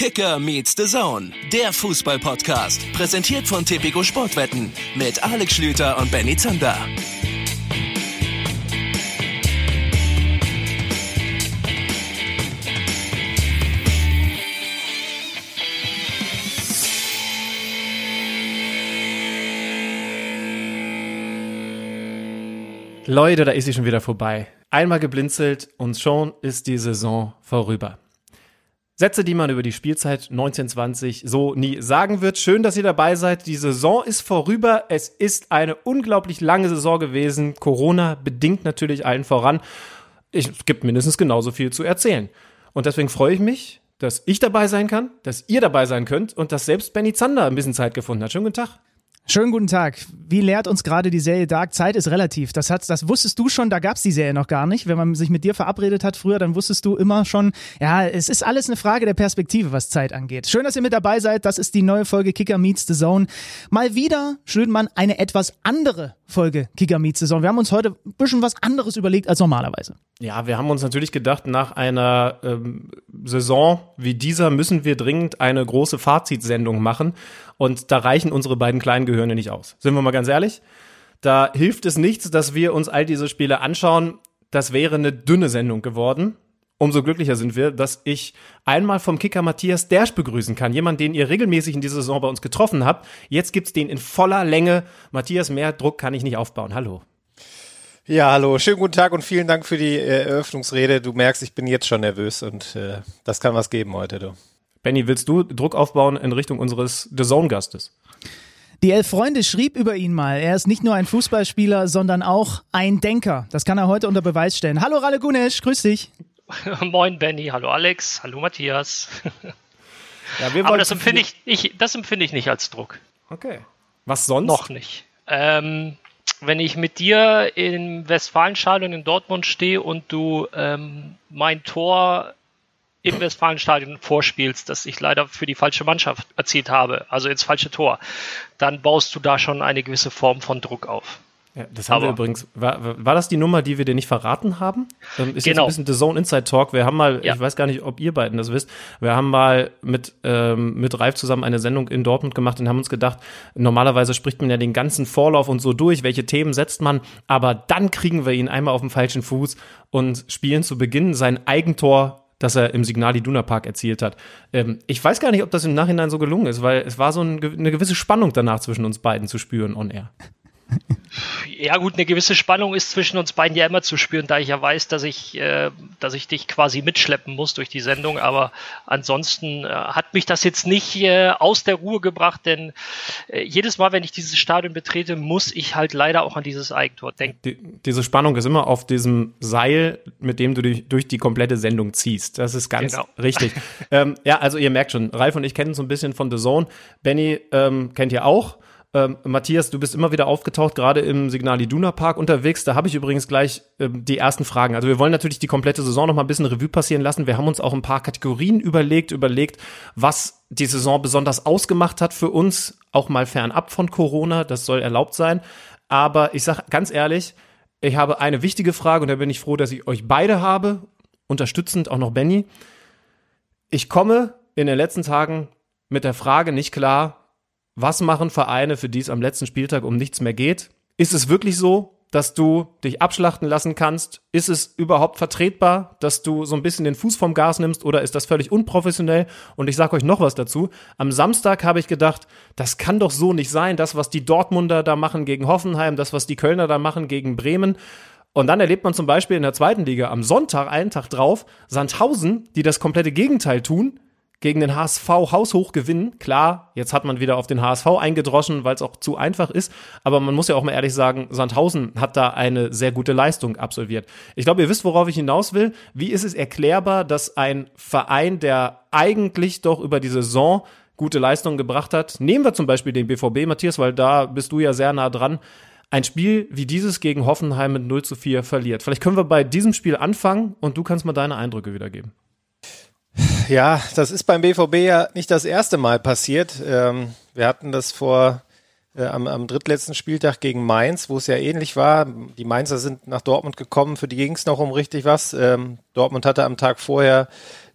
Kicker meets the Zone, der Fußball-Podcast. Präsentiert von Tipico Sportwetten mit Alex Schlüter und Benny Zander. Leute, da ist sie schon wieder vorbei. Einmal geblinzelt und schon ist die Saison vorüber. Sätze, die man über die Spielzeit 1920 so nie sagen wird. Schön, dass ihr dabei seid. Die Saison ist vorüber. Es ist eine unglaublich lange Saison gewesen. Corona bedingt natürlich allen voran. Es gibt mindestens genauso viel zu erzählen. Und deswegen freue ich mich, dass ich dabei sein kann, dass ihr dabei sein könnt und dass selbst Benny Zander ein bisschen Zeit gefunden hat. Schönen guten Tag. Schönen guten Tag. Wie lehrt uns gerade die Serie Dark? Zeit ist relativ. Das, hat, das wusstest du schon, da gab es die Serie noch gar nicht. Wenn man sich mit dir verabredet hat früher, dann wusstest du immer schon, ja, es ist alles eine Frage der Perspektive, was Zeit angeht. Schön, dass ihr mit dabei seid. Das ist die neue Folge Kicker Meets the Zone. Mal wieder, Schlödenmann, eine etwas andere Folge Kicker Meets the Zone. Wir haben uns heute ein bisschen was anderes überlegt als normalerweise. Ja, wir haben uns natürlich gedacht, nach einer ähm, Saison wie dieser müssen wir dringend eine große Fazitsendung machen. Und da reichen unsere beiden kleinen Gehirne nicht aus. Sind wir mal ganz ehrlich? Da hilft es nichts, dass wir uns all diese Spiele anschauen. Das wäre eine dünne Sendung geworden. Umso glücklicher sind wir, dass ich einmal vom Kicker Matthias Dersch begrüßen kann. Jemand, den ihr regelmäßig in dieser Saison bei uns getroffen habt. Jetzt gibt's den in voller Länge. Matthias, mehr Druck kann ich nicht aufbauen. Hallo. Ja, hallo, schönen guten Tag und vielen Dank für die äh, Eröffnungsrede. Du merkst, ich bin jetzt schon nervös und äh, das kann was geben heute, du. Benny, willst du Druck aufbauen in Richtung unseres The Zone-Gastes? Die Elf Freunde schrieb über ihn mal, er ist nicht nur ein Fußballspieler, sondern auch ein Denker. Das kann er heute unter Beweis stellen. Hallo Ralle Gunesch, grüß dich. Moin Benny, hallo Alex, hallo Matthias. Ja, Aber das empfinde ich, ich, das empfinde ich nicht als Druck. Okay. Was sonst? Noch nicht. Ähm, wenn ich mit dir im Westfalenstadion in Dortmund stehe und du ähm, mein Tor im Westfalenstadion vorspielst, das ich leider für die falsche Mannschaft erzielt habe, also ins falsche Tor, dann baust du da schon eine gewisse Form von Druck auf. Ja, das haben Aber wir übrigens. War, war das die Nummer, die wir dir nicht verraten haben? Ähm, ist genau. jetzt ein bisschen The Zone Inside Talk. Wir haben mal, ja. ich weiß gar nicht, ob ihr beiden das wisst, wir haben mal mit, ähm, mit Ralf zusammen eine Sendung in Dortmund gemacht und haben uns gedacht, normalerweise spricht man ja den ganzen Vorlauf und so durch, welche Themen setzt man, aber dann kriegen wir ihn einmal auf dem falschen Fuß und spielen zu Beginn sein Eigentor das er im Signal Iduna Park erzielt hat. Ähm, ich weiß gar nicht, ob das im Nachhinein so gelungen ist, weil es war so ein, eine gewisse Spannung danach zwischen uns beiden zu spüren on air. Ja gut, eine gewisse Spannung ist zwischen uns beiden ja immer zu spüren, da ich ja weiß, dass ich, äh, dass ich dich quasi mitschleppen muss durch die Sendung. Aber ansonsten äh, hat mich das jetzt nicht äh, aus der Ruhe gebracht, denn äh, jedes Mal, wenn ich dieses Stadion betrete, muss ich halt leider auch an dieses Eigentor denken. Die, diese Spannung ist immer auf diesem Seil, mit dem du dich durch die komplette Sendung ziehst. Das ist ganz genau. richtig. ähm, ja, also ihr merkt schon, Ralf und ich kennen so ein bisschen von The Zone. Benny ähm, kennt ihr auch. Ähm, Matthias, du bist immer wieder aufgetaucht, gerade im Signal Iduna Park unterwegs. Da habe ich übrigens gleich ähm, die ersten Fragen. Also wir wollen natürlich die komplette Saison noch mal ein bisschen Revue passieren lassen. Wir haben uns auch ein paar Kategorien überlegt, überlegt, was die Saison besonders ausgemacht hat für uns, auch mal fernab von Corona. Das soll erlaubt sein. Aber ich sage ganz ehrlich, ich habe eine wichtige Frage und da bin ich froh, dass ich euch beide habe. Unterstützend auch noch Benny. Ich komme in den letzten Tagen mit der Frage nicht klar, was machen Vereine, für die es am letzten Spieltag um nichts mehr geht? Ist es wirklich so, dass du dich abschlachten lassen kannst? Ist es überhaupt vertretbar, dass du so ein bisschen den Fuß vom Gas nimmst oder ist das völlig unprofessionell? Und ich sage euch noch was dazu. Am Samstag habe ich gedacht, das kann doch so nicht sein, das, was die Dortmunder da machen gegen Hoffenheim, das, was die Kölner da machen gegen Bremen. Und dann erlebt man zum Beispiel in der zweiten Liga am Sonntag, einen Tag drauf, Sandhausen, die das komplette Gegenteil tun, gegen den HSV haushoch gewinnen. Klar, jetzt hat man wieder auf den HSV eingedroschen, weil es auch zu einfach ist. Aber man muss ja auch mal ehrlich sagen, Sandhausen hat da eine sehr gute Leistung absolviert. Ich glaube, ihr wisst, worauf ich hinaus will. Wie ist es erklärbar, dass ein Verein, der eigentlich doch über die Saison gute Leistungen gebracht hat, nehmen wir zum Beispiel den BVB, Matthias, weil da bist du ja sehr nah dran, ein Spiel wie dieses gegen Hoffenheim mit 0 zu 4 verliert. Vielleicht können wir bei diesem Spiel anfangen und du kannst mal deine Eindrücke wiedergeben. Ja, das ist beim BVB ja nicht das erste Mal passiert. Ähm, wir hatten das vor äh, am, am drittletzten Spieltag gegen Mainz, wo es ja ähnlich war. Die Mainzer sind nach Dortmund gekommen, für die ging es noch um richtig was. Ähm, Dortmund hatte am Tag vorher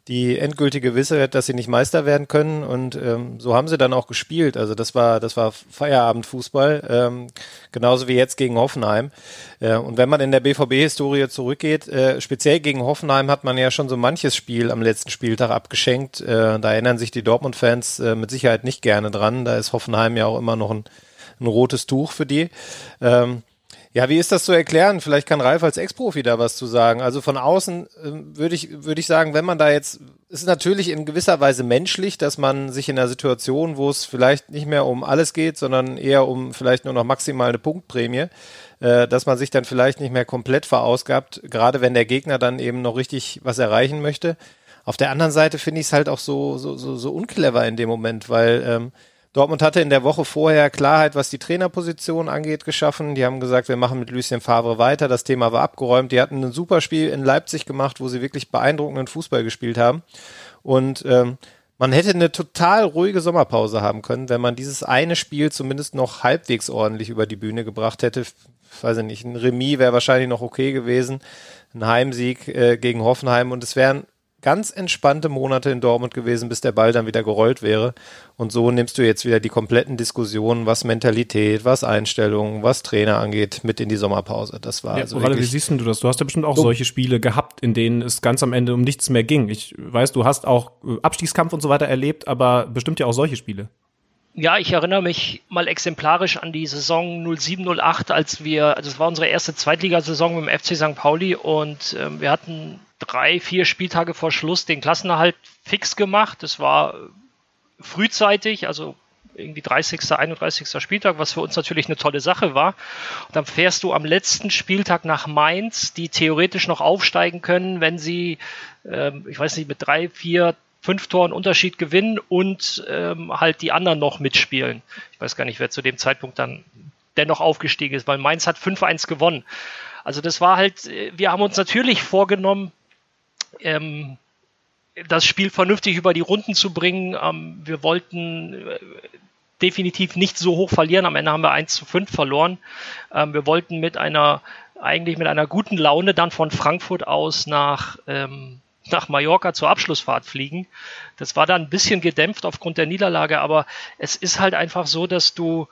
die endgültige Gewissheit, dass sie nicht Meister werden können. Und ähm, so haben sie dann auch gespielt. Also das war, das war Feierabendfußball, ähm, genauso wie jetzt gegen Hoffenheim. Äh, und wenn man in der BVB-Historie zurückgeht, äh, speziell gegen Hoffenheim hat man ja schon so manches Spiel am letzten Spieltag abgeschenkt. Äh, da erinnern sich die Dortmund-Fans äh, mit Sicherheit nicht gerne dran. Da ist Hoffenheim ja auch immer noch ein, ein rotes Tuch für die. Ähm, ja, wie ist das zu erklären? Vielleicht kann Ralf als Ex-Profi da was zu sagen. Also von außen äh, würde ich, würde ich sagen, wenn man da jetzt, es ist natürlich in gewisser Weise menschlich, dass man sich in einer Situation, wo es vielleicht nicht mehr um alles geht, sondern eher um vielleicht nur noch maximal eine Punktprämie, äh, dass man sich dann vielleicht nicht mehr komplett verausgabt, gerade wenn der Gegner dann eben noch richtig was erreichen möchte. Auf der anderen Seite finde ich es halt auch so, so, so, so unclever in dem Moment, weil ähm, Dortmund hatte in der Woche vorher Klarheit, was die Trainerposition angeht, geschaffen. Die haben gesagt, wir machen mit Lucien Favre weiter. Das Thema war abgeräumt. Die hatten ein super Spiel in Leipzig gemacht, wo sie wirklich beeindruckenden Fußball gespielt haben. Und ähm, man hätte eine total ruhige Sommerpause haben können, wenn man dieses eine Spiel zumindest noch halbwegs ordentlich über die Bühne gebracht hätte. Ich weiß nicht, ein Remis wäre wahrscheinlich noch okay gewesen. Ein Heimsieg äh, gegen Hoffenheim und es wären ganz entspannte Monate in Dortmund gewesen, bis der Ball dann wieder gerollt wäre. Und so nimmst du jetzt wieder die kompletten Diskussionen, was Mentalität, was Einstellungen, was Trainer angeht, mit in die Sommerpause. Das war ja, also Ralle, wie siehst du das? Du hast ja bestimmt auch so. solche Spiele gehabt, in denen es ganz am Ende um nichts mehr ging. Ich weiß, du hast auch äh, Abstiegskampf und so weiter erlebt, aber bestimmt ja auch solche Spiele. Ja, ich erinnere mich mal exemplarisch an die Saison 07-08, als wir, also es war unsere erste Zweitligasaison mit dem FC St. Pauli und äh, wir hatten drei, vier Spieltage vor Schluss den Klassenerhalt fix gemacht. Das war frühzeitig, also irgendwie 30., 31. Spieltag, was für uns natürlich eine tolle Sache war. Und dann fährst du am letzten Spieltag nach Mainz, die theoretisch noch aufsteigen können, wenn sie, ähm, ich weiß nicht, mit drei, vier, fünf Toren Unterschied gewinnen und ähm, halt die anderen noch mitspielen. Ich weiß gar nicht, wer zu dem Zeitpunkt dann dennoch aufgestiegen ist, weil Mainz hat 5-1 gewonnen. Also das war halt, äh, wir haben uns natürlich vorgenommen, ähm, das Spiel vernünftig über die Runden zu bringen. Ähm, wir wollten äh, definitiv nicht so hoch verlieren. Am Ende haben wir 1 zu 5 verloren. Ähm, wir wollten mit einer, eigentlich mit einer guten Laune dann von Frankfurt aus nach, ähm, nach Mallorca zur Abschlussfahrt fliegen. Das war dann ein bisschen gedämpft aufgrund der Niederlage, aber es ist halt einfach so, dass du,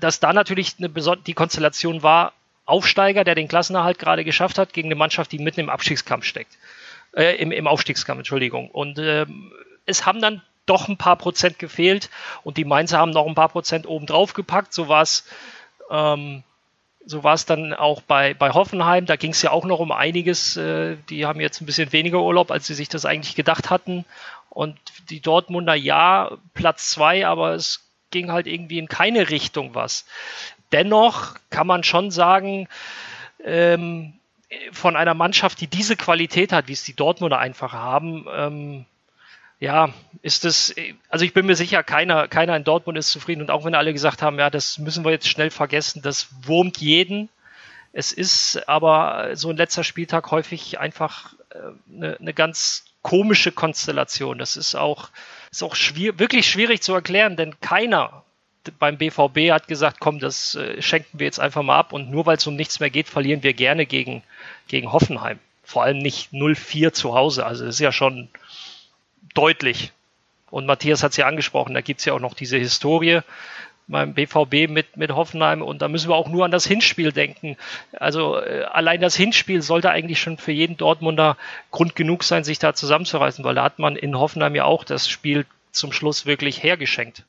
dass da natürlich eine die Konstellation war, Aufsteiger, der den Klassenerhalt gerade geschafft hat, gegen eine Mannschaft, die mitten im Abstiegskampf steckt. Äh, im, Im Aufstiegskampf, Entschuldigung. Und ähm, es haben dann doch ein paar Prozent gefehlt und die Mainzer haben noch ein paar Prozent obendrauf gepackt. So war es ähm, so dann auch bei, bei Hoffenheim. Da ging es ja auch noch um einiges. Äh, die haben jetzt ein bisschen weniger Urlaub, als sie sich das eigentlich gedacht hatten. Und die Dortmunder, ja, Platz zwei, aber es ging halt irgendwie in keine Richtung was. Dennoch kann man schon sagen, ähm, von einer Mannschaft, die diese Qualität hat, wie es die Dortmunder einfach haben, ähm, ja, ist es, also ich bin mir sicher, keiner, keiner in Dortmund ist zufrieden und auch wenn alle gesagt haben, ja, das müssen wir jetzt schnell vergessen, das wurmt jeden. Es ist aber so ein letzter Spieltag häufig einfach eine, äh, eine ganz komische Konstellation. Das ist auch, ist auch schwierig, wirklich schwierig zu erklären, denn keiner beim BVB hat gesagt, komm, das äh, schenken wir jetzt einfach mal ab und nur weil es um nichts mehr geht, verlieren wir gerne gegen, gegen Hoffenheim. Vor allem nicht 0-4 zu Hause. Also das ist ja schon deutlich. Und Matthias hat es ja angesprochen, da gibt es ja auch noch diese Historie beim BVB mit, mit Hoffenheim und da müssen wir auch nur an das Hinspiel denken. Also äh, allein das Hinspiel sollte eigentlich schon für jeden Dortmunder Grund genug sein, sich da zusammenzureißen, weil da hat man in Hoffenheim ja auch das Spiel zum Schluss wirklich hergeschenkt.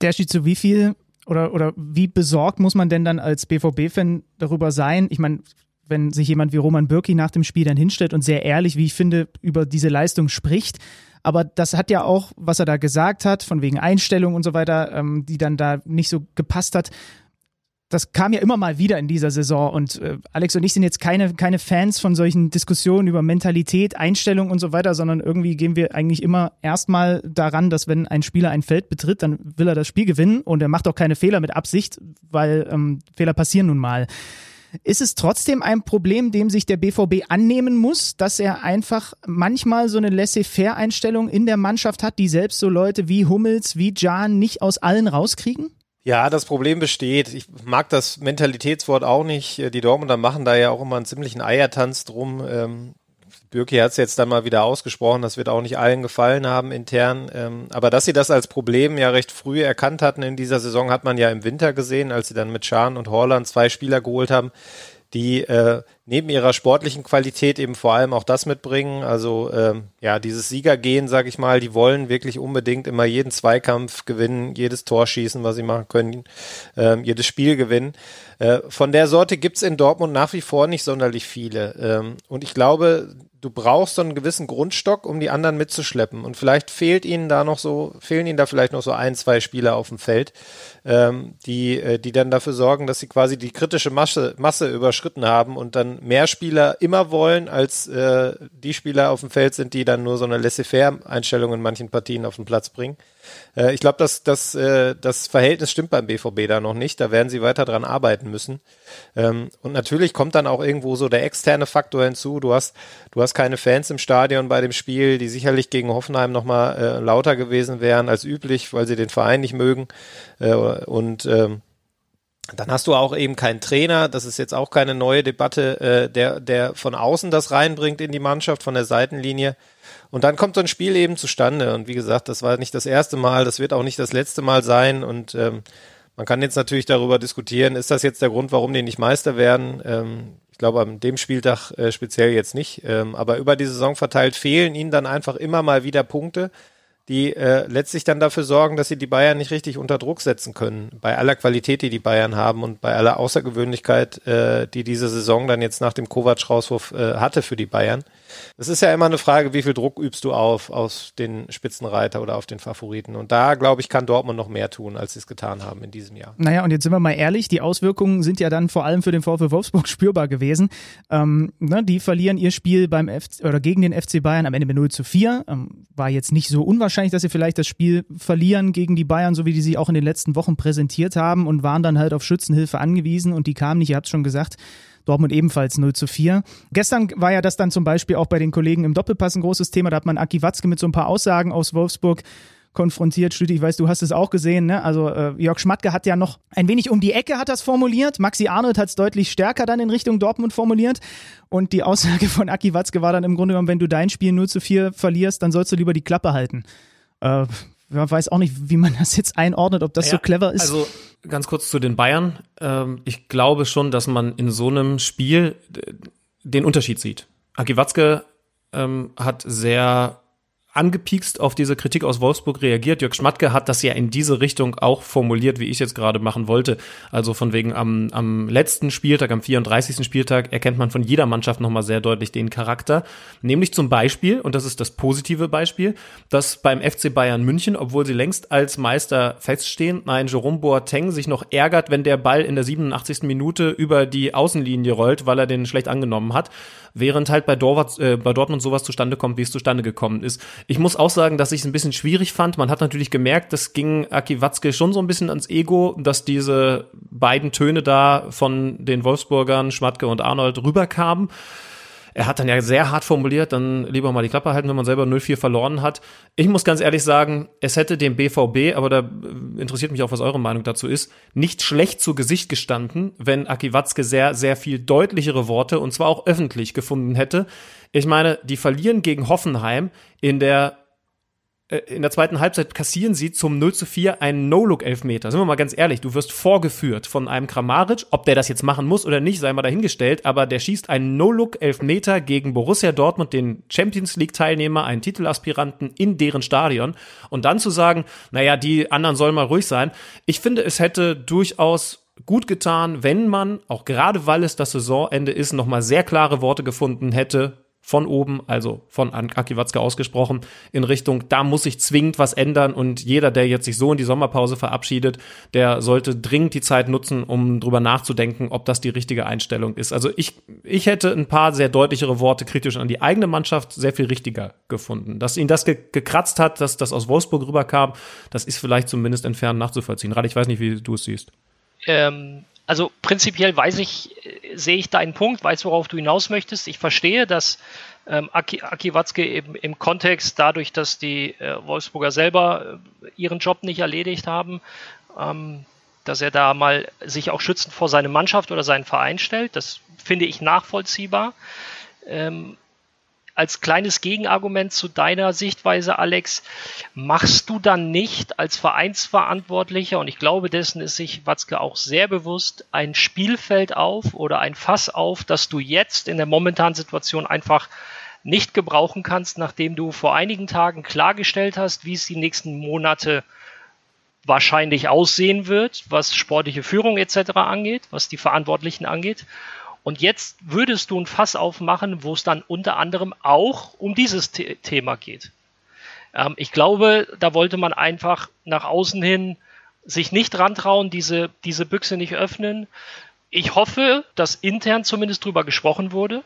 Der steht zu wie viel oder, oder wie besorgt muss man denn dann als BVB-Fan darüber sein? Ich meine, wenn sich jemand wie Roman Bürki nach dem Spiel dann hinstellt und sehr ehrlich, wie ich finde, über diese Leistung spricht. Aber das hat ja auch, was er da gesagt hat, von wegen Einstellung und so weiter, ähm, die dann da nicht so gepasst hat. Das kam ja immer mal wieder in dieser Saison und äh, Alex und ich sind jetzt keine, keine Fans von solchen Diskussionen über Mentalität, Einstellung und so weiter, sondern irgendwie gehen wir eigentlich immer erstmal daran, dass wenn ein Spieler ein Feld betritt, dann will er das Spiel gewinnen und er macht auch keine Fehler mit Absicht, weil ähm, Fehler passieren nun mal. Ist es trotzdem ein Problem, dem sich der BVB annehmen muss, dass er einfach manchmal so eine Laissez-faire-Einstellung in der Mannschaft hat, die selbst so Leute wie Hummels, wie Jan nicht aus allen rauskriegen? Ja, das Problem besteht. Ich mag das Mentalitätswort auch nicht. Die Dortmunder machen da ja auch immer einen ziemlichen Eiertanz drum. Ähm, Bürki hat es jetzt dann mal wieder ausgesprochen, das wird auch nicht allen gefallen haben intern. Ähm, aber dass sie das als Problem ja recht früh erkannt hatten in dieser Saison, hat man ja im Winter gesehen, als sie dann mit Schahn und Horland zwei Spieler geholt haben, die äh, neben ihrer sportlichen Qualität eben vor allem auch das mitbringen. Also ähm, ja, dieses Siegergehen, sag ich mal, die wollen wirklich unbedingt immer jeden Zweikampf gewinnen, jedes Tor schießen, was sie machen können, ähm, jedes Spiel gewinnen. Äh, von der Sorte gibt's in Dortmund nach wie vor nicht sonderlich viele. Ähm, und ich glaube, du brauchst so einen gewissen Grundstock, um die anderen mitzuschleppen. Und vielleicht fehlt ihnen da noch so, fehlen ihnen da vielleicht noch so ein, zwei Spieler auf dem Feld, ähm, die, äh, die dann dafür sorgen, dass sie quasi die kritische Masse, Masse überschritten haben und dann mehr Spieler immer wollen, als äh, die Spieler auf dem Feld sind, die dann nur so eine Laissez-faire-Einstellung in manchen Partien auf den Platz bringen. Äh, ich glaube, dass, dass äh, das Verhältnis stimmt beim BVB da noch nicht. Da werden sie weiter dran arbeiten müssen. Ähm, und natürlich kommt dann auch irgendwo so der externe Faktor hinzu. Du hast, du hast keine Fans im Stadion bei dem Spiel, die sicherlich gegen Hoffenheim nochmal äh, lauter gewesen wären als üblich, weil sie den Verein nicht mögen. Äh, und ähm, dann hast du auch eben keinen Trainer, das ist jetzt auch keine neue Debatte, äh, der, der von außen das reinbringt in die Mannschaft, von der Seitenlinie. Und dann kommt so ein Spiel eben zustande. Und wie gesagt, das war nicht das erste Mal, das wird auch nicht das letzte Mal sein. Und ähm, man kann jetzt natürlich darüber diskutieren, ist das jetzt der Grund, warum die nicht Meister werden? Ähm, ich glaube, an dem Spieltag äh, speziell jetzt nicht. Ähm, aber über die Saison verteilt fehlen ihnen dann einfach immer mal wieder Punkte die äh, letztlich dann dafür sorgen, dass sie die Bayern nicht richtig unter Druck setzen können. Bei aller Qualität, die die Bayern haben und bei aller Außergewöhnlichkeit, äh, die diese Saison dann jetzt nach dem Kovac-Rauswurf äh, hatte für die Bayern. Es ist ja immer eine Frage, wie viel Druck übst du auf, aus den Spitzenreiter oder auf den Favoriten. Und da, glaube ich, kann Dortmund noch mehr tun, als sie es getan haben in diesem Jahr. Naja, und jetzt sind wir mal ehrlich, die Auswirkungen sind ja dann vor allem für den VfL Wolfsburg spürbar gewesen. Ähm, ne, die verlieren ihr Spiel beim FC, oder gegen den FC Bayern am Ende mit 0 zu 4. Ähm, war jetzt nicht so unwahrscheinlich, dass sie vielleicht das Spiel verlieren gegen die Bayern, so wie die sie auch in den letzten Wochen präsentiert haben und waren dann halt auf Schützenhilfe angewiesen und die kamen nicht, ihr habt es schon gesagt. Dortmund ebenfalls 0 zu 4. Gestern war ja das dann zum Beispiel auch bei den Kollegen im Doppelpass ein großes Thema. Da hat man Aki Watzke mit so ein paar Aussagen aus Wolfsburg konfrontiert. Stüdi, ich weiß, du hast es auch gesehen, ne? Also äh, Jörg Schmatke hat ja noch ein wenig um die Ecke hat das formuliert. Maxi Arnold hat es deutlich stärker dann in Richtung Dortmund formuliert. Und die Aussage von Aki Watzke war dann im Grunde genommen, wenn du dein Spiel 0 zu 4 verlierst, dann sollst du lieber die Klappe halten. Äh, man weiß auch nicht, wie man das jetzt einordnet, ob das ja, so clever ist. Also ganz kurz zu den Bayern. Ähm, ich glaube schon, dass man in so einem Spiel den Unterschied sieht. Aki Watzke ähm, hat sehr angepiekst auf diese Kritik aus Wolfsburg reagiert. Jörg Schmatke hat das ja in diese Richtung auch formuliert, wie ich jetzt gerade machen wollte. Also von wegen am, am letzten Spieltag, am 34. Spieltag, erkennt man von jeder Mannschaft nochmal sehr deutlich den Charakter. Nämlich zum Beispiel, und das ist das positive Beispiel, dass beim FC Bayern München, obwohl sie längst als Meister feststehen, ein Jerome Boateng sich noch ärgert, wenn der Ball in der 87. Minute über die Außenlinie rollt, weil er den schlecht angenommen hat während halt bei, Dortmund, äh, bei Dortmund sowas zustande kommt, wie es zustande gekommen ist. Ich muss auch sagen, dass ich es ein bisschen schwierig fand. Man hat natürlich gemerkt, das ging Aki Watzke schon so ein bisschen ans Ego, dass diese beiden Töne da von den Wolfsburgern, Schmatke und Arnold rüberkamen. Er hat dann ja sehr hart formuliert, dann lieber mal die Klappe halten, wenn man selber 0-4 verloren hat. Ich muss ganz ehrlich sagen, es hätte dem BVB, aber da interessiert mich auch, was eure Meinung dazu ist, nicht schlecht zu Gesicht gestanden, wenn Aki Watzke sehr, sehr viel deutlichere Worte und zwar auch öffentlich gefunden hätte. Ich meine, die verlieren gegen Hoffenheim in der äh, in der zweiten Halbzeit kassieren sie zum 0 zu 4 einen No-Look-Elfmeter. Sind wir mal ganz ehrlich, du wirst vorgeführt von einem Kramaric. Ob der das jetzt machen muss oder nicht, sei mal dahingestellt, aber der schießt einen No-Look-Elfmeter gegen Borussia Dortmund, den Champions League-Teilnehmer, einen Titelaspiranten in deren Stadion. Und dann zu sagen, naja, die anderen sollen mal ruhig sein. Ich finde, es hätte durchaus gut getan, wenn man, auch gerade weil es das Saisonende ist, nochmal sehr klare Worte gefunden hätte, von oben, also von Aki Watzke ausgesprochen, in Richtung, da muss sich zwingend was ändern und jeder, der jetzt sich so in die Sommerpause verabschiedet, der sollte dringend die Zeit nutzen, um drüber nachzudenken, ob das die richtige Einstellung ist. Also ich, ich hätte ein paar sehr deutlichere Worte kritisch an die eigene Mannschaft sehr viel richtiger gefunden. Dass ihn das ge gekratzt hat, dass das aus Wolfsburg rüberkam, das ist vielleicht zumindest entfernt nachzuvollziehen. Gerade ich weiß nicht, wie du es siehst. Ähm, also prinzipiell weiß ich, äh, sehe ich deinen Punkt, weiß, worauf du hinaus möchtest. Ich verstehe, dass ähm, Aki, Aki Watzke eben im Kontext, dadurch, dass die äh, Wolfsburger selber äh, ihren Job nicht erledigt haben, ähm, dass er da mal sich auch schützend vor seine Mannschaft oder seinen Verein stellt. Das finde ich nachvollziehbar. Ähm, als kleines Gegenargument zu deiner Sichtweise, Alex, machst du dann nicht als Vereinsverantwortlicher, und ich glaube, dessen ist sich Watzke auch sehr bewusst, ein Spielfeld auf oder ein Fass auf, dass du jetzt in der momentanen Situation einfach nicht gebrauchen kannst, nachdem du vor einigen Tagen klargestellt hast, wie es die nächsten Monate wahrscheinlich aussehen wird, was sportliche Führung etc. angeht, was die Verantwortlichen angeht. Und jetzt würdest du ein Fass aufmachen, wo es dann unter anderem auch um dieses The Thema geht. Ähm, ich glaube, da wollte man einfach nach außen hin sich nicht rantrauen, diese, diese Büchse nicht öffnen. Ich hoffe, dass intern zumindest drüber gesprochen wurde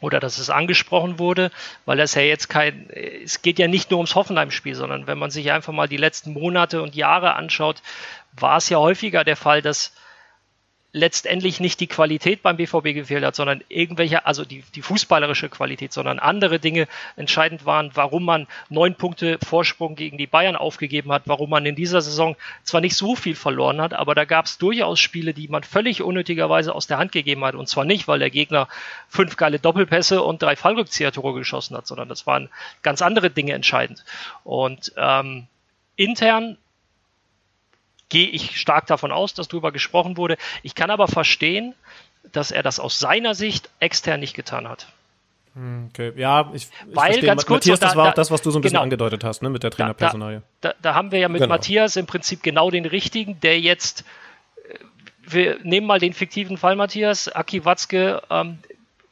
oder dass es angesprochen wurde, weil das ja jetzt kein, es geht ja nicht nur ums Hoffenheim-Spiel, sondern wenn man sich einfach mal die letzten Monate und Jahre anschaut, war es ja häufiger der Fall, dass letztendlich nicht die Qualität beim BVB gefehlt hat, sondern irgendwelche, also die, die fußballerische Qualität, sondern andere Dinge entscheidend waren, warum man neun Punkte Vorsprung gegen die Bayern aufgegeben hat, warum man in dieser Saison zwar nicht so viel verloren hat, aber da gab es durchaus Spiele, die man völlig unnötigerweise aus der Hand gegeben hat. Und zwar nicht, weil der Gegner fünf geile Doppelpässe und drei Fallrückzieher-Tore geschossen hat, sondern das waren ganz andere Dinge entscheidend. Und ähm, intern gehe ich stark davon aus, dass darüber gesprochen wurde. Ich kann aber verstehen, dass er das aus seiner Sicht extern nicht getan hat. Hm, okay, ja, ich, ich Weil, verstehe. ganz kurz, Matthias, das da, war auch das, was du so ein bisschen genau, angedeutet hast, ne, mit der Trainerpersonalie. Da, da, da, haben wir ja mit genau. Matthias im Prinzip genau den richtigen, der jetzt, äh, wir nehmen mal den fiktiven Fall, Matthias, Aki Watzke ähm,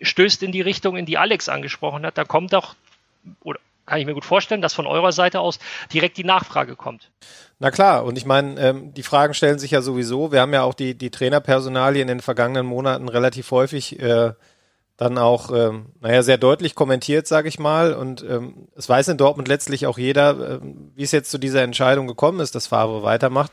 stößt in die Richtung, in die Alex angesprochen hat. Da kommt doch, oder kann ich mir gut vorstellen, dass von eurer Seite aus direkt die Nachfrage kommt. Na klar, und ich meine, ähm, die Fragen stellen sich ja sowieso. Wir haben ja auch die, die Trainerpersonalie in den vergangenen Monaten relativ häufig äh, dann auch, ähm, naja, sehr deutlich kommentiert, sage ich mal. Und ähm, es weiß in Dortmund letztlich auch jeder, ähm, wie es jetzt zu dieser Entscheidung gekommen ist, dass Favre weitermacht.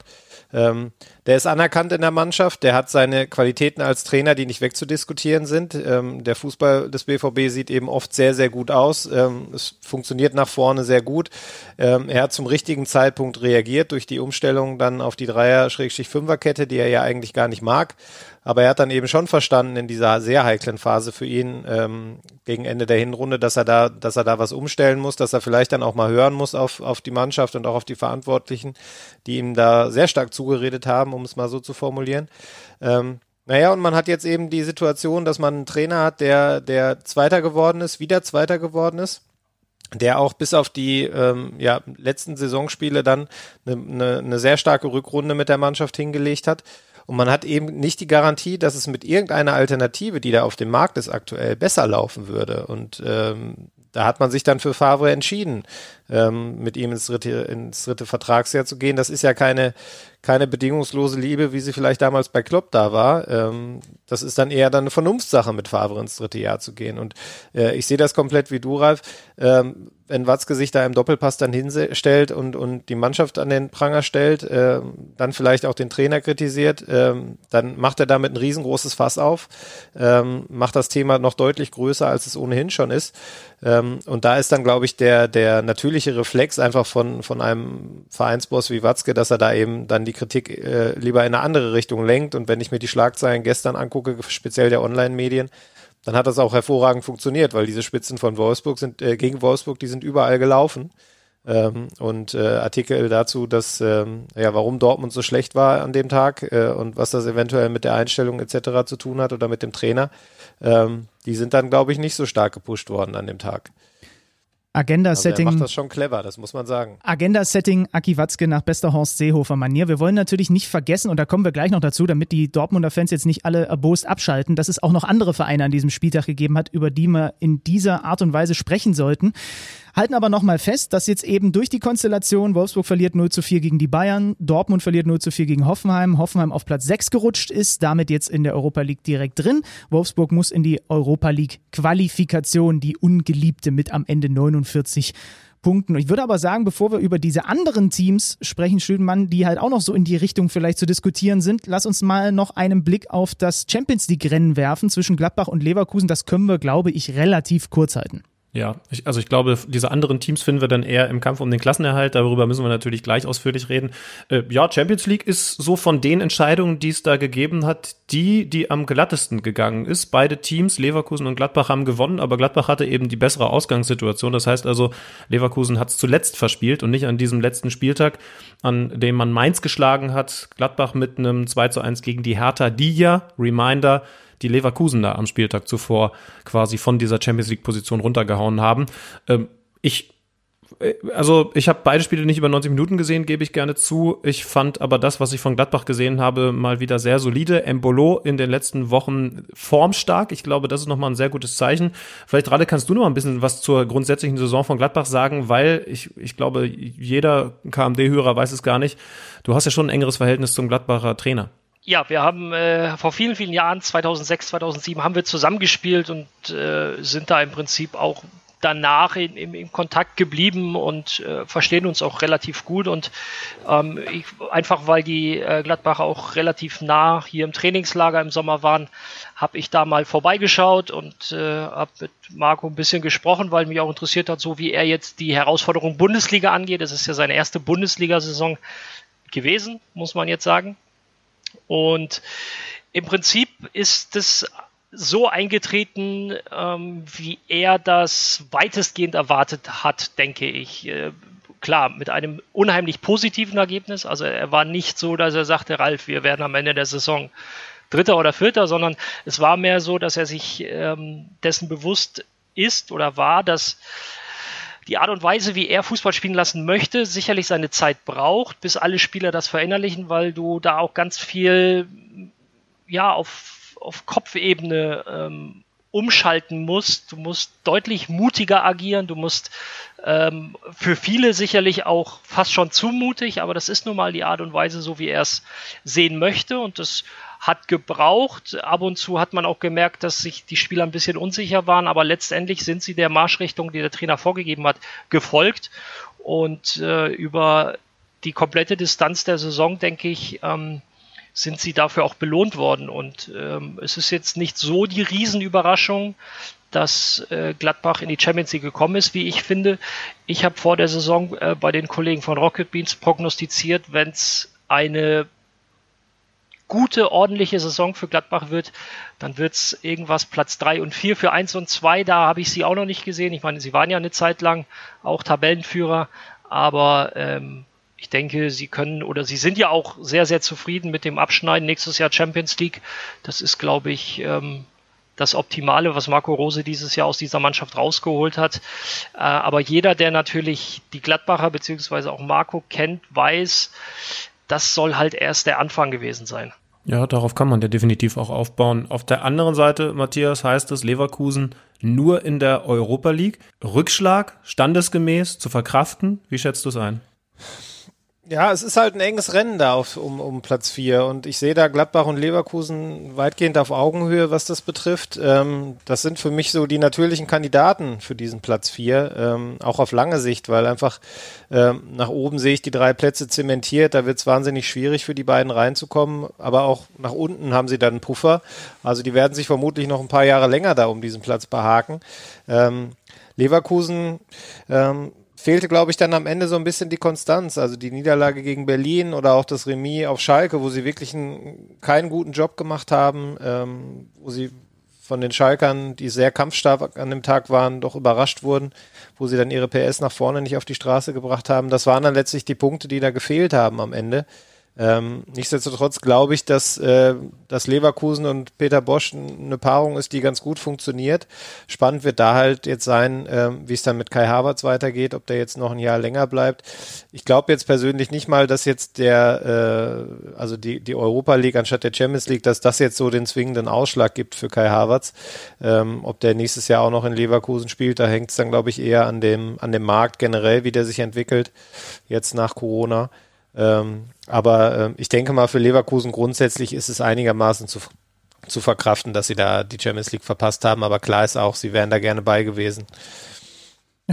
Ähm, der ist anerkannt in der Mannschaft, der hat seine Qualitäten als Trainer, die nicht wegzudiskutieren sind. Ähm, der Fußball des BVB sieht eben oft sehr, sehr gut aus. Ähm, es funktioniert nach vorne sehr gut. Ähm, er hat zum richtigen Zeitpunkt reagiert durch die Umstellung dann auf die Dreier-Fünfer-Kette, die er ja eigentlich gar nicht mag. Aber er hat dann eben schon verstanden in dieser sehr heiklen Phase für ihn ähm, gegen Ende der Hinrunde, dass er da, dass er da was umstellen muss, dass er vielleicht dann auch mal hören muss auf, auf die Mannschaft und auch auf die Verantwortlichen, die ihm da sehr stark zugeredet haben, um es mal so zu formulieren. Ähm, naja, und man hat jetzt eben die Situation, dass man einen Trainer hat, der, der Zweiter geworden ist, wieder Zweiter geworden ist der auch bis auf die ähm, ja, letzten Saisonspiele dann eine, eine, eine sehr starke Rückrunde mit der Mannschaft hingelegt hat. Und man hat eben nicht die Garantie, dass es mit irgendeiner Alternative, die da auf dem Markt ist aktuell, besser laufen würde. Und ähm, da hat man sich dann für Favre entschieden, ähm, mit ihm ins dritte, ins dritte Vertragsjahr zu gehen. Das ist ja keine, keine bedingungslose Liebe, wie sie vielleicht damals bei Klopp da war. Ähm, das ist dann eher dann eine Vernunftssache, mit Favre ins dritte Jahr zu gehen. Und äh, ich sehe das komplett wie du, Ralf. Ähm, wenn Watzke sich da im Doppelpass dann hinstellt und, und die Mannschaft an den Pranger stellt, äh, dann vielleicht auch den Trainer kritisiert, äh, dann macht er damit ein riesengroßes Fass auf, ähm, macht das Thema noch deutlich größer, als es ohnehin schon ist. Ähm, und da ist dann, glaube ich, der, der natürliche Reflex einfach von, von einem Vereinsboss wie Watzke, dass er da eben dann die Kritik äh, lieber in eine andere Richtung lenkt. Und wenn ich mir die Schlagzeilen gestern angucke, speziell der Online-Medien, dann hat das auch hervorragend funktioniert, weil diese Spitzen von Wolfsburg sind äh, gegen Wolfsburg, die sind überall gelaufen. Ähm, und äh, Artikel dazu, dass ähm, ja, warum Dortmund so schlecht war an dem Tag äh, und was das eventuell mit der Einstellung etc. zu tun hat oder mit dem Trainer, ähm, die sind dann, glaube ich, nicht so stark gepusht worden an dem Tag. Agenda-Setting. Also macht das schon clever, das muss man sagen. Agenda-Setting Aki Watzke nach bester Horst Seehofer-Manier. Wir wollen natürlich nicht vergessen, und da kommen wir gleich noch dazu, damit die Dortmunder Fans jetzt nicht alle erbost abschalten, dass es auch noch andere Vereine an diesem Spieltag gegeben hat, über die wir in dieser Art und Weise sprechen sollten halten aber nochmal fest, dass jetzt eben durch die Konstellation Wolfsburg verliert 0 zu 4 gegen die Bayern, Dortmund verliert 0 zu 4 gegen Hoffenheim, Hoffenheim auf Platz 6 gerutscht ist, damit jetzt in der Europa League direkt drin. Wolfsburg muss in die Europa League Qualifikation, die ungeliebte mit am Ende 49 Punkten. Ich würde aber sagen, bevor wir über diese anderen Teams sprechen, Schüdenmann, die halt auch noch so in die Richtung vielleicht zu diskutieren sind, lass uns mal noch einen Blick auf das Champions League Rennen werfen zwischen Gladbach und Leverkusen. Das können wir, glaube ich, relativ kurz halten. Ja, ich, also ich glaube, diese anderen Teams finden wir dann eher im Kampf um den Klassenerhalt. Darüber müssen wir natürlich gleich ausführlich reden. Äh, ja, Champions League ist so von den Entscheidungen, die es da gegeben hat, die, die am glattesten gegangen ist. Beide Teams, Leverkusen und Gladbach, haben gewonnen, aber Gladbach hatte eben die bessere Ausgangssituation. Das heißt also, Leverkusen hat es zuletzt verspielt und nicht an diesem letzten Spieltag, an dem man Mainz geschlagen hat. Gladbach mit einem 2 zu 1 gegen die Hertha, die ja, Reminder, die Leverkusen da am Spieltag zuvor quasi von dieser Champions League Position runtergehauen haben. Ähm, ich äh, also ich habe beide Spiele nicht über 90 Minuten gesehen, gebe ich gerne zu. Ich fand aber das, was ich von Gladbach gesehen habe, mal wieder sehr solide. Embolo in den letzten Wochen formstark. Ich glaube, das ist nochmal ein sehr gutes Zeichen. Vielleicht, Rade, kannst du noch ein bisschen was zur grundsätzlichen Saison von Gladbach sagen, weil ich, ich glaube, jeder KMD-Hörer weiß es gar nicht. Du hast ja schon ein engeres Verhältnis zum Gladbacher Trainer. Ja, wir haben äh, vor vielen, vielen Jahren, 2006, 2007, haben wir zusammengespielt und äh, sind da im Prinzip auch danach in, in, in Kontakt geblieben und äh, verstehen uns auch relativ gut und ähm, ich, einfach weil die äh, Gladbacher auch relativ nah hier im Trainingslager im Sommer waren, habe ich da mal vorbeigeschaut und äh, habe mit Marco ein bisschen gesprochen, weil mich auch interessiert hat, so wie er jetzt die Herausforderung Bundesliga angeht. Das ist ja seine erste Bundesliga-Saison gewesen, muss man jetzt sagen. Und im Prinzip ist es so eingetreten, ähm, wie er das weitestgehend erwartet hat, denke ich. Äh, klar, mit einem unheimlich positiven Ergebnis. Also er war nicht so, dass er sagte, Ralf, wir werden am Ende der Saison Dritter oder Vierter, sondern es war mehr so, dass er sich ähm, dessen bewusst ist oder war, dass die Art und Weise, wie er Fußball spielen lassen möchte, sicherlich seine Zeit braucht, bis alle Spieler das verinnerlichen, weil du da auch ganz viel ja auf, auf Kopfebene ähm, umschalten musst. Du musst deutlich mutiger agieren. Du musst ähm, für viele sicherlich auch fast schon zumutig, aber das ist nun mal die Art und Weise, so wie er es sehen möchte. Und das hat gebraucht. Ab und zu hat man auch gemerkt, dass sich die Spieler ein bisschen unsicher waren, aber letztendlich sind sie der Marschrichtung, die der Trainer vorgegeben hat, gefolgt. Und äh, über die komplette Distanz der Saison, denke ich, ähm, sind sie dafür auch belohnt worden. Und ähm, es ist jetzt nicht so die Riesenüberraschung, dass äh, Gladbach in die Champions League gekommen ist, wie ich finde. Ich habe vor der Saison äh, bei den Kollegen von Rocket Beans prognostiziert, wenn es eine gute, ordentliche Saison für Gladbach wird, dann wird es irgendwas Platz 3 und 4 für 1 und 2. Da habe ich sie auch noch nicht gesehen. Ich meine, sie waren ja eine Zeit lang auch Tabellenführer, aber ähm, ich denke, sie können oder sie sind ja auch sehr, sehr zufrieden mit dem Abschneiden nächstes Jahr Champions League. Das ist, glaube ich, ähm, das Optimale, was Marco Rose dieses Jahr aus dieser Mannschaft rausgeholt hat. Äh, aber jeder, der natürlich die Gladbacher beziehungsweise auch Marco kennt, weiß, das soll halt erst der Anfang gewesen sein. Ja, darauf kann man ja definitiv auch aufbauen. Auf der anderen Seite, Matthias, heißt es Leverkusen nur in der Europa League. Rückschlag, standesgemäß zu verkraften. Wie schätzt du es ein? Ja, es ist halt ein enges Rennen da auf, um, um Platz 4 und ich sehe da Gladbach und Leverkusen weitgehend auf Augenhöhe, was das betrifft. Ähm, das sind für mich so die natürlichen Kandidaten für diesen Platz 4, ähm, auch auf lange Sicht, weil einfach ähm, nach oben sehe ich die drei Plätze zementiert, da wird es wahnsinnig schwierig für die beiden reinzukommen, aber auch nach unten haben sie dann einen Puffer. Also die werden sich vermutlich noch ein paar Jahre länger da um diesen Platz behaken. Ähm, Leverkusen ähm, fehlte, glaube ich, dann am Ende so ein bisschen die Konstanz. Also die Niederlage gegen Berlin oder auch das Remis auf Schalke, wo sie wirklich einen, keinen guten Job gemacht haben, ähm, wo sie von den Schalkern, die sehr kampfstark an dem Tag waren, doch überrascht wurden, wo sie dann ihre PS nach vorne nicht auf die Straße gebracht haben. Das waren dann letztlich die Punkte, die da gefehlt haben am Ende. Ähm, nichtsdestotrotz glaube ich, dass, äh, dass Leverkusen und Peter Bosch eine Paarung ist, die ganz gut funktioniert. Spannend wird da halt jetzt sein, äh, wie es dann mit Kai Havertz weitergeht, ob der jetzt noch ein Jahr länger bleibt. Ich glaube jetzt persönlich nicht mal, dass jetzt der, äh, also die, die Europa League anstatt der Champions League, dass das jetzt so den zwingenden Ausschlag gibt für Kai Havertz. Ähm, ob der nächstes Jahr auch noch in Leverkusen spielt, da hängt es dann, glaube ich, eher an dem, an dem Markt generell, wie der sich entwickelt, jetzt nach Corona. Ähm, aber äh, ich denke mal, für Leverkusen grundsätzlich ist es einigermaßen zu, zu verkraften, dass sie da die Champions League verpasst haben. Aber klar ist auch, sie wären da gerne bei gewesen.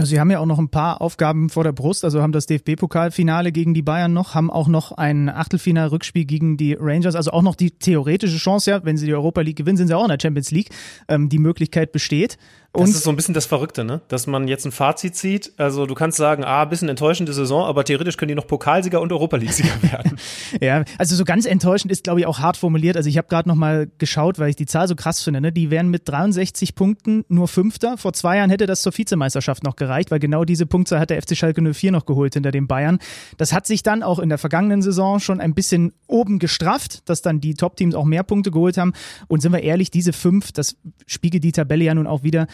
Sie haben ja auch noch ein paar Aufgaben vor der Brust, also haben das DFB-Pokalfinale gegen die Bayern noch, haben auch noch ein Achtelfinal-Rückspiel gegen die Rangers, also auch noch die theoretische Chance, ja, wenn sie die Europa League gewinnen, sind sie auch in der Champions League. Ähm, die Möglichkeit besteht. Und das ist so ein bisschen das Verrückte, ne? Dass man jetzt ein Fazit zieht. Also du kannst sagen, ah, ein bisschen enttäuschende Saison, aber theoretisch können die noch Pokalsieger und Europa League-Sieger werden. ja, also so ganz enttäuschend ist, glaube ich, auch hart formuliert. Also ich habe gerade noch mal geschaut, weil ich die Zahl so krass finde. Ne? Die wären mit 63 Punkten nur Fünfter. Vor zwei Jahren hätte das zur Vizemeisterschaft noch gereicht, weil genau diese Punktzahl hat der FC Schalke 04 noch geholt hinter den Bayern. Das hat sich dann auch in der vergangenen Saison schon ein bisschen oben gestrafft, dass dann die Top-Teams auch mehr Punkte geholt haben. Und sind wir ehrlich, diese fünf, das spiegelt die Tabelle ja nun auch wieder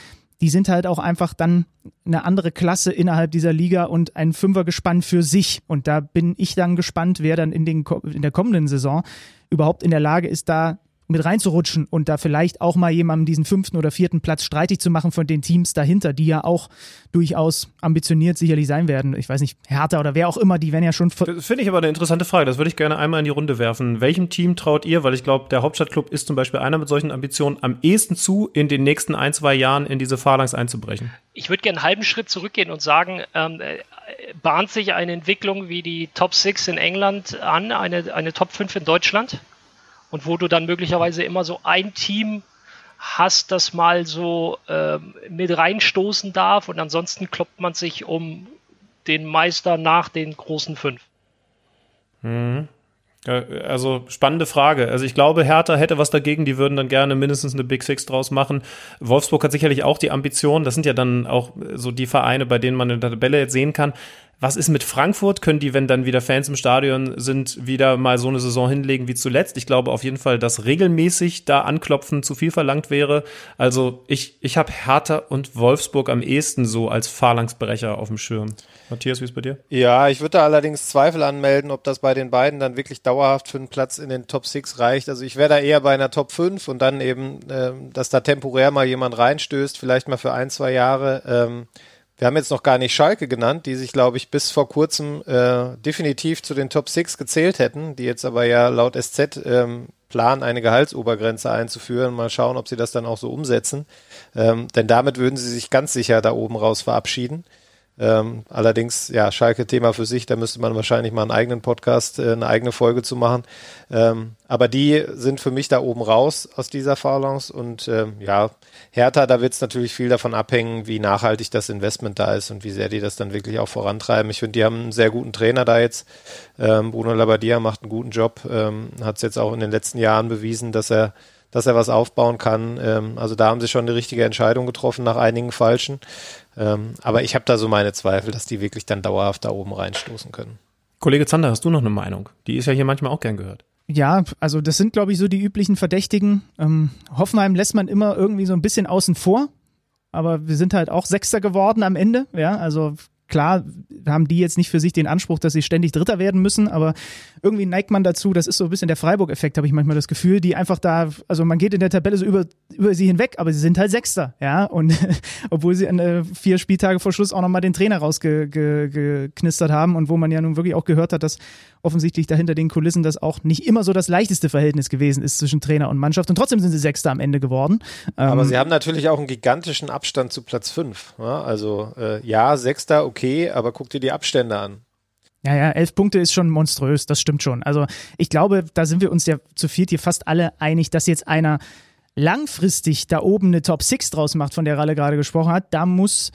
die sind halt auch einfach dann eine andere Klasse innerhalb dieser Liga und ein Fünfergespann für sich. Und da bin ich dann gespannt, wer dann in, den, in der kommenden Saison überhaupt in der Lage ist, da mit reinzurutschen und da vielleicht auch mal jemandem diesen fünften oder vierten Platz streitig zu machen von den Teams dahinter, die ja auch durchaus ambitioniert sicherlich sein werden. Ich weiß nicht, Hertha oder wer auch immer, die werden ja schon. Das finde ich aber eine interessante Frage. Das würde ich gerne einmal in die Runde werfen. Welchem Team traut ihr, weil ich glaube, der Hauptstadtclub ist zum Beispiel einer mit solchen Ambitionen, am ehesten zu, in den nächsten ein, zwei Jahren in diese Phalanx einzubrechen? Ich würde gerne einen halben Schritt zurückgehen und sagen, ähm, äh, bahnt sich eine Entwicklung wie die Top 6 in England an, eine, eine Top 5 in Deutschland? Und wo du dann möglicherweise immer so ein Team hast, das mal so äh, mit reinstoßen darf und ansonsten kloppt man sich um den Meister nach den großen fünf. Mhm. Also spannende Frage. Also ich glaube, Hertha hätte was dagegen, die würden dann gerne mindestens eine Big Six draus machen. Wolfsburg hat sicherlich auch die Ambition. Das sind ja dann auch so die Vereine, bei denen man in der Tabelle jetzt sehen kann. Was ist mit Frankfurt? Können die, wenn dann wieder Fans im Stadion sind, wieder mal so eine Saison hinlegen wie zuletzt? Ich glaube auf jeden Fall, dass regelmäßig da anklopfen zu viel verlangt wäre. Also ich, ich habe Hertha und Wolfsburg am ehesten so als Phalanxbrecher auf dem Schirm. Matthias, wie ist bei dir? Ja, ich würde da allerdings Zweifel anmelden, ob das bei den beiden dann wirklich dauerhaft für einen Platz in den Top 6 reicht. Also ich wäre da eher bei einer Top 5 und dann eben, äh, dass da temporär mal jemand reinstößt, vielleicht mal für ein, zwei Jahre. Ähm, wir haben jetzt noch gar nicht Schalke genannt, die sich, glaube ich, bis vor kurzem äh, definitiv zu den Top 6 gezählt hätten, die jetzt aber ja laut SZ ähm, planen, eine Gehaltsobergrenze einzuführen. Mal schauen, ob sie das dann auch so umsetzen. Ähm, denn damit würden sie sich ganz sicher da oben raus verabschieden. Ähm, allerdings, ja, Schalke Thema für sich, da müsste man wahrscheinlich mal einen eigenen Podcast, äh, eine eigene Folge zu machen. Ähm, aber die sind für mich da oben raus aus dieser Phalanx und ähm, ja, Hertha, da wird es natürlich viel davon abhängen, wie nachhaltig das Investment da ist und wie sehr die das dann wirklich auch vorantreiben. Ich finde, die haben einen sehr guten Trainer da jetzt. Ähm, Bruno Labbadia macht einen guten Job, ähm, hat es jetzt auch in den letzten Jahren bewiesen, dass er dass er was aufbauen kann. Ähm, also da haben sie schon die richtige Entscheidung getroffen nach einigen falschen. Ähm, aber ich habe da so meine Zweifel, dass die wirklich dann dauerhaft da oben reinstoßen können. Kollege Zander, hast du noch eine Meinung? Die ist ja hier manchmal auch gern gehört. Ja, also das sind, glaube ich, so die üblichen Verdächtigen. Ähm, Hoffenheim lässt man immer irgendwie so ein bisschen außen vor, aber wir sind halt auch Sechster geworden am Ende. Ja, also klar haben die jetzt nicht für sich den Anspruch, dass sie ständig Dritter werden müssen, aber irgendwie neigt man dazu, das ist so ein bisschen der Freiburg-Effekt, habe ich manchmal das Gefühl, die einfach da, also man geht in der Tabelle so über, über sie hinweg, aber sie sind halt Sechster, ja, und obwohl sie äh, vier Spieltage vor Schluss auch nochmal den Trainer rausgeknistert haben und wo man ja nun wirklich auch gehört hat, dass offensichtlich dahinter den Kulissen das auch nicht immer so das leichteste Verhältnis gewesen ist zwischen Trainer und Mannschaft und trotzdem sind sie Sechster am Ende geworden. Aber ähm, sie haben natürlich auch einen gigantischen Abstand zu Platz fünf. Ja? Also äh, ja, Sechster, okay, aber guck dir die Abstände an. Ja, ja, elf Punkte ist schon monströs, das stimmt schon. Also ich glaube, da sind wir uns ja zu viert hier fast alle einig, dass jetzt einer langfristig da oben eine Top Six draus macht, von der Ralle gerade gesprochen hat. Da muss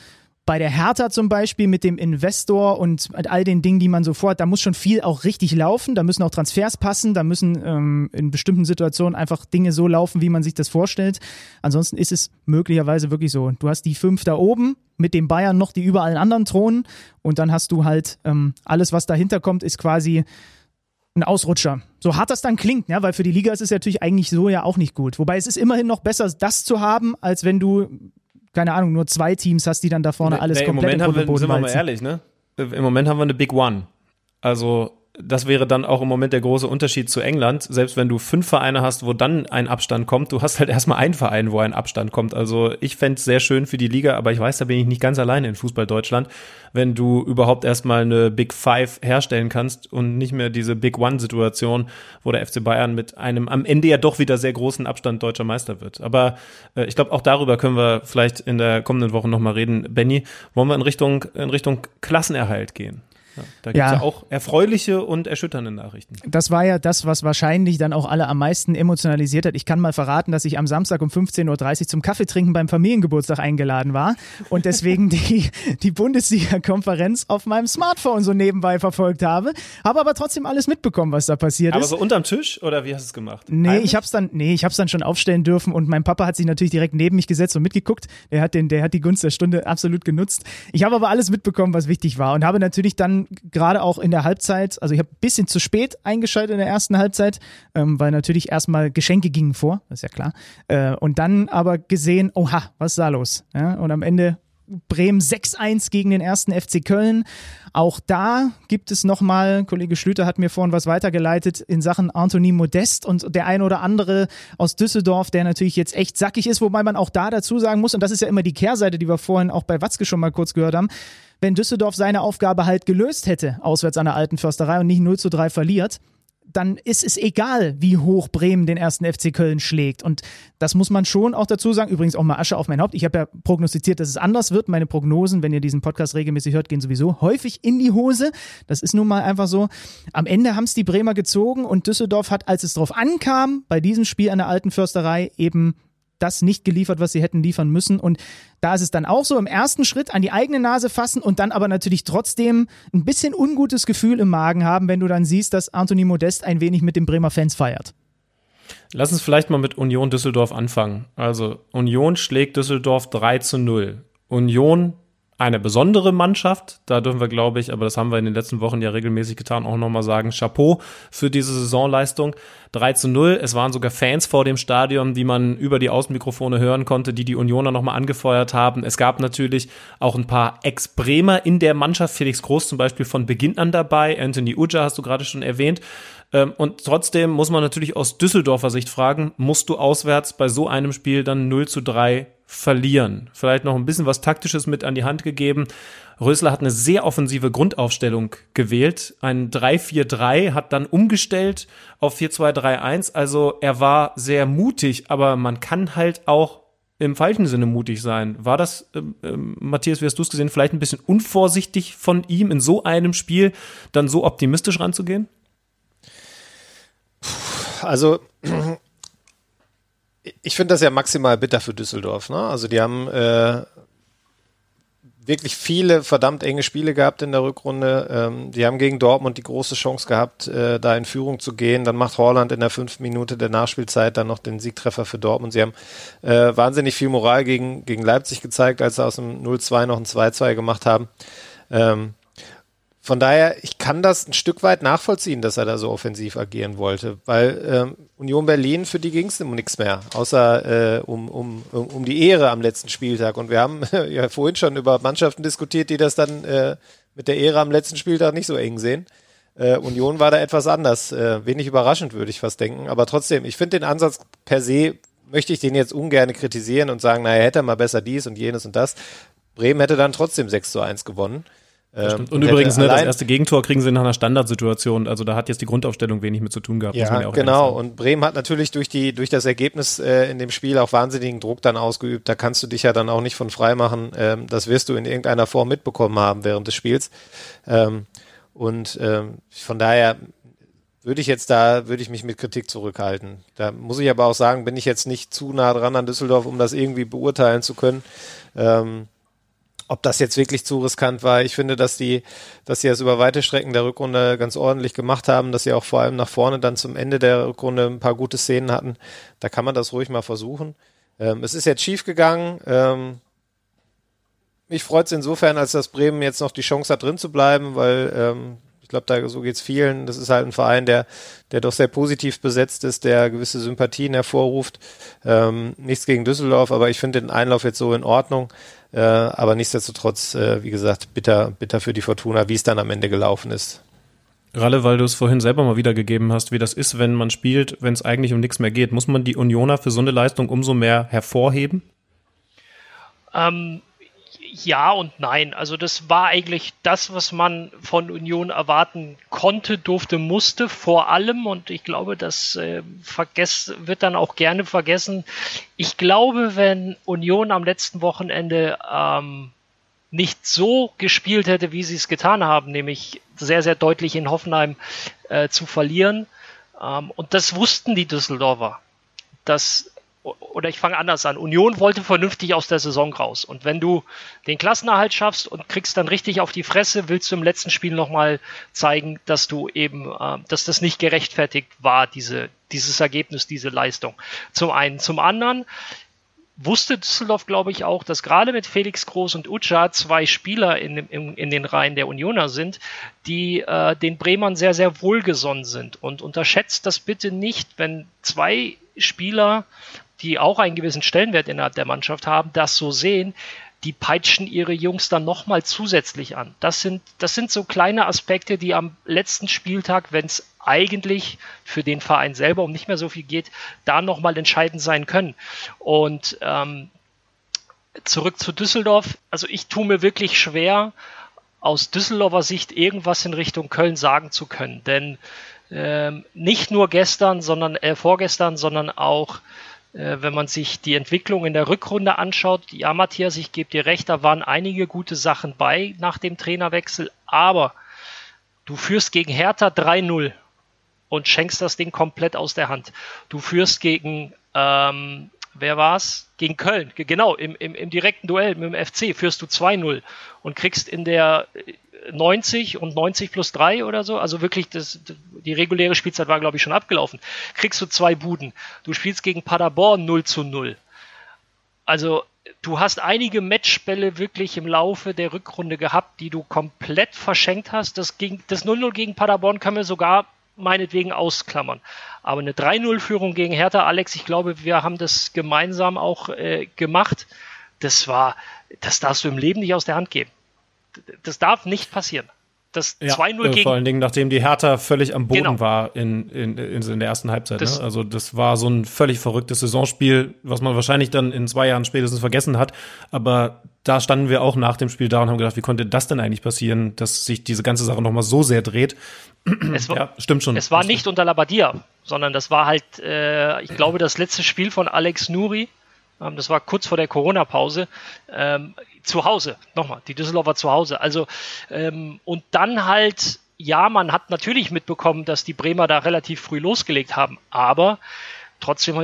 bei der Hertha zum Beispiel mit dem Investor und all den Dingen, die man so vorhat, da muss schon viel auch richtig laufen. Da müssen auch Transfers passen. Da müssen ähm, in bestimmten Situationen einfach Dinge so laufen, wie man sich das vorstellt. Ansonsten ist es möglicherweise wirklich so. Du hast die fünf da oben mit dem Bayern noch, die über allen anderen thronen. Und dann hast du halt ähm, alles, was dahinter kommt, ist quasi ein Ausrutscher. So hart das dann klingt, ja, weil für die Liga ist es natürlich eigentlich so ja auch nicht gut. Wobei es ist immerhin noch besser, das zu haben, als wenn du keine Ahnung, nur zwei Teams hast, die dann da vorne alles nee, komplett im Moment haben wir, sind wir mal ehrlich, ne? Im Moment haben wir eine Big One. Also das wäre dann auch im Moment der große Unterschied zu England. Selbst wenn du fünf Vereine hast, wo dann ein Abstand kommt, du hast halt erstmal einen Verein, wo ein Abstand kommt. Also ich fände es sehr schön für die Liga, aber ich weiß, da bin ich nicht ganz alleine in Fußball Deutschland, wenn du überhaupt erstmal eine Big Five herstellen kannst und nicht mehr diese Big One-Situation, wo der FC Bayern mit einem am Ende ja doch wieder sehr großen Abstand deutscher Meister wird. Aber äh, ich glaube, auch darüber können wir vielleicht in der kommenden Woche nochmal reden. Benny, wollen wir in Richtung, in Richtung Klassenerhalt gehen? Ja, da gibt es ja. ja. auch erfreuliche und erschütternde Nachrichten. Das war ja das, was wahrscheinlich dann auch alle am meisten emotionalisiert hat. Ich kann mal verraten, dass ich am Samstag um 15.30 Uhr zum Kaffeetrinken beim Familiengeburtstag eingeladen war und deswegen die, die Bundesliga-Konferenz auf meinem Smartphone so nebenbei verfolgt habe. Habe aber trotzdem alles mitbekommen, was da passiert aber ist. Aber so unterm Tisch oder wie hast du es gemacht? Nee, Heimlich? ich hab's dann, nee, ich hab's dann schon aufstellen dürfen und mein Papa hat sich natürlich direkt neben mich gesetzt und mitgeguckt. Der hat den, der hat die Gunst der Stunde absolut genutzt. Ich habe aber alles mitbekommen, was wichtig war und habe natürlich dann gerade auch in der Halbzeit, also ich habe ein bisschen zu spät eingeschaltet in der ersten Halbzeit, ähm, weil natürlich erstmal Geschenke gingen vor, das ist ja klar. Äh, und dann aber gesehen, oha, was ist da los? Ja, und am Ende Bremen 6-1 gegen den ersten FC Köln. Auch da gibt es nochmal, Kollege Schlüter hat mir vorhin was weitergeleitet in Sachen Anthony Modest und der ein oder andere aus Düsseldorf, der natürlich jetzt echt sackig ist, wobei man auch da dazu sagen muss, und das ist ja immer die Kehrseite, die wir vorhin auch bei Watzke schon mal kurz gehört haben, wenn Düsseldorf seine Aufgabe halt gelöst hätte, auswärts an der alten Försterei und nicht 0 zu 3 verliert, dann ist es egal, wie hoch Bremen den ersten FC Köln schlägt. Und das muss man schon auch dazu sagen. Übrigens auch mal Asche auf mein Haupt. Ich habe ja prognostiziert, dass es anders wird. Meine Prognosen, wenn ihr diesen Podcast regelmäßig hört, gehen sowieso häufig in die Hose. Das ist nun mal einfach so. Am Ende haben es die Bremer gezogen und Düsseldorf hat, als es drauf ankam, bei diesem Spiel an der alten Försterei eben das nicht geliefert, was sie hätten liefern müssen. Und da ist es dann auch so im ersten Schritt an die eigene Nase fassen und dann aber natürlich trotzdem ein bisschen ungutes Gefühl im Magen haben, wenn du dann siehst, dass Anthony Modest ein wenig mit den Bremer Fans feiert. Lass uns vielleicht mal mit Union Düsseldorf anfangen. Also Union schlägt Düsseldorf 3 zu 0. Union eine besondere Mannschaft. Da dürfen wir, glaube ich, aber das haben wir in den letzten Wochen ja regelmäßig getan, auch nochmal sagen, Chapeau für diese Saisonleistung. 3 zu 0. Es waren sogar Fans vor dem Stadion, die man über die Außenmikrofone hören konnte, die die Unioner nochmal angefeuert haben. Es gab natürlich auch ein paar Ex-Bremer in der Mannschaft. Felix Groß zum Beispiel von Beginn an dabei. Anthony Uja hast du gerade schon erwähnt. Ähm, und trotzdem muss man natürlich aus Düsseldorfer Sicht fragen, musst du auswärts bei so einem Spiel dann 0 zu 3 verlieren? Vielleicht noch ein bisschen was Taktisches mit an die Hand gegeben. Rösler hat eine sehr offensive Grundaufstellung gewählt. Ein 3-4-3 hat dann umgestellt auf 4-2-3-1. Also er war sehr mutig, aber man kann halt auch im falschen Sinne mutig sein. War das, ähm, ähm, Matthias, wie hast du es gesehen, vielleicht ein bisschen unvorsichtig von ihm in so einem Spiel dann so optimistisch ranzugehen? Also ich finde das ja maximal bitter für Düsseldorf. Ne? Also die haben äh, wirklich viele verdammt enge Spiele gehabt in der Rückrunde. Ähm, die haben gegen Dortmund die große Chance gehabt, äh, da in Führung zu gehen. Dann macht Horland in der fünften Minute der Nachspielzeit dann noch den Siegtreffer für Dortmund. Sie haben äh, wahnsinnig viel Moral gegen, gegen Leipzig gezeigt, als sie aus dem 0-2 noch ein 2-2 gemacht haben. Ähm, von daher, ich kann das ein Stück weit nachvollziehen, dass er da so offensiv agieren wollte, weil ähm, Union Berlin, für die ging es um nichts mehr, außer äh, um, um, um die Ehre am letzten Spieltag. Und wir haben ja vorhin schon über Mannschaften diskutiert, die das dann äh, mit der Ehre am letzten Spieltag nicht so eng sehen. Äh, Union war da etwas anders, äh, wenig überraschend, würde ich fast denken. Aber trotzdem, ich finde den Ansatz per se, möchte ich den jetzt ungern kritisieren und sagen, naja, hätte er mal besser dies und jenes und das. Bremen hätte dann trotzdem 6 zu 1 gewonnen. Ähm, und, übrigens, ne, das erste Gegentor kriegen sie nach einer Standardsituation. Also da hat jetzt die Grundaufstellung wenig mit zu tun gehabt. Ja, ja genau. Und Bremen hat natürlich durch die durch das Ergebnis äh, in dem Spiel auch wahnsinnigen Druck dann ausgeübt. Da kannst du dich ja dann auch nicht von frei machen. Ähm, das wirst du in irgendeiner Form mitbekommen haben während des Spiels. Ähm, und ähm, von daher würde ich jetzt da, würde ich mich mit Kritik zurückhalten. Da muss ich aber auch sagen, bin ich jetzt nicht zu nah dran an Düsseldorf, um das irgendwie beurteilen zu können. Ähm, ob das jetzt wirklich zu riskant war. Ich finde, dass die, dass sie das über weite Strecken der Rückrunde ganz ordentlich gemacht haben, dass sie auch vor allem nach vorne dann zum Ende der Rückrunde ein paar gute Szenen hatten. Da kann man das ruhig mal versuchen. Ähm, es ist jetzt schief gegangen. Ähm, mich freut es insofern, als dass Bremen jetzt noch die Chance hat, drin zu bleiben, weil ähm, glaube, da so geht's vielen. Das ist halt ein Verein, der, der doch sehr positiv besetzt ist, der gewisse Sympathien hervorruft. Ähm, nichts gegen Düsseldorf, aber ich finde den Einlauf jetzt so in Ordnung. Äh, aber nichtsdestotrotz, äh, wie gesagt, bitter, bitter für die Fortuna, wie es dann am Ende gelaufen ist. Ralle, weil du es vorhin selber mal wiedergegeben hast, wie das ist, wenn man spielt, wenn es eigentlich um nichts mehr geht. Muss man die Unioner für so eine Leistung umso mehr hervorheben? Ähm, ja und nein. Also das war eigentlich das, was man von Union erwarten konnte, durfte, musste, vor allem. Und ich glaube, das äh, vergess, wird dann auch gerne vergessen. Ich glaube, wenn Union am letzten Wochenende ähm, nicht so gespielt hätte, wie sie es getan haben, nämlich sehr, sehr deutlich in Hoffenheim äh, zu verlieren. Ähm, und das wussten die Düsseldorfer. Das, oder ich fange anders an. Union wollte vernünftig aus der Saison raus. Und wenn du den Klassenerhalt schaffst und kriegst dann richtig auf die Fresse, willst du im letzten Spiel nochmal zeigen, dass du eben, äh, dass das nicht gerechtfertigt war, diese, dieses Ergebnis, diese Leistung. Zum einen. Zum anderen wusste Düsseldorf, glaube ich, auch, dass gerade mit Felix Groß und Ucha zwei Spieler in, in, in den Reihen der Unioner sind, die äh, den Bremern sehr, sehr wohlgesonnen sind. Und unterschätzt das bitte nicht, wenn zwei Spieler, die auch einen gewissen Stellenwert innerhalb der Mannschaft haben, das so sehen, die peitschen ihre Jungs dann nochmal zusätzlich an. Das sind, das sind so kleine Aspekte, die am letzten Spieltag, wenn es eigentlich für den Verein selber um nicht mehr so viel geht, da nochmal entscheidend sein können. Und ähm, zurück zu Düsseldorf. Also ich tue mir wirklich schwer, aus Düsseldorfer Sicht irgendwas in Richtung Köln sagen zu können. Denn ähm, nicht nur gestern, sondern äh, vorgestern, sondern auch wenn man sich die Entwicklung in der Rückrunde anschaut, ja, Matthias, ich gebe dir recht, da waren einige gute Sachen bei nach dem Trainerwechsel, aber du führst gegen Hertha 3-0 und schenkst das Ding komplett aus der Hand. Du führst gegen, ähm, wer war's? Gegen Köln, genau, im, im, im direkten Duell mit dem FC führst du 2-0 und kriegst in der 90 und 90 plus 3 oder so, also wirklich das, die reguläre Spielzeit war, glaube ich, schon abgelaufen, kriegst du zwei Buden. Du spielst gegen Paderborn 0 zu 0. Also du hast einige Matchbälle wirklich im Laufe der Rückrunde gehabt, die du komplett verschenkt hast. Das, das 0-0 gegen Paderborn können wir sogar meinetwegen ausklammern. Aber eine 3-0-Führung gegen Hertha, Alex, ich glaube, wir haben das gemeinsam auch äh, gemacht. Das war, das darfst du im Leben nicht aus der Hand geben das darf nicht passieren. Das ja, 2-0 äh, gegen. Vor allen Dingen, nachdem die Hertha völlig am Boden genau. war in, in, in, in, der ersten Halbzeit. Das, ne? Also, das war so ein völlig verrücktes Saisonspiel, was man wahrscheinlich dann in zwei Jahren spätestens vergessen hat. Aber da standen wir auch nach dem Spiel da und haben gedacht, wie konnte das denn eigentlich passieren, dass sich diese ganze Sache nochmal so sehr dreht? Es war, ja, stimmt schon. Es war nicht unter Labadia, sondern das war halt, äh, ich glaube, das letzte Spiel von Alex Nuri. Ähm, das war kurz vor der Corona-Pause. Ähm, zu Hause, nochmal, die Düsseldorfer zu Hause. Also, ähm, und dann halt, ja, man hat natürlich mitbekommen, dass die Bremer da relativ früh losgelegt haben, aber trotzdem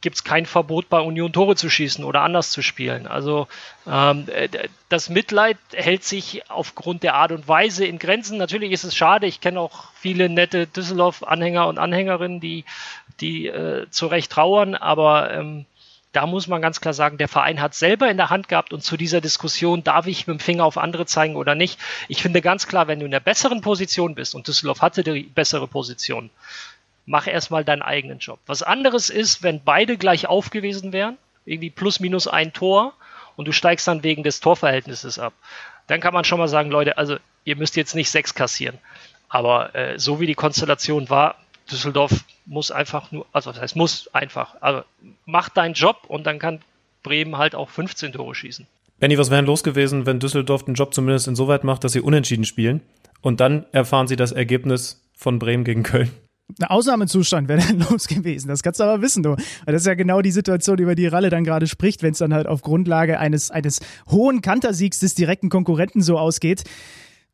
gibt es kein Verbot bei Union Tore zu schießen oder anders zu spielen. Also ähm, das Mitleid hält sich aufgrund der Art und Weise in Grenzen. Natürlich ist es schade. Ich kenne auch viele nette Düsseldorf-Anhänger und Anhängerinnen, die, die äh, zu Recht trauern, aber ähm, da muss man ganz klar sagen, der Verein hat selber in der Hand gehabt und zu dieser Diskussion, darf ich mit dem Finger auf andere zeigen oder nicht? Ich finde ganz klar, wenn du in der besseren Position bist und Düsseldorf hatte die bessere Position, mach erstmal deinen eigenen Job. Was anderes ist, wenn beide gleich auf gewesen wären, irgendwie plus minus ein Tor und du steigst dann wegen des Torverhältnisses ab. Dann kann man schon mal sagen, Leute, also ihr müsst jetzt nicht sechs kassieren. Aber äh, so wie die Konstellation war, Düsseldorf muss einfach nur, also das heißt muss einfach, also mach deinen Job und dann kann Bremen halt auch 15 Tore schießen. Benny, was wäre los gewesen, wenn Düsseldorf den Job zumindest insoweit macht, dass sie unentschieden spielen und dann erfahren sie das Ergebnis von Bremen gegen Köln? Ein Ausnahmezustand wäre dann los gewesen. Das kannst du aber wissen, du. Weil das ist ja genau die Situation, über die Ralle dann gerade spricht, wenn es dann halt auf Grundlage eines, eines hohen Kantersiegs des direkten Konkurrenten so ausgeht.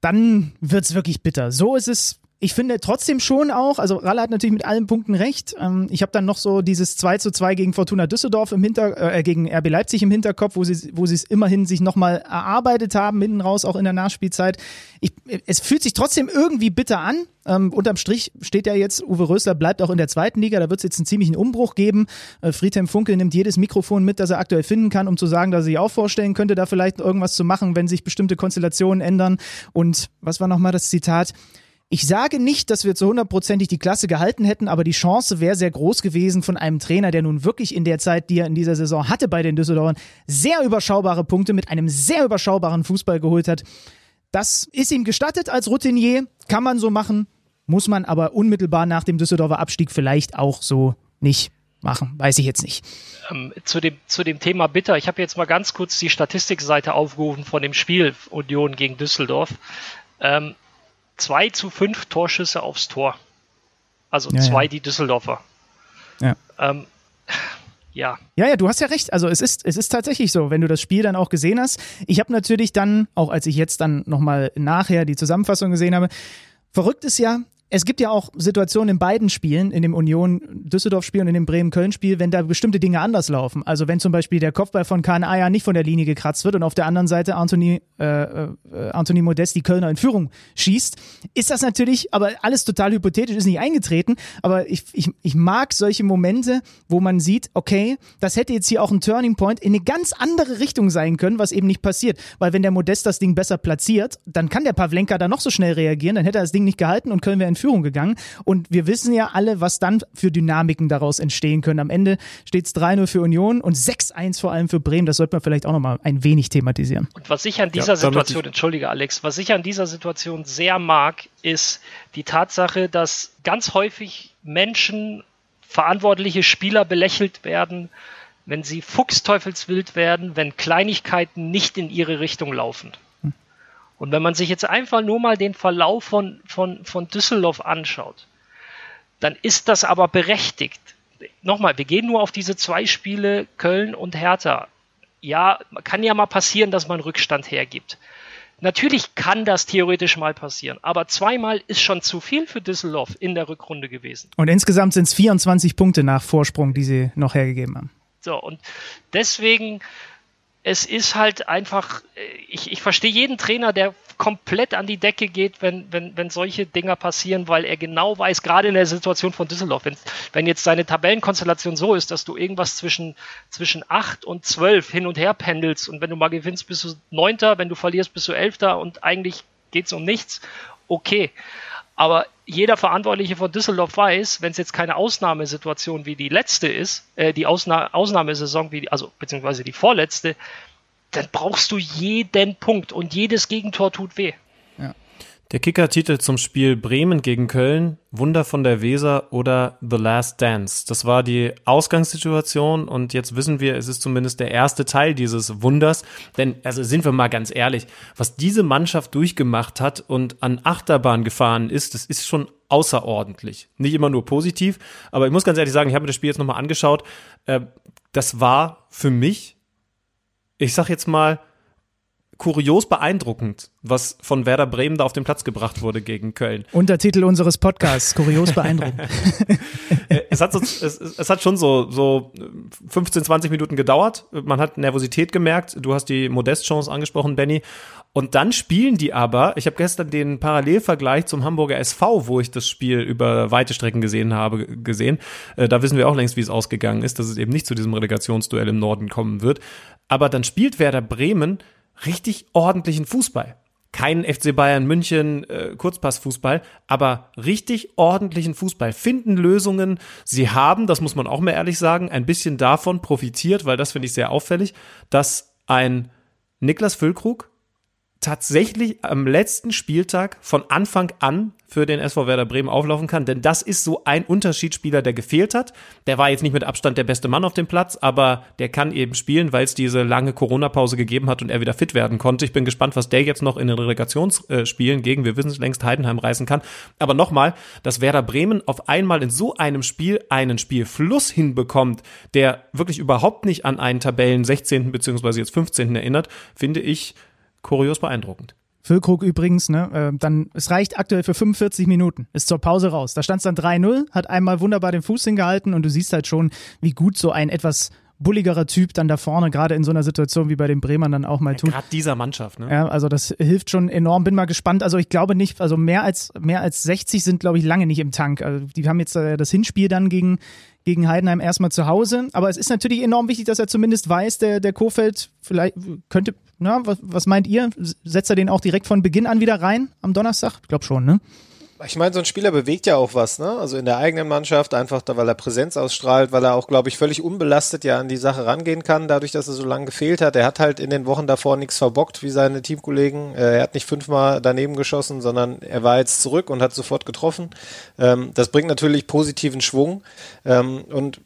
Dann wird es wirklich bitter. So ist es ich finde trotzdem schon auch, also Ralle hat natürlich mit allen Punkten recht. Ähm, ich habe dann noch so dieses 2 zu 2 gegen Fortuna Düsseldorf im Hinter, äh, gegen RB Leipzig im Hinterkopf, wo sie, wo sie es immerhin sich nochmal erarbeitet haben, hinten raus, auch in der Nachspielzeit. Ich, es fühlt sich trotzdem irgendwie bitter an. Ähm, unterm Strich steht ja jetzt, Uwe Rösler bleibt auch in der zweiten Liga, da wird es jetzt einen ziemlichen Umbruch geben. Äh, Friedhelm Funkel nimmt jedes Mikrofon mit, das er aktuell finden kann, um zu sagen, dass er sich auch vorstellen könnte, da vielleicht irgendwas zu machen, wenn sich bestimmte Konstellationen ändern. Und was war nochmal das Zitat? Ich sage nicht, dass wir zu hundertprozentig die Klasse gehalten hätten, aber die Chance wäre sehr groß gewesen von einem Trainer, der nun wirklich in der Zeit, die er in dieser Saison hatte bei den Düsseldorfern, sehr überschaubare Punkte mit einem sehr überschaubaren Fußball geholt hat. Das ist ihm gestattet als Routinier, kann man so machen, muss man aber unmittelbar nach dem Düsseldorfer Abstieg vielleicht auch so nicht machen. Weiß ich jetzt nicht. Ähm, zu, dem, zu dem Thema Bitter, ich habe jetzt mal ganz kurz die Statistikseite aufgerufen von dem Spiel Union gegen Düsseldorf. Ähm, 2 zu 5 Torschüsse aufs Tor. Also ja, zwei ja. die Düsseldorfer. Ja. Ähm, ja. Ja, ja, du hast ja recht. Also es ist, es ist tatsächlich so, wenn du das Spiel dann auch gesehen hast. Ich habe natürlich dann, auch als ich jetzt dann nochmal nachher die Zusammenfassung gesehen habe, verrückt ist ja, es gibt ja auch Situationen in beiden Spielen, in dem Union-Düsseldorf-Spiel und in dem Bremen-Köln-Spiel, wenn da bestimmte Dinge anders laufen. Also wenn zum Beispiel der Kopfball von Kahn Ayer nicht von der Linie gekratzt wird und auf der anderen Seite Anthony, äh, äh, Anthony Modest die Kölner in Führung schießt, ist das natürlich, aber alles total hypothetisch, ist nicht eingetreten. Aber ich, ich, ich mag solche Momente, wo man sieht, okay, das hätte jetzt hier auch ein Turning Point in eine ganz andere Richtung sein können, was eben nicht passiert. Weil wenn der Modest das Ding besser platziert, dann kann der Pavlenka da noch so schnell reagieren, dann hätte er das Ding nicht gehalten und Köln wäre in Führung gegangen. Und wir wissen ja alle, was dann für Dynamiken daraus entstehen können. Am Ende steht es 3-0 für Union und 6-1 vor allem für Bremen. Das sollte man vielleicht auch nochmal ein wenig thematisieren. Und was ich an dieser ja, Situation, entschuldige Alex, was ich an dieser Situation sehr mag, ist die Tatsache, dass ganz häufig Menschen, verantwortliche Spieler belächelt werden, wenn sie fuchsteufelswild werden, wenn Kleinigkeiten nicht in ihre Richtung laufen. Und wenn man sich jetzt einfach nur mal den Verlauf von, von, von Düsseldorf anschaut, dann ist das aber berechtigt. Nochmal, wir gehen nur auf diese zwei Spiele Köln und Hertha. Ja, kann ja mal passieren, dass man Rückstand hergibt. Natürlich kann das theoretisch mal passieren, aber zweimal ist schon zu viel für Düsseldorf in der Rückrunde gewesen. Und insgesamt sind es 24 Punkte nach Vorsprung, die sie noch hergegeben haben. So, und deswegen es ist halt einfach, äh, ich, ich verstehe jeden Trainer, der komplett an die Decke geht, wenn, wenn, wenn solche Dinger passieren, weil er genau weiß, gerade in der Situation von Düsseldorf, wenn, wenn jetzt seine Tabellenkonstellation so ist, dass du irgendwas zwischen, zwischen 8 und 12 hin und her pendelst und wenn du mal gewinnst, bist du Neunter, wenn du verlierst, bist du Elfter und eigentlich geht es um nichts, okay. Aber jeder Verantwortliche von Düsseldorf weiß, wenn es jetzt keine Ausnahmesituation wie die letzte ist, äh, die Ausna Ausnahmesaison wie die, also beziehungsweise die vorletzte, dann brauchst du jeden Punkt und jedes Gegentor tut weh. Der Kicker-Titel zum Spiel Bremen gegen Köln, Wunder von der Weser oder The Last Dance. Das war die Ausgangssituation und jetzt wissen wir, es ist zumindest der erste Teil dieses Wunders. Denn, also sind wir mal ganz ehrlich, was diese Mannschaft durchgemacht hat und an Achterbahn gefahren ist, das ist schon außerordentlich. Nicht immer nur positiv, aber ich muss ganz ehrlich sagen, ich habe mir das Spiel jetzt nochmal angeschaut. Äh, das war für mich, ich sag jetzt mal, kurios beeindruckend, was von Werder Bremen da auf den Platz gebracht wurde gegen Köln. Untertitel unseres Podcasts, kurios beeindruckend. es, hat so, es, es, hat schon so, so 15, 20 Minuten gedauert. Man hat Nervosität gemerkt. Du hast die Modest-Chance angesprochen, Benny. Und dann spielen die aber, ich habe gestern den Parallelvergleich zum Hamburger SV, wo ich das Spiel über weite Strecken gesehen habe, gesehen. Äh, da wissen wir auch längst, wie es ausgegangen ist, dass es eben nicht zu diesem Relegationsduell im Norden kommen wird. Aber dann spielt Werder Bremen richtig ordentlichen Fußball. Keinen FC Bayern München äh, Kurzpassfußball, aber richtig ordentlichen Fußball. Finden Lösungen. Sie haben, das muss man auch mal ehrlich sagen, ein bisschen davon profitiert, weil das finde ich sehr auffällig, dass ein Niklas Füllkrug tatsächlich am letzten Spieltag von Anfang an für den SV Werder Bremen auflaufen kann, denn das ist so ein Unterschiedsspieler, der gefehlt hat. Der war jetzt nicht mit Abstand der beste Mann auf dem Platz, aber der kann eben spielen, weil es diese lange Corona-Pause gegeben hat und er wieder fit werden konnte. Ich bin gespannt, was der jetzt noch in den Relegationsspielen gegen, wir wissen es längst, Heidenheim reißen kann. Aber nochmal, dass Werder Bremen auf einmal in so einem Spiel einen Spielfluss hinbekommt, der wirklich überhaupt nicht an einen Tabellen 16. bzw. jetzt 15. erinnert, finde ich kurios beeindruckend. Füllkrug übrigens, ne, äh, dann, es reicht aktuell für 45 Minuten, ist zur Pause raus. Da stand es dann 3-0, hat einmal wunderbar den Fuß hingehalten und du siehst halt schon, wie gut so ein etwas bulligerer Typ dann da vorne, gerade in so einer Situation wie bei den Bremern dann auch mal ja, tut. Gerade dieser Mannschaft, ne? Ja, also das hilft schon enorm. Bin mal gespannt. Also ich glaube nicht, also mehr als, mehr als 60 sind, glaube ich, lange nicht im Tank. Also die haben jetzt äh, das Hinspiel dann gegen, gegen Heidenheim erstmal zu Hause. Aber es ist natürlich enorm wichtig, dass er zumindest weiß, der, der Kofeld vielleicht könnte, na, was, was meint ihr? Setzt er den auch direkt von Beginn an wieder rein am Donnerstag? Ich glaube schon, ne? Ich meine, so ein Spieler bewegt ja auch was, ne? Also in der eigenen Mannschaft, einfach da, weil er Präsenz ausstrahlt, weil er auch, glaube ich, völlig unbelastet ja an die Sache rangehen kann, dadurch, dass er so lange gefehlt hat. Er hat halt in den Wochen davor nichts verbockt, wie seine Teamkollegen. Äh, er hat nicht fünfmal daneben geschossen, sondern er war jetzt zurück und hat sofort getroffen. Ähm, das bringt natürlich positiven Schwung. Ähm, und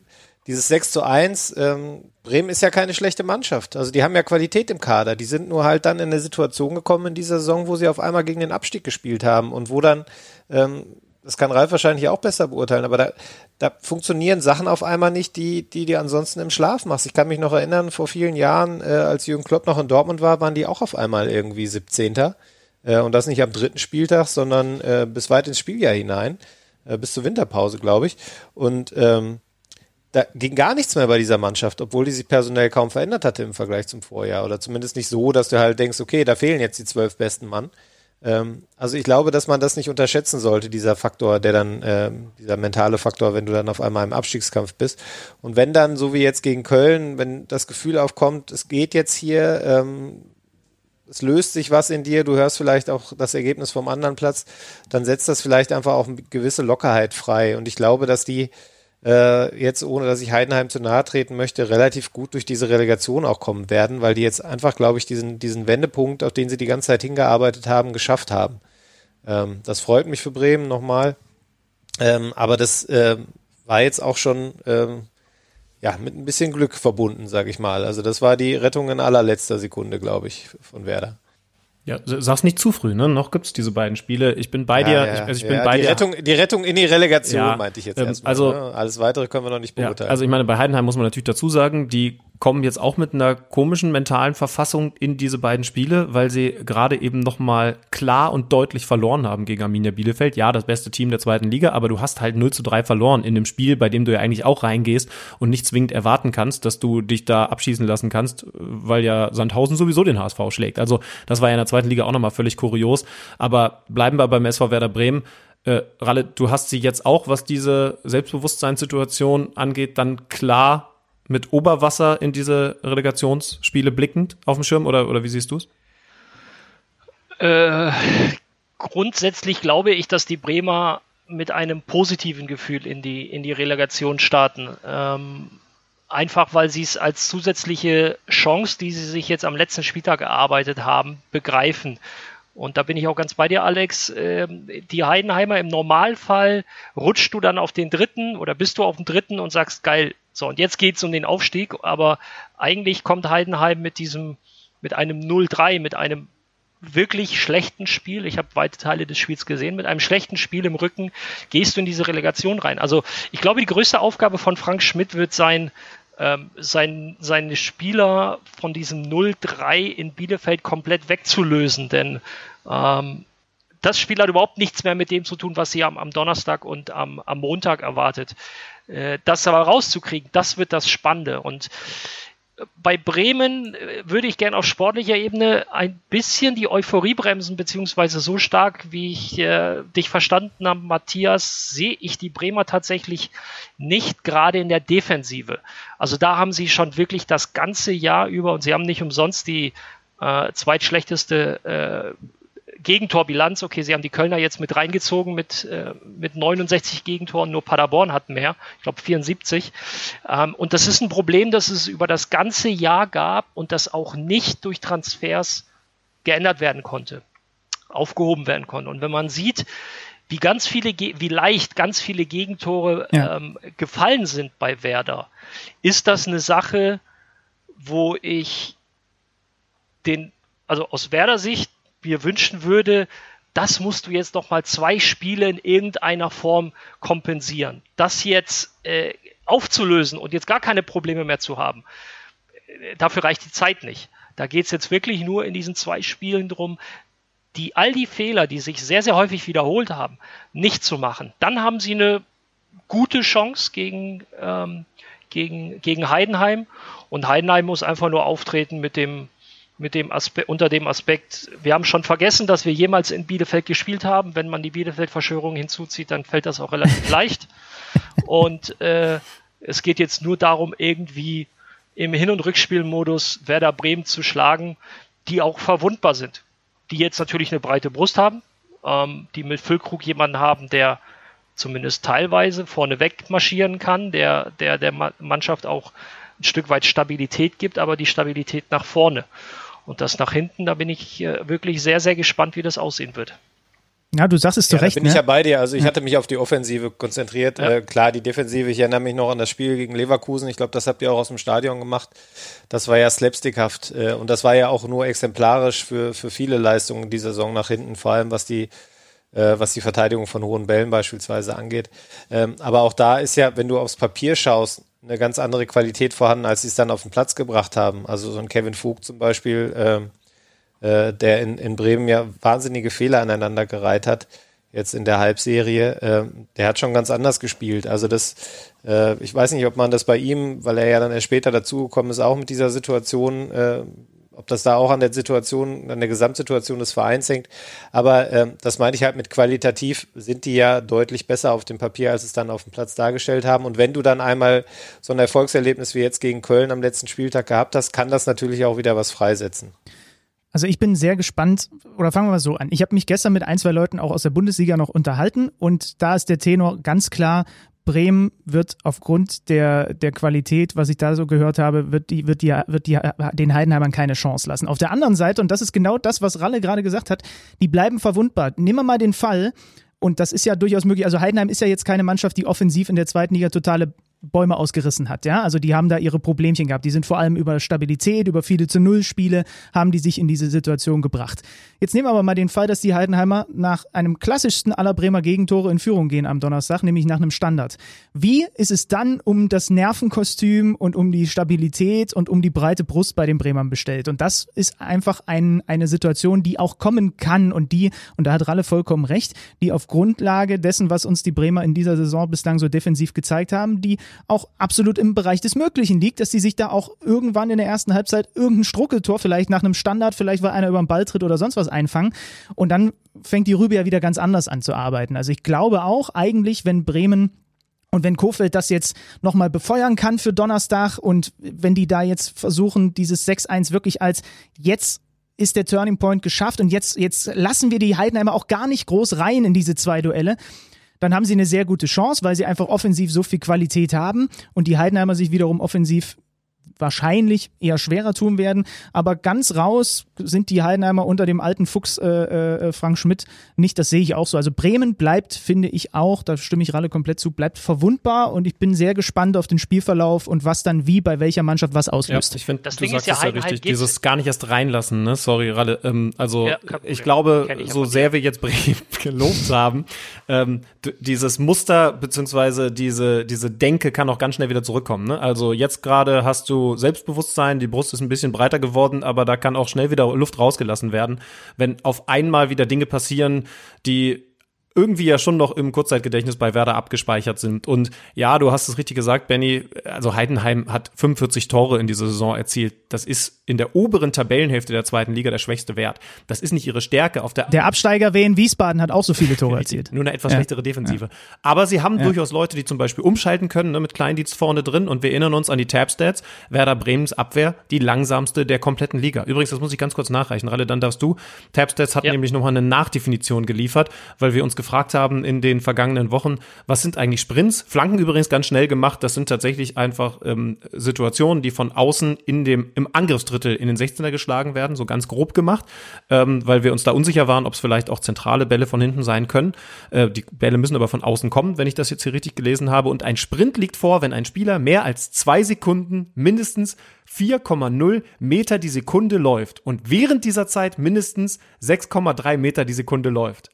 dieses 6 zu 1, ähm, Bremen ist ja keine schlechte Mannschaft. Also die haben ja Qualität im Kader. Die sind nur halt dann in eine Situation gekommen in dieser Saison, wo sie auf einmal gegen den Abstieg gespielt haben und wo dann ähm, das kann Ralf wahrscheinlich auch besser beurteilen, aber da, da funktionieren Sachen auf einmal nicht, die, die dir ansonsten im Schlaf machst. Ich kann mich noch erinnern, vor vielen Jahren, äh, als Jürgen Klopp noch in Dortmund war, waren die auch auf einmal irgendwie 17. Äh, und das nicht am dritten Spieltag, sondern äh, bis weit ins Spieljahr hinein, äh, bis zur Winterpause, glaube ich. Und ähm, da ging gar nichts mehr bei dieser Mannschaft, obwohl die sich personell kaum verändert hatte im Vergleich zum Vorjahr. Oder zumindest nicht so, dass du halt denkst, okay, da fehlen jetzt die zwölf besten Mann. Ähm, also ich glaube, dass man das nicht unterschätzen sollte, dieser Faktor, der dann, ähm, dieser mentale Faktor, wenn du dann auf einmal im Abstiegskampf bist. Und wenn dann, so wie jetzt gegen Köln, wenn das Gefühl aufkommt, es geht jetzt hier, ähm, es löst sich was in dir, du hörst vielleicht auch das Ergebnis vom anderen Platz, dann setzt das vielleicht einfach auch eine gewisse Lockerheit frei. Und ich glaube, dass die äh, jetzt, ohne dass ich Heidenheim zu nahe treten möchte, relativ gut durch diese Relegation auch kommen werden, weil die jetzt einfach, glaube ich, diesen, diesen Wendepunkt, auf den sie die ganze Zeit hingearbeitet haben, geschafft haben. Ähm, das freut mich für Bremen nochmal. Ähm, aber das äh, war jetzt auch schon ähm, ja, mit ein bisschen Glück verbunden, sage ich mal. Also das war die Rettung in allerletzter Sekunde, glaube ich, von Werder. Ja, sag's nicht zu früh, ne? Noch gibt's diese beiden Spiele. Ich bin bei ja, dir. Ja, ich, also ich ja, bin bei die dir. Rettung, die Rettung in die Relegation meinte ich jetzt ähm, erstmal. also- ne? Alles weitere können wir noch nicht beurteilen. also ich meine, bei Heidenheim muss man natürlich dazu sagen, die kommen jetzt auch mit einer komischen mentalen Verfassung in diese beiden Spiele, weil sie gerade eben nochmal klar und deutlich verloren haben gegen Arminia Bielefeld. Ja, das beste Team der zweiten Liga, aber du hast halt 0 zu 3 verloren in dem Spiel, bei dem du ja eigentlich auch reingehst und nicht zwingend erwarten kannst, dass du dich da abschießen lassen kannst, weil ja Sandhausen sowieso den HSV schlägt. Also das war ja in der zweiten Liga auch nochmal völlig kurios. Aber bleiben wir beim SV Werder Bremen. Äh, Ralle, du hast sie jetzt auch, was diese Selbstbewusstseinssituation angeht, dann klar mit Oberwasser in diese Relegationsspiele blickend auf dem Schirm oder, oder wie siehst du es? Äh, grundsätzlich glaube ich, dass die Bremer mit einem positiven Gefühl in die, in die Relegation starten. Ähm, einfach weil sie es als zusätzliche Chance, die sie sich jetzt am letzten Spieltag erarbeitet haben, begreifen. Und da bin ich auch ganz bei dir, Alex. Ähm, die Heidenheimer im Normalfall rutschst du dann auf den dritten oder bist du auf dem dritten und sagst, geil, so, und jetzt geht's um den Aufstieg, aber eigentlich kommt Heidenheim mit diesem, mit einem 0-3, mit einem wirklich schlechten Spiel, ich habe weite Teile des Spiels gesehen, mit einem schlechten Spiel im Rücken gehst du in diese Relegation rein. Also ich glaube, die größte Aufgabe von Frank Schmidt wird sein, ähm, sein, seine Spieler von diesem 0-3 in Bielefeld komplett wegzulösen, denn ähm, das Spiel hat überhaupt nichts mehr mit dem zu tun, was sie am, am Donnerstag und am, am Montag erwartet. Äh, das aber rauszukriegen, das wird das Spannende. Und bei Bremen äh, würde ich gerne auf sportlicher Ebene ein bisschen die Euphorie bremsen, beziehungsweise so stark, wie ich äh, dich verstanden habe, Matthias, sehe ich die Bremer tatsächlich nicht gerade in der Defensive. Also da haben sie schon wirklich das ganze Jahr über und sie haben nicht umsonst die äh, zweitschlechteste äh, Gegentorbilanz, okay, sie haben die Kölner jetzt mit reingezogen mit, äh, mit 69 Gegentoren, nur Paderborn hat mehr, ich glaube 74. Ähm, und das ist ein Problem, das es über das ganze Jahr gab und das auch nicht durch Transfers geändert werden konnte, aufgehoben werden konnte. Und wenn man sieht, wie ganz viele, wie leicht ganz viele Gegentore ja. ähm, gefallen sind bei Werder, ist das eine Sache, wo ich den, also aus Werder Sicht mir wünschen würde, das musst du jetzt noch mal zwei Spiele in irgendeiner Form kompensieren. Das jetzt äh, aufzulösen und jetzt gar keine Probleme mehr zu haben, äh, dafür reicht die Zeit nicht. Da geht es jetzt wirklich nur in diesen zwei Spielen drum, die all die Fehler, die sich sehr, sehr häufig wiederholt haben, nicht zu machen. Dann haben sie eine gute Chance gegen, ähm, gegen, gegen Heidenheim und Heidenheim muss einfach nur auftreten mit dem mit dem Aspekt, unter dem Aspekt, wir haben schon vergessen, dass wir jemals in Bielefeld gespielt haben. Wenn man die Bielefeld-Verschwörung hinzuzieht, dann fällt das auch relativ leicht. Und äh, es geht jetzt nur darum, irgendwie im Hin- und Rückspielmodus Werder Bremen zu schlagen, die auch verwundbar sind. Die jetzt natürlich eine breite Brust haben, ähm, die mit Füllkrug jemanden haben, der zumindest teilweise vorneweg marschieren kann, der der, der Mannschaft auch ein Stück weit Stabilität gibt, aber die Stabilität nach vorne. Und das nach hinten, da bin ich äh, wirklich sehr, sehr gespannt, wie das aussehen wird. Ja, du sagst es zu ja, Recht. bin ne? ich ja bei dir. Also ich hatte mich auf die Offensive konzentriert. Ja. Äh, klar, die Defensive. Ich erinnere mich noch an das Spiel gegen Leverkusen. Ich glaube, das habt ihr auch aus dem Stadion gemacht. Das war ja slapstickhaft. Äh, und das war ja auch nur exemplarisch für, für viele Leistungen dieser Saison nach hinten. Vor allem was die, äh, was die Verteidigung von hohen Bällen beispielsweise angeht. Ähm, aber auch da ist ja, wenn du aufs Papier schaust, eine ganz andere Qualität vorhanden, als sie es dann auf den Platz gebracht haben. Also so ein Kevin Vogt zum Beispiel, ähm, äh, der in, in Bremen ja wahnsinnige Fehler aneinander gereiht hat, jetzt in der Halbserie, äh, der hat schon ganz anders gespielt. Also das, äh, ich weiß nicht, ob man das bei ihm, weil er ja dann erst später dazugekommen ist, auch mit dieser Situation äh, ob das da auch an der Situation, an der Gesamtsituation des Vereins hängt. Aber ähm, das meine ich halt mit qualitativ sind die ja deutlich besser auf dem Papier, als es dann auf dem Platz dargestellt haben. Und wenn du dann einmal so ein Erfolgserlebnis wie jetzt gegen Köln am letzten Spieltag gehabt hast, kann das natürlich auch wieder was freisetzen. Also ich bin sehr gespannt, oder fangen wir mal so an. Ich habe mich gestern mit ein, zwei Leuten auch aus der Bundesliga noch unterhalten und da ist der Tenor ganz klar, Bremen wird aufgrund der, der Qualität, was ich da so gehört habe, wird die, wird die, wird die den Heidenheimern keine Chance lassen. Auf der anderen Seite, und das ist genau das, was Ralle gerade gesagt hat, die bleiben verwundbar. Nehmen wir mal den Fall, und das ist ja durchaus möglich. Also Heidenheim ist ja jetzt keine Mannschaft, die offensiv in der zweiten Liga totale Bäume ausgerissen hat. Ja, also die haben da ihre Problemchen gehabt. Die sind vor allem über Stabilität, über viele zu Null Spiele, haben die sich in diese Situation gebracht. Jetzt nehmen wir aber mal den Fall, dass die Heidenheimer nach einem klassischsten aller Bremer Gegentore in Führung gehen am Donnerstag, nämlich nach einem Standard. Wie ist es dann um das Nervenkostüm und um die Stabilität und um die breite Brust bei den Bremern bestellt? Und das ist einfach ein, eine Situation, die auch kommen kann und die, und da hat Ralle vollkommen recht, die auf Grundlage dessen, was uns die Bremer in dieser Saison bislang so defensiv gezeigt haben, die auch absolut im Bereich des Möglichen liegt, dass sie sich da auch irgendwann in der ersten Halbzeit irgendein Struckeltor, vielleicht nach einem Standard, vielleicht weil einer über den Ball tritt oder sonst was einfangen. Und dann fängt die Rübe ja wieder ganz anders an zu arbeiten. Also ich glaube auch eigentlich, wenn Bremen und wenn Kofeld das jetzt nochmal befeuern kann für Donnerstag und wenn die da jetzt versuchen, dieses 6-1 wirklich als jetzt ist der Turning Point geschafft und jetzt, jetzt lassen wir die Heidenheimer auch gar nicht groß rein in diese zwei Duelle, dann haben sie eine sehr gute Chance, weil sie einfach offensiv so viel Qualität haben und die Heidenheimer sich wiederum offensiv wahrscheinlich eher schwerer tun werden. Aber ganz raus sind die Heidenheimer unter dem alten Fuchs äh, äh, Frank Schmidt nicht. Das sehe ich auch so. Also Bremen bleibt, finde ich auch, da stimme ich Ralle komplett zu, bleibt verwundbar und ich bin sehr gespannt auf den Spielverlauf und was dann wie bei welcher Mannschaft was auslöst. Ja, ich finde, du Ding sagst ist ja, ja richtig, dieses gar nicht erst reinlassen, ne? Sorry, Ralle. Ähm, also ja, ich glaube, ich so sehr wir jetzt Bremen gelobt haben, ähm, dieses Muster beziehungsweise diese, diese Denke kann auch ganz schnell wieder zurückkommen. Ne? Also jetzt gerade hast du Selbstbewusstsein, die Brust ist ein bisschen breiter geworden, aber da kann auch schnell wieder Luft rausgelassen werden, wenn auf einmal wieder Dinge passieren, die irgendwie ja schon noch im Kurzzeitgedächtnis bei Werder abgespeichert sind. Und ja, du hast es richtig gesagt, Benny, also Heidenheim hat 45 Tore in dieser Saison erzielt. Das ist in der oberen Tabellenhälfte der zweiten Liga der schwächste Wert. Das ist nicht ihre Stärke. Auf der, der Absteiger Wien Wiesbaden hat auch so viele Tore erzielt. Nur eine etwas ja. schlechtere Defensive. Ja. Aber sie haben ja. durchaus Leute, die zum Beispiel umschalten können, ne, mit Kleindienst vorne drin. Und wir erinnern uns an die Tab-Stats. Werder Bremens Abwehr, die langsamste der kompletten Liga. Übrigens, das muss ich ganz kurz nachreichen. Ralle, dann darfst du. Tab-Stats hat nämlich nochmal eine Nachdefinition geliefert, weil wir uns gefragt haben in den vergangenen Wochen, was sind eigentlich Sprints? Flanken übrigens ganz schnell gemacht. Das sind tatsächlich einfach ähm, Situationen, die von außen in dem, im Angriffsdrittel in den 16er geschlagen werden, so ganz grob gemacht, ähm, weil wir uns da unsicher waren, ob es vielleicht auch zentrale Bälle von hinten sein können. Äh, die Bälle müssen aber von außen kommen, wenn ich das jetzt hier richtig gelesen habe. Und ein Sprint liegt vor, wenn ein Spieler mehr als zwei Sekunden mindestens 4,0 Meter die Sekunde läuft und während dieser Zeit mindestens 6,3 Meter die Sekunde läuft.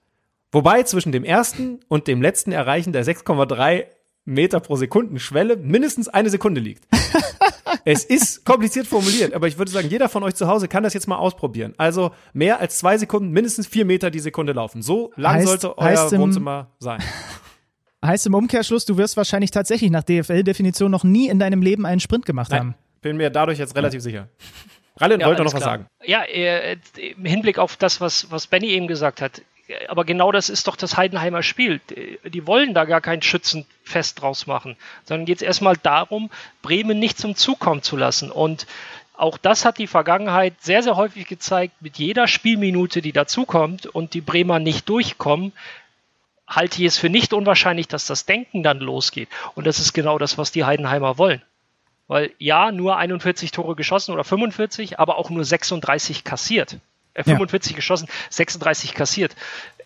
Wobei zwischen dem ersten und dem letzten Erreichen der 6,3 Meter pro Sekunden Schwelle mindestens eine Sekunde liegt. es ist kompliziert formuliert, aber ich würde sagen, jeder von euch zu Hause kann das jetzt mal ausprobieren. Also mehr als zwei Sekunden, mindestens vier Meter die Sekunde laufen. So lang heißt, sollte euer im, Wohnzimmer sein. Heißt im Umkehrschluss, du wirst wahrscheinlich tatsächlich nach DFL-Definition noch nie in deinem Leben einen Sprint gemacht Nein, haben. Bin mir dadurch jetzt relativ sicher. Ralle, ja, wollte noch was sagen. Ja, äh, im Hinblick auf das, was, was Benny eben gesagt hat aber genau das ist doch das Heidenheimer Spiel. Die wollen da gar kein Schützenfest draus machen, sondern geht es erstmal darum, Bremen nicht zum Zug kommen zu lassen. Und auch das hat die Vergangenheit sehr, sehr häufig gezeigt. Mit jeder Spielminute, die dazukommt und die Bremer nicht durchkommen, halte ich es für nicht unwahrscheinlich, dass das Denken dann losgeht. Und das ist genau das, was die Heidenheimer wollen. Weil ja, nur 41 Tore geschossen oder 45, aber auch nur 36 kassiert. Äh, 45 ja. geschossen, 36 kassiert.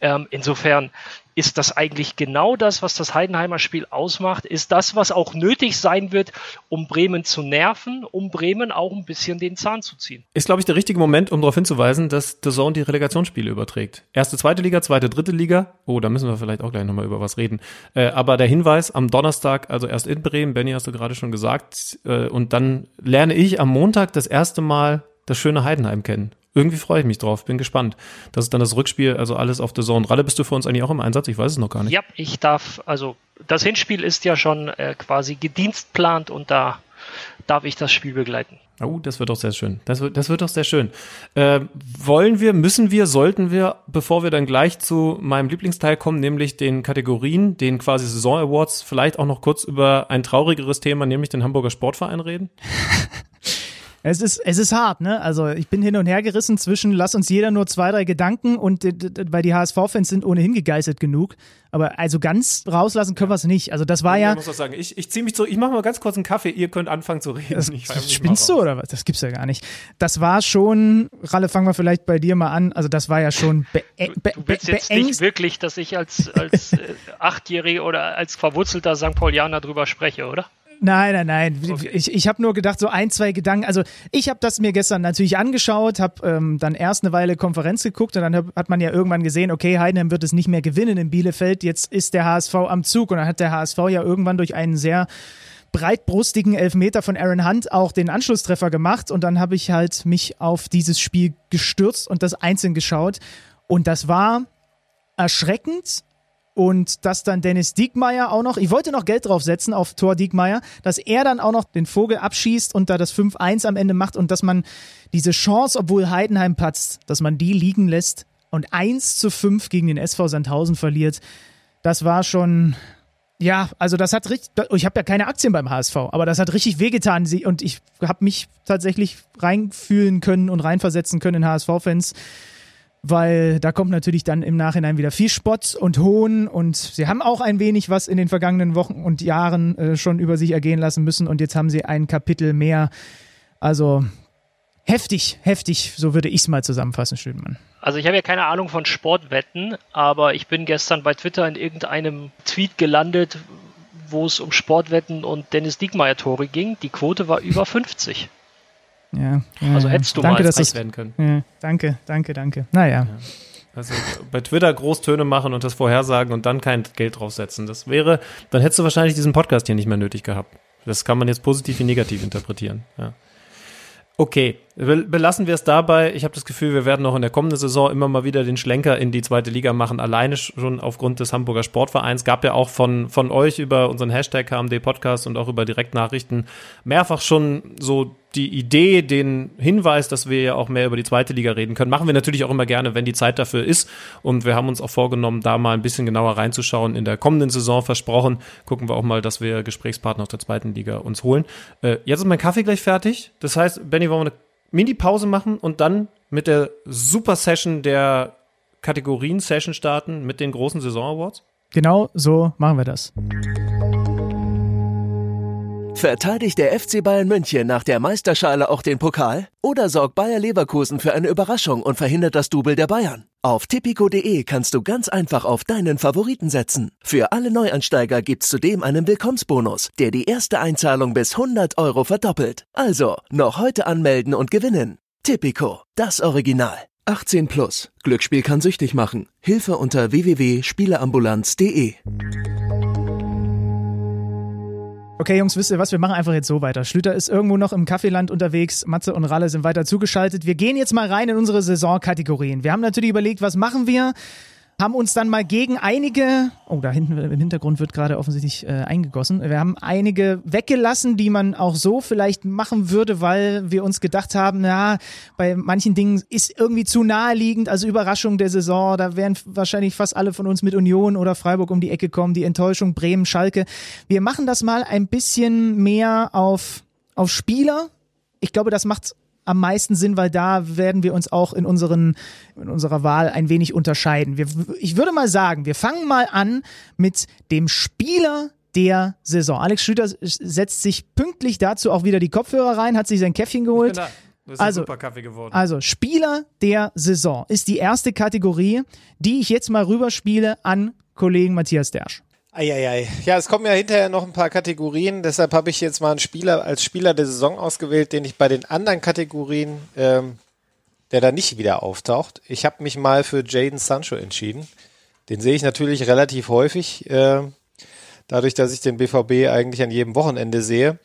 Ähm, insofern ist das eigentlich genau das, was das Heidenheimer Spiel ausmacht, ist das, was auch nötig sein wird, um Bremen zu nerven, um Bremen auch ein bisschen den Zahn zu ziehen. Ist, glaube ich, der richtige Moment, um darauf hinzuweisen, dass The Zone die Relegationsspiele überträgt. Erste, zweite Liga, zweite, dritte Liga. Oh, da müssen wir vielleicht auch gleich nochmal über was reden. Äh, aber der Hinweis am Donnerstag, also erst in Bremen, Benny hast du gerade schon gesagt, äh, und dann lerne ich am Montag das erste Mal das schöne Heidenheim kennen irgendwie freue ich mich drauf, bin gespannt. Das ist dann das Rückspiel, also alles auf der Zone. Ralle, bist du für uns eigentlich auch im Einsatz? Ich weiß es noch gar nicht. Ja, ich darf, also das Hinspiel ist ja schon äh, quasi gedienstplant und da darf ich das Spiel begleiten. Oh, das wird doch sehr schön. Das wird, das wird doch sehr schön. Äh, wollen wir, müssen wir, sollten wir, bevor wir dann gleich zu meinem Lieblingsteil kommen, nämlich den Kategorien, den quasi Saison Awards, vielleicht auch noch kurz über ein traurigeres Thema, nämlich den Hamburger Sportverein reden? Es ist, es ist hart, ne? Also ich bin hin und her gerissen zwischen, lass uns jeder nur zwei, drei Gedanken und weil die HSV-Fans sind ohnehin gegeißelt genug. Aber also ganz rauslassen können wir es nicht. Also das war ja. Ich muss auch sagen, ich, ich ziehe mich zurück, ich mache mal ganz kurz einen Kaffee, ihr könnt anfangen zu reden. Das, das spinnst du oder was? Das gibt's ja gar nicht. Das war schon, Ralle, fangen wir vielleicht bei dir mal an. Also das war ja schon be be Du willst jetzt nicht wirklich, dass ich als, als äh, Achtjährige oder als verwurzelter St. Paulianer drüber spreche, oder? Nein, nein, nein. Okay. Ich, ich habe nur gedacht, so ein, zwei Gedanken. Also ich habe das mir gestern natürlich angeschaut, habe ähm, dann erst eine Weile Konferenz geguckt und dann hab, hat man ja irgendwann gesehen, okay, Heidenheim wird es nicht mehr gewinnen in Bielefeld. Jetzt ist der HSV am Zug und dann hat der HSV ja irgendwann durch einen sehr breitbrustigen Elfmeter von Aaron Hunt auch den Anschlusstreffer gemacht und dann habe ich halt mich auf dieses Spiel gestürzt und das einzeln geschaut und das war erschreckend und dass dann Dennis Diekmeyer auch noch, ich wollte noch Geld draufsetzen auf Tor Diekmeyer, dass er dann auch noch den Vogel abschießt und da das 5-1 am Ende macht und dass man diese Chance, obwohl Heidenheim patzt, dass man die liegen lässt und 1 zu 5 gegen den SV Sandhausen verliert, das war schon, ja, also das hat richtig, ich habe ja keine Aktien beim HSV, aber das hat richtig wehgetan. Und ich habe mich tatsächlich reinfühlen können und reinversetzen können in HSV-Fans weil da kommt natürlich dann im Nachhinein wieder viel Spott und Hohn und sie haben auch ein wenig was in den vergangenen Wochen und Jahren äh, schon über sich ergehen lassen müssen und jetzt haben sie ein Kapitel mehr. Also heftig, heftig, so würde ich es mal zusammenfassen, Schönmann. Also ich habe ja keine Ahnung von Sportwetten, aber ich bin gestern bei Twitter in irgendeinem Tweet gelandet, wo es um Sportwetten und Dennis Diekmeyer-Tore ging. Die Quote war über 50. Ja, ja also hättest du danke, mal dass werden können. Ja, danke, danke, danke. Naja. Ja. Also bei Twitter Großtöne machen und das vorhersagen und dann kein Geld draufsetzen. Das wäre, dann hättest du wahrscheinlich diesen Podcast hier nicht mehr nötig gehabt. Das kann man jetzt positiv wie negativ interpretieren. Ja. Okay, belassen wir es dabei. Ich habe das Gefühl, wir werden auch in der kommenden Saison immer mal wieder den Schlenker in die zweite Liga machen, alleine schon aufgrund des Hamburger Sportvereins. Gab ja auch von, von euch über unseren Hashtag KMD Podcast und auch über Direktnachrichten mehrfach schon so die Idee, den Hinweis, dass wir ja auch mehr über die zweite Liga reden können, machen wir natürlich auch immer gerne, wenn die Zeit dafür ist. Und wir haben uns auch vorgenommen, da mal ein bisschen genauer reinzuschauen. In der kommenden Saison versprochen, gucken wir auch mal, dass wir Gesprächspartner aus der zweiten Liga uns holen. Äh, jetzt ist mein Kaffee gleich fertig. Das heißt, Benny, wollen wir eine Mini-Pause machen und dann mit der Super-Session der Kategorien-Session starten mit den großen Saison-Awards? Genau so machen wir das. Verteidigt der FC Bayern München nach der Meisterschale auch den Pokal? Oder sorgt Bayer Leverkusen für eine Überraschung und verhindert das Double der Bayern? Auf tipico.de kannst du ganz einfach auf deinen Favoriten setzen. Für alle Neuansteiger gibt's zudem einen Willkommensbonus, der die erste Einzahlung bis 100 Euro verdoppelt. Also, noch heute anmelden und gewinnen. Tipico, das Original. 18 plus. Glücksspiel kann süchtig machen. Hilfe unter www.spieleambulanz.de. Okay, Jungs, wisst ihr was? Wir machen einfach jetzt so weiter. Schlüter ist irgendwo noch im Kaffeeland unterwegs. Matze und Ralle sind weiter zugeschaltet. Wir gehen jetzt mal rein in unsere Saisonkategorien. Wir haben natürlich überlegt, was machen wir? Haben uns dann mal gegen einige, oh, da hinten im Hintergrund wird gerade offensichtlich äh, eingegossen. Wir haben einige weggelassen, die man auch so vielleicht machen würde, weil wir uns gedacht haben, na, bei manchen Dingen ist irgendwie zu naheliegend, also Überraschung der Saison, da wären wahrscheinlich fast alle von uns mit Union oder Freiburg um die Ecke kommen, die Enttäuschung Bremen, Schalke. Wir machen das mal ein bisschen mehr auf, auf Spieler. Ich glaube, das macht am meisten Sinn, weil da werden wir uns auch in, unseren, in unserer Wahl ein wenig unterscheiden. Wir, ich würde mal sagen, wir fangen mal an mit dem Spieler der Saison. Alex Schlüter setzt sich pünktlich dazu auch wieder die Kopfhörer rein, hat sich sein Käffchen geholt. Das ist also, super Kaffee geworden. Also, Spieler der Saison ist die erste Kategorie, die ich jetzt mal rüberspiele an Kollegen Matthias Dersch. Eieiei. Ja, es kommen ja hinterher noch ein paar Kategorien, deshalb habe ich jetzt mal einen Spieler als Spieler der Saison ausgewählt, den ich bei den anderen Kategorien, ähm, der da nicht wieder auftaucht. Ich habe mich mal für Jaden Sancho entschieden. Den sehe ich natürlich relativ häufig, äh, dadurch, dass ich den BVB eigentlich an jedem Wochenende sehe.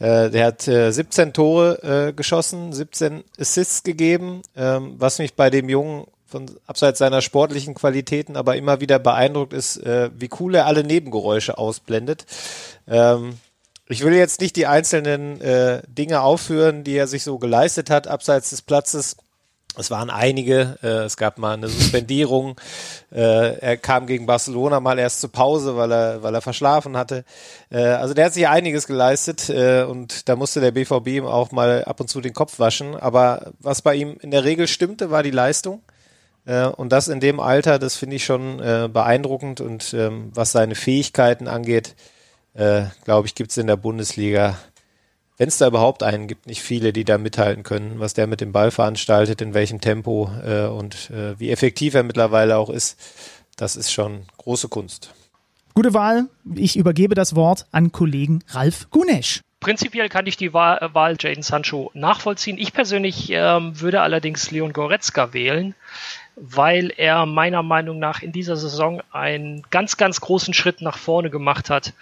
Äh, der hat äh, 17 Tore äh, geschossen, 17 Assists gegeben, ähm, was mich bei dem Jungen von abseits seiner sportlichen Qualitäten aber immer wieder beeindruckt ist, äh, wie cool er alle Nebengeräusche ausblendet. Ähm, ich will jetzt nicht die einzelnen äh, Dinge aufführen, die er sich so geleistet hat abseits des Platzes. Es waren einige. Äh, es gab mal eine Suspendierung. Äh, er kam gegen Barcelona mal erst zur Pause, weil er, weil er verschlafen hatte. Äh, also der hat sich einiges geleistet äh, und da musste der BVB ihm auch mal ab und zu den Kopf waschen. Aber was bei ihm in der Regel stimmte, war die Leistung. Äh, und das in dem Alter, das finde ich schon äh, beeindruckend. Und ähm, was seine Fähigkeiten angeht, äh, glaube ich, gibt es in der Bundesliga, wenn es da überhaupt einen gibt, nicht viele, die da mithalten können, was der mit dem Ball veranstaltet, in welchem Tempo und wie effektiv er mittlerweile auch ist. Das ist schon große Kunst. Gute Wahl. Ich übergebe das Wort an Kollegen Ralf Gunesch. Prinzipiell kann ich die Wahl, Wahl Jaden Sancho nachvollziehen. Ich persönlich ähm, würde allerdings Leon Goretzka wählen weil er meiner Meinung nach in dieser Saison einen ganz, ganz großen Schritt nach vorne gemacht hat,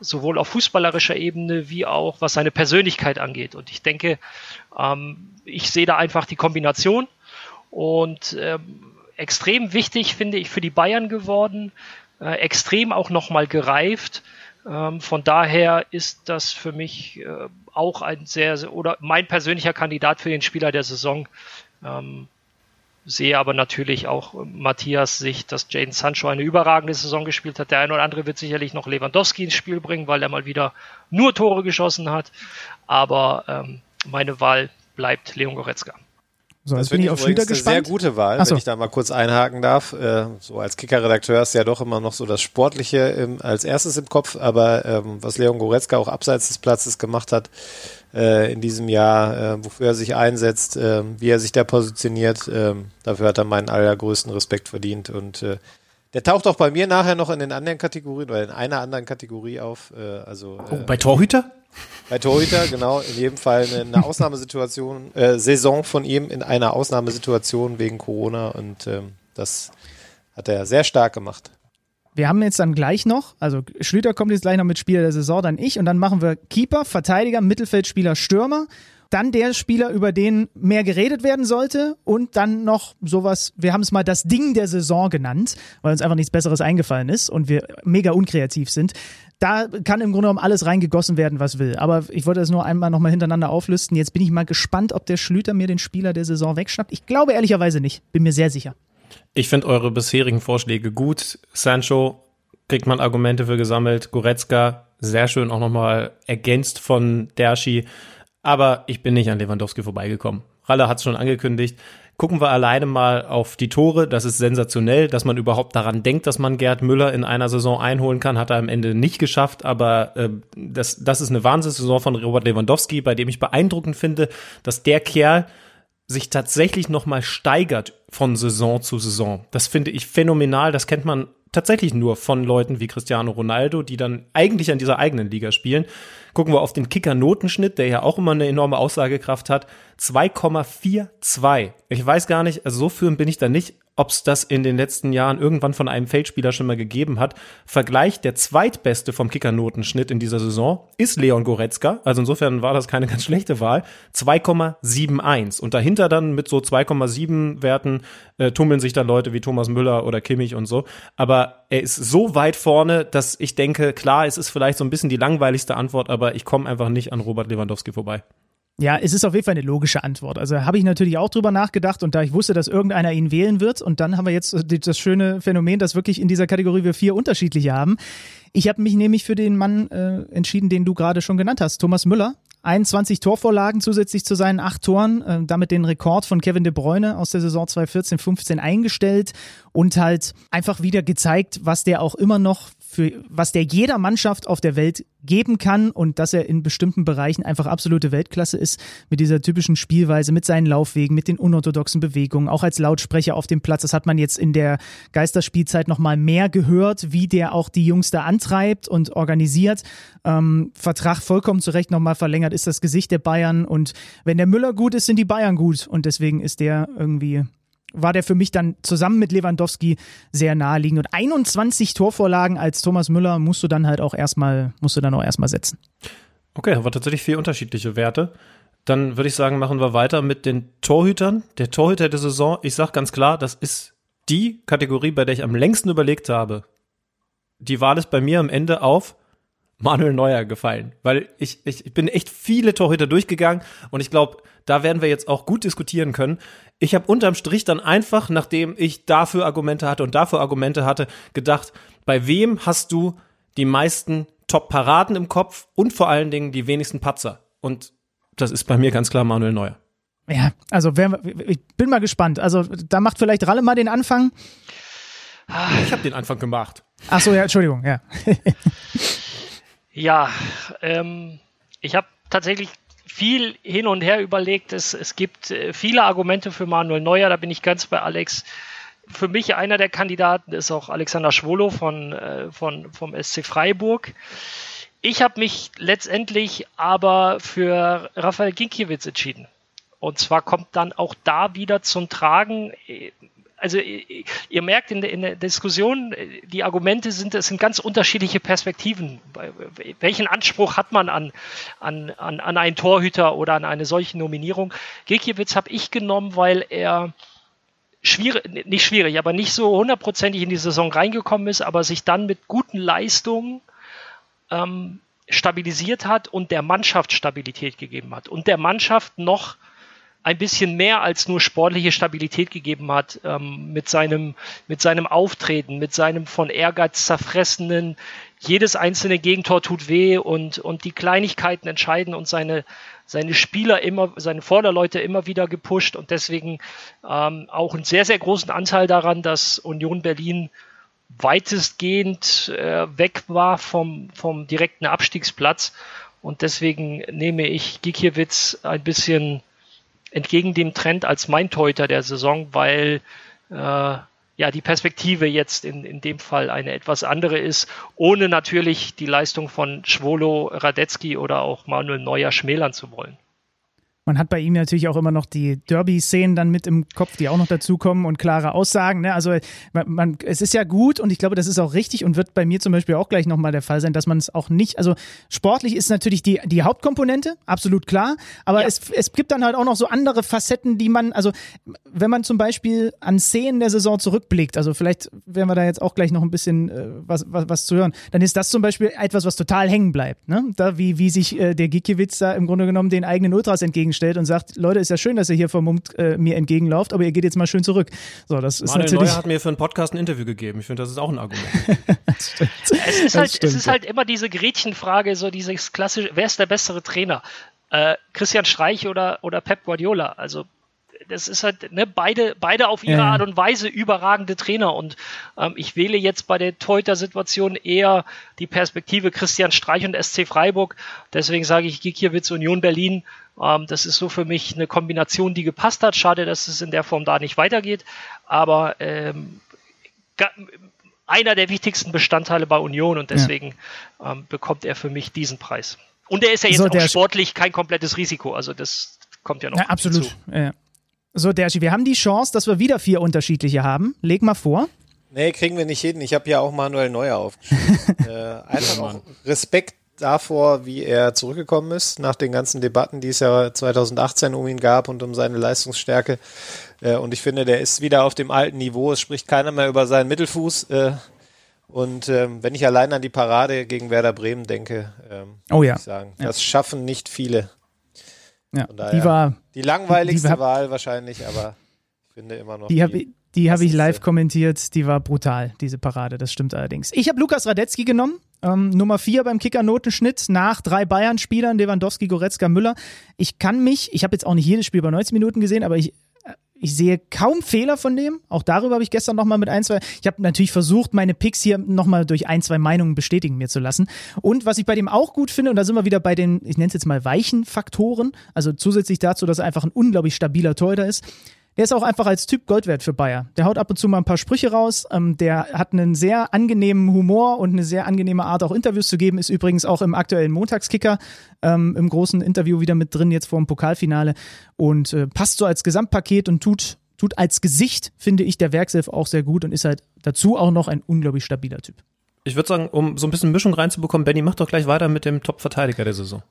sowohl auf fußballerischer Ebene wie auch was seine Persönlichkeit angeht. Und ich denke, ähm, ich sehe da einfach die Kombination und ähm, extrem wichtig finde ich für die Bayern geworden, äh, extrem auch nochmal gereift. Ähm, von daher ist das für mich äh, auch ein sehr, sehr, oder mein persönlicher Kandidat für den Spieler der Saison. Ähm, sehe aber natürlich auch Matthias Sicht, dass Jaden Sancho eine überragende Saison gespielt hat. Der eine oder andere wird sicherlich noch Lewandowski ins Spiel bringen, weil er mal wieder nur Tore geschossen hat. Aber ähm, meine Wahl bleibt Leon Goretzka. So, das finde ich auf Schlüter gespannt. Eine sehr gute Wahl, so. wenn ich da mal kurz einhaken darf. Äh, so als Kicker-Redakteur ist ja doch immer noch so das Sportliche im, als erstes im Kopf, aber ähm, was Leon Goretzka auch abseits des Platzes gemacht hat äh, in diesem Jahr, äh, wofür er sich einsetzt, äh, wie er sich da positioniert, äh, dafür hat er meinen allergrößten Respekt verdient und äh, der taucht auch bei mir nachher noch in den anderen Kategorien oder in einer anderen Kategorie auf. Äh, also, oh, bei Torhüter? Bei Torhüter, genau, in jedem Fall eine, Ausnahmesituation, äh, Saison von ihm in einer Ausnahmesituation wegen Corona und ähm, das hat er sehr stark gemacht. Wir haben jetzt dann gleich noch, also Schlüter kommt jetzt gleich noch mit Spieler der Saison, dann ich und dann machen wir Keeper, Verteidiger, Mittelfeldspieler, Stürmer dann der Spieler, über den mehr geredet werden sollte und dann noch sowas, wir haben es mal das Ding der Saison genannt, weil uns einfach nichts Besseres eingefallen ist und wir mega unkreativ sind. Da kann im Grunde genommen alles reingegossen werden, was will. Aber ich wollte das nur einmal nochmal hintereinander auflisten. Jetzt bin ich mal gespannt, ob der Schlüter mir den Spieler der Saison wegschnappt. Ich glaube ehrlicherweise nicht. Bin mir sehr sicher. Ich finde eure bisherigen Vorschläge gut. Sancho kriegt man Argumente für gesammelt. Goretzka sehr schön auch nochmal ergänzt von Derschi. Aber ich bin nicht an Lewandowski vorbeigekommen. Ralle hat es schon angekündigt. Gucken wir alleine mal auf die Tore. Das ist sensationell, dass man überhaupt daran denkt, dass man Gerd Müller in einer Saison einholen kann. Hat er am Ende nicht geschafft, aber äh, das, das ist eine Wahnsinnssaison von Robert Lewandowski, bei dem ich beeindruckend finde, dass der Kerl sich tatsächlich nochmal steigert von Saison zu Saison. Das finde ich phänomenal. Das kennt man tatsächlich nur von Leuten wie Cristiano Ronaldo, die dann eigentlich an dieser eigenen Liga spielen. Gucken wir auf den Kicker-Notenschnitt, der ja auch immer eine enorme Aussagekraft hat. 2,42. Ich weiß gar nicht, also so führend bin ich da nicht, ob es das in den letzten Jahren irgendwann von einem Feldspieler schon mal gegeben hat. Vergleich der zweitbeste vom Kickernotenschnitt in dieser Saison ist Leon Goretzka. Also insofern war das keine ganz schlechte Wahl. 2,71. Und dahinter dann mit so 2,7 Werten äh, tummeln sich dann Leute wie Thomas Müller oder Kimmich und so. Aber er ist so weit vorne, dass ich denke, klar, es ist vielleicht so ein bisschen die langweiligste Antwort, aber ich komme einfach nicht an Robert Lewandowski vorbei. Ja, es ist auf jeden Fall eine logische Antwort. Also habe ich natürlich auch drüber nachgedacht und da ich wusste, dass irgendeiner ihn wählen wird und dann haben wir jetzt das schöne Phänomen, dass wirklich in dieser Kategorie wir vier unterschiedliche haben. Ich habe mich nämlich für den Mann äh, entschieden, den du gerade schon genannt hast, Thomas Müller. 21 Torvorlagen zusätzlich zu seinen acht Toren, äh, damit den Rekord von Kevin de Bruyne aus der Saison 2014-15 eingestellt und halt einfach wieder gezeigt, was der auch immer noch für, was der jeder Mannschaft auf der Welt geben kann und dass er in bestimmten Bereichen einfach absolute Weltklasse ist mit dieser typischen Spielweise, mit seinen Laufwegen, mit den unorthodoxen Bewegungen, auch als Lautsprecher auf dem Platz. Das hat man jetzt in der Geisterspielzeit nochmal mehr gehört, wie der auch die Jungs da antreibt und organisiert. Ähm, Vertrag vollkommen zu Recht nochmal verlängert, ist das Gesicht der Bayern und wenn der Müller gut ist, sind die Bayern gut und deswegen ist der irgendwie war der für mich dann zusammen mit Lewandowski sehr naheliegend. Und 21 Torvorlagen als Thomas Müller musst du dann halt auch erstmal, musst du dann auch erstmal setzen. Okay, aber tatsächlich vier unterschiedliche Werte. Dann würde ich sagen, machen wir weiter mit den Torhütern. Der Torhüter der Saison, ich sage ganz klar, das ist die Kategorie, bei der ich am längsten überlegt habe. Die Wahl ist bei mir am Ende auf Manuel Neuer gefallen, weil ich, ich, ich bin echt viele Torhüter durchgegangen und ich glaube, da werden wir jetzt auch gut diskutieren können. Ich habe unterm Strich dann einfach, nachdem ich dafür Argumente hatte und dafür Argumente hatte, gedacht, bei wem hast du die meisten Top-Paraden im Kopf und vor allen Dingen die wenigsten Patzer? Und das ist bei mir ganz klar Manuel Neuer. Ja, also wer, ich bin mal gespannt. Also da macht vielleicht Ralle mal den Anfang. Ich habe den Anfang gemacht. Ach so, ja, Entschuldigung, ja. ja, ähm, ich habe tatsächlich viel hin und her überlegt. Es, es gibt äh, viele Argumente für Manuel Neuer, da bin ich ganz bei Alex. Für mich einer der Kandidaten ist auch Alexander Schwolo von, äh, von, vom SC Freiburg. Ich habe mich letztendlich aber für Rafael Ginkiewicz entschieden. Und zwar kommt dann auch da wieder zum Tragen, äh, also ihr merkt in der, in der, Diskussion, die Argumente sind, es sind ganz unterschiedliche Perspektiven. Welchen Anspruch hat man an, an, an, an einen Torhüter oder an eine solche Nominierung? Gekiewicz habe ich genommen, weil er schwierig, nicht schwierig, aber nicht so hundertprozentig in die Saison reingekommen ist, aber sich dann mit guten Leistungen ähm, stabilisiert hat und der Mannschaft Stabilität gegeben hat und der Mannschaft noch ein bisschen mehr als nur sportliche Stabilität gegeben hat ähm, mit, seinem, mit seinem Auftreten, mit seinem von Ehrgeiz zerfressenen, jedes einzelne Gegentor tut weh und, und die Kleinigkeiten entscheiden und seine, seine Spieler immer, seine Vorderleute immer wieder gepusht und deswegen ähm, auch einen sehr, sehr großen Anteil daran, dass Union Berlin weitestgehend äh, weg war vom, vom direkten Abstiegsplatz. Und deswegen nehme ich Gikiewicz ein bisschen entgegen dem Trend als mein Torhüter der Saison, weil äh, ja die Perspektive jetzt in, in dem Fall eine etwas andere ist, ohne natürlich die Leistung von Schwolo, Radetzky oder auch Manuel Neuer schmälern zu wollen. Man hat bei ihm natürlich auch immer noch die Derby-Szenen dann mit im Kopf, die auch noch dazukommen und klare Aussagen. Ne? Also man, man, es ist ja gut und ich glaube, das ist auch richtig und wird bei mir zum Beispiel auch gleich nochmal der Fall sein, dass man es auch nicht, also sportlich ist natürlich die, die Hauptkomponente, absolut klar, aber ja. es, es gibt dann halt auch noch so andere Facetten, die man, also wenn man zum Beispiel an Szenen der Saison zurückblickt, also vielleicht werden wir da jetzt auch gleich noch ein bisschen äh, was, was, was zu hören, dann ist das zum Beispiel etwas, was total hängen bleibt. Ne? Da, wie, wie sich äh, der Gikiewicz da im Grunde genommen den eigenen Ultras entgegen stellt und sagt, Leute, ist ja schön, dass ihr hier vermummt äh, mir entgegenlauft, aber ihr geht jetzt mal schön zurück. So, das ist Manuel natürlich. Neuer hat mir für einen Podcast ein Interview gegeben. Ich finde, das ist auch ein Argument. es, ist halt, es ist halt immer diese Gretchenfrage, so dieses klassische, wer ist der bessere Trainer? Äh, Christian Streich oder, oder Pep Guardiola? Also das ist halt ne, beide, beide auf ihre ja. Art und Weise überragende Trainer. Und ähm, ich wähle jetzt bei der Teuter-Situation eher die Perspektive Christian Streich und SC Freiburg. Deswegen sage ich Gikiewicz Union Berlin. Ähm, das ist so für mich eine Kombination, die gepasst hat. Schade, dass es in der Form da nicht weitergeht. Aber ähm, einer der wichtigsten Bestandteile bei Union und deswegen ja. ähm, bekommt er für mich diesen Preis. Und er ist ja jetzt so, auch sportlich kein komplettes Risiko. Also das kommt ja noch. Ja, absolut. Ja. So, Dershi, wir haben die Chance, dass wir wieder vier unterschiedliche haben. Leg mal vor. Nee, kriegen wir nicht hin. Ich habe ja auch Manuel Neuer aufgeschrieben. äh, einfach auch Respekt davor, wie er zurückgekommen ist, nach den ganzen Debatten, die es ja 2018 um ihn gab und um seine Leistungsstärke. Äh, und ich finde, der ist wieder auf dem alten Niveau. Es spricht keiner mehr über seinen Mittelfuß. Äh, und ähm, wenn ich allein an die Parade gegen Werder Bremen denke, ähm, oh ja. ich sagen, das schaffen nicht viele. Ja, daher, die war die langweiligste die, Wahl wahrscheinlich, aber ich finde immer noch. Die, die habe die hab ich live kommentiert, die war brutal, diese Parade, das stimmt allerdings. Ich habe Lukas Radetzky genommen, ähm, Nummer 4 beim Kicker-Notenschnitt nach drei Bayern-Spielern, Lewandowski, Goretzka, Müller. Ich kann mich, ich habe jetzt auch nicht jedes Spiel bei 90 Minuten gesehen, aber ich ich sehe kaum Fehler von dem. Auch darüber habe ich gestern nochmal mit ein, zwei. Ich habe natürlich versucht, meine Picks hier nochmal durch ein, zwei Meinungen bestätigen mir zu lassen. Und was ich bei dem auch gut finde, und da sind wir wieder bei den, ich nenne es jetzt mal weichen Faktoren, also zusätzlich dazu, dass er einfach ein unglaublich stabiler Torhüter ist, der ist auch einfach als Typ Gold wert für Bayer. Der haut ab und zu mal ein paar Sprüche raus. Ähm, der hat einen sehr angenehmen Humor und eine sehr angenehme Art, auch Interviews zu geben. Ist übrigens auch im aktuellen Montagskicker ähm, im großen Interview wieder mit drin, jetzt vor dem Pokalfinale. Und äh, passt so als Gesamtpaket und tut, tut als Gesicht, finde ich, der Werkself auch sehr gut und ist halt dazu auch noch ein unglaublich stabiler Typ. Ich würde sagen, um so ein bisschen Mischung reinzubekommen, Benny, mach doch gleich weiter mit dem Top-Verteidiger der Saison.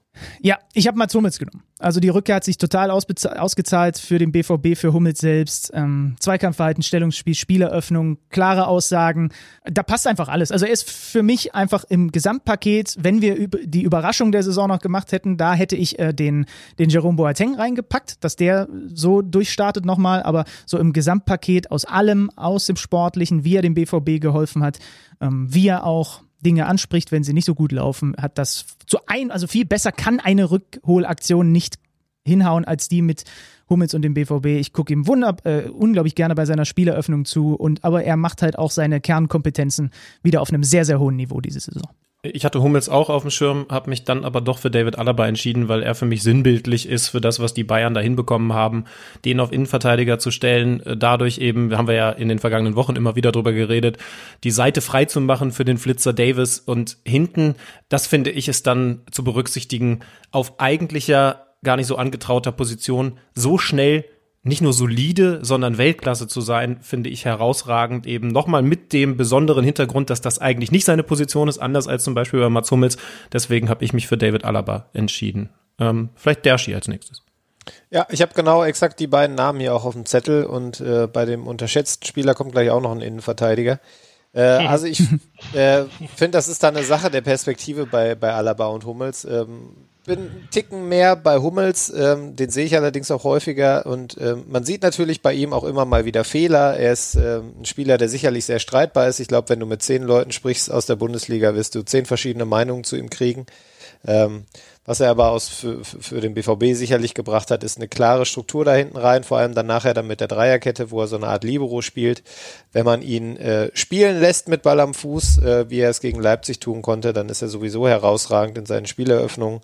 Ja, ich habe Mats Hummels genommen. Also die Rückkehr hat sich total ausgezahlt für den BVB, für Hummels selbst. Ähm, Zweikampfverhalten, Stellungsspiel, Spieleröffnung, klare Aussagen. Da passt einfach alles. Also er ist für mich einfach im Gesamtpaket, wenn wir die Überraschung der Saison noch gemacht hätten, da hätte ich äh, den, den Jerome Boateng reingepackt, dass der so durchstartet nochmal. Aber so im Gesamtpaket aus allem, aus dem Sportlichen, wie er dem BVB geholfen hat, ähm, wie er auch Dinge anspricht, wenn sie nicht so gut laufen, hat das zu ein, also viel besser kann eine Rückholaktion nicht hinhauen als die mit Hummels und dem BVB. Ich gucke ihm wunder, äh, unglaublich gerne bei seiner Spieleröffnung zu und aber er macht halt auch seine Kernkompetenzen wieder auf einem sehr sehr hohen Niveau diese Saison. Ich hatte Hummels auch auf dem Schirm, habe mich dann aber doch für David Alaba entschieden, weil er für mich sinnbildlich ist für das, was die Bayern da hinbekommen haben, den auf Innenverteidiger zu stellen, äh, dadurch eben, haben wir ja in den vergangenen Wochen immer wieder drüber geredet, die Seite frei zu machen für den Flitzer Davis und hinten, das finde ich ist dann zu berücksichtigen, auf eigentlicher, gar nicht so angetrauter Position so schnell nicht nur solide, sondern Weltklasse zu sein, finde ich herausragend. Eben nochmal mit dem besonderen Hintergrund, dass das eigentlich nicht seine Position ist, anders als zum Beispiel bei Mats Hummels. Deswegen habe ich mich für David Alaba entschieden. Ähm, vielleicht Dershi als nächstes. Ja, ich habe genau exakt die beiden Namen hier auch auf dem Zettel und äh, bei dem unterschätzten Spieler kommt gleich auch noch ein Innenverteidiger. Äh, also ich äh, finde, das ist da eine Sache der Perspektive bei, bei Alaba und Hummels. Ähm, bin einen Ticken mehr bei Hummels, ähm, den sehe ich allerdings auch häufiger und ähm, man sieht natürlich bei ihm auch immer mal wieder Fehler. Er ist ähm, ein Spieler, der sicherlich sehr streitbar ist. Ich glaube, wenn du mit zehn Leuten sprichst aus der Bundesliga, wirst du zehn verschiedene Meinungen zu ihm kriegen. Ähm, was er aber aus für, für den BVB sicherlich gebracht hat, ist eine klare Struktur da hinten rein, vor allem dann nachher dann mit der Dreierkette, wo er so eine Art Libero spielt. Wenn man ihn äh, spielen lässt mit Ball am Fuß, äh, wie er es gegen Leipzig tun konnte, dann ist er sowieso herausragend in seinen Spieleröffnungen.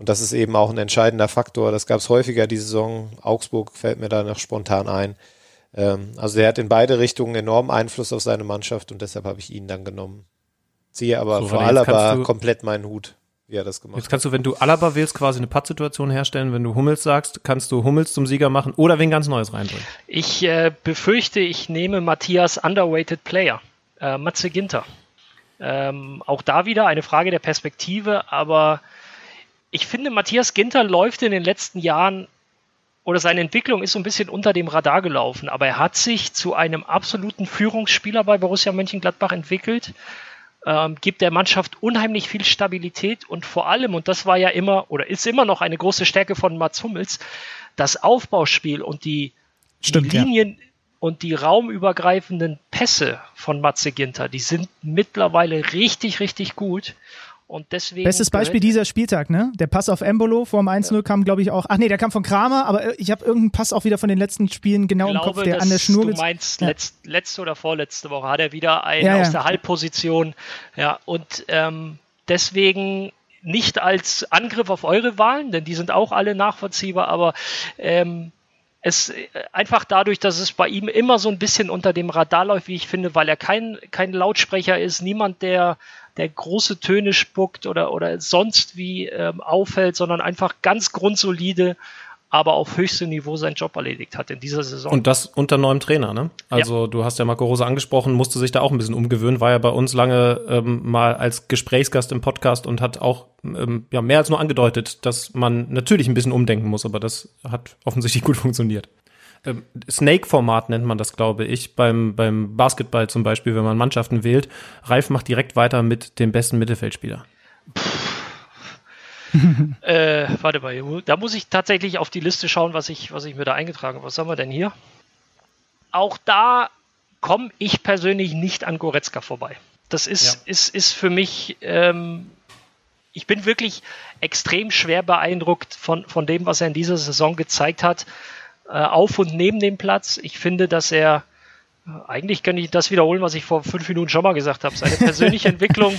Und das ist eben auch ein entscheidender Faktor. Das gab es häufiger die Saison. Augsburg fällt mir da noch spontan ein. Ähm, also er hat in beide Richtungen enormen Einfluss auf seine Mannschaft und deshalb habe ich ihn dann genommen. Ziehe aber so, vor Alaba komplett meinen Hut, wie er das gemacht hat. Jetzt kannst du, wenn du Alaba wählst, quasi eine Pattsituation herstellen. Wenn du Hummels sagst, kannst du Hummels zum Sieger machen oder wen ganz Neues reinbringen. Ich äh, befürchte, ich nehme Matthias Underweighted Player, äh, Matze Ginter. Ähm, auch da wieder eine Frage der Perspektive, aber ich finde, Matthias Ginter läuft in den letzten Jahren oder seine Entwicklung ist so ein bisschen unter dem Radar gelaufen, aber er hat sich zu einem absoluten Führungsspieler bei Borussia Mönchengladbach entwickelt, ähm, gibt der Mannschaft unheimlich viel Stabilität und vor allem, und das war ja immer oder ist immer noch eine große Stärke von Mats Hummels, das Aufbauspiel und die, Stimmt, die Linien ja. und die raumübergreifenden Pässe von Matze Ginter, die sind mittlerweile richtig, richtig gut. Und deswegen Bestes Beispiel dieser Spieltag, ne? Der Pass auf Embolo vor dem 1-0 ja. kam, glaube ich, auch. Ach nee, der kam von Kramer, aber äh, ich habe irgendeinen Pass auch wieder von den letzten Spielen genau glaube, im Kopf, der an der Schnur Du meinst, ja. letzt, letzte oder vorletzte Woche hat er wieder einen ja, aus der Halbposition. Ja, und ähm, deswegen nicht als Angriff auf eure Wahlen, denn die sind auch alle nachvollziehbar, aber ähm, es äh, einfach dadurch, dass es bei ihm immer so ein bisschen unter dem Radar läuft, wie ich finde, weil er kein, kein Lautsprecher ist, niemand, der der große Töne spuckt oder, oder sonst wie ähm, auffällt, sondern einfach ganz grundsolide, aber auf höchstem Niveau seinen Job erledigt hat in dieser Saison. Und das unter neuem Trainer, ne? Also ja. du hast ja Marco Rose angesprochen, musste sich da auch ein bisschen umgewöhnen, war ja bei uns lange ähm, mal als Gesprächsgast im Podcast und hat auch ähm, ja mehr als nur angedeutet, dass man natürlich ein bisschen umdenken muss, aber das hat offensichtlich gut funktioniert. Ähm, Snake-Format nennt man das, glaube ich, beim, beim Basketball zum Beispiel, wenn man Mannschaften wählt. Ralf macht direkt weiter mit dem besten Mittelfeldspieler. äh, warte mal, da muss ich tatsächlich auf die Liste schauen, was ich, was ich mir da eingetragen habe. Was haben wir denn hier? Auch da komme ich persönlich nicht an Goretzka vorbei. Das ist, ja. ist, ist für mich, ähm, ich bin wirklich extrem schwer beeindruckt von, von dem, was er in dieser Saison gezeigt hat. Äh, auf und neben dem Platz. Ich finde, dass er eigentlich kann ich das wiederholen, was ich vor fünf Minuten schon mal gesagt habe. Seine persönliche Entwicklung,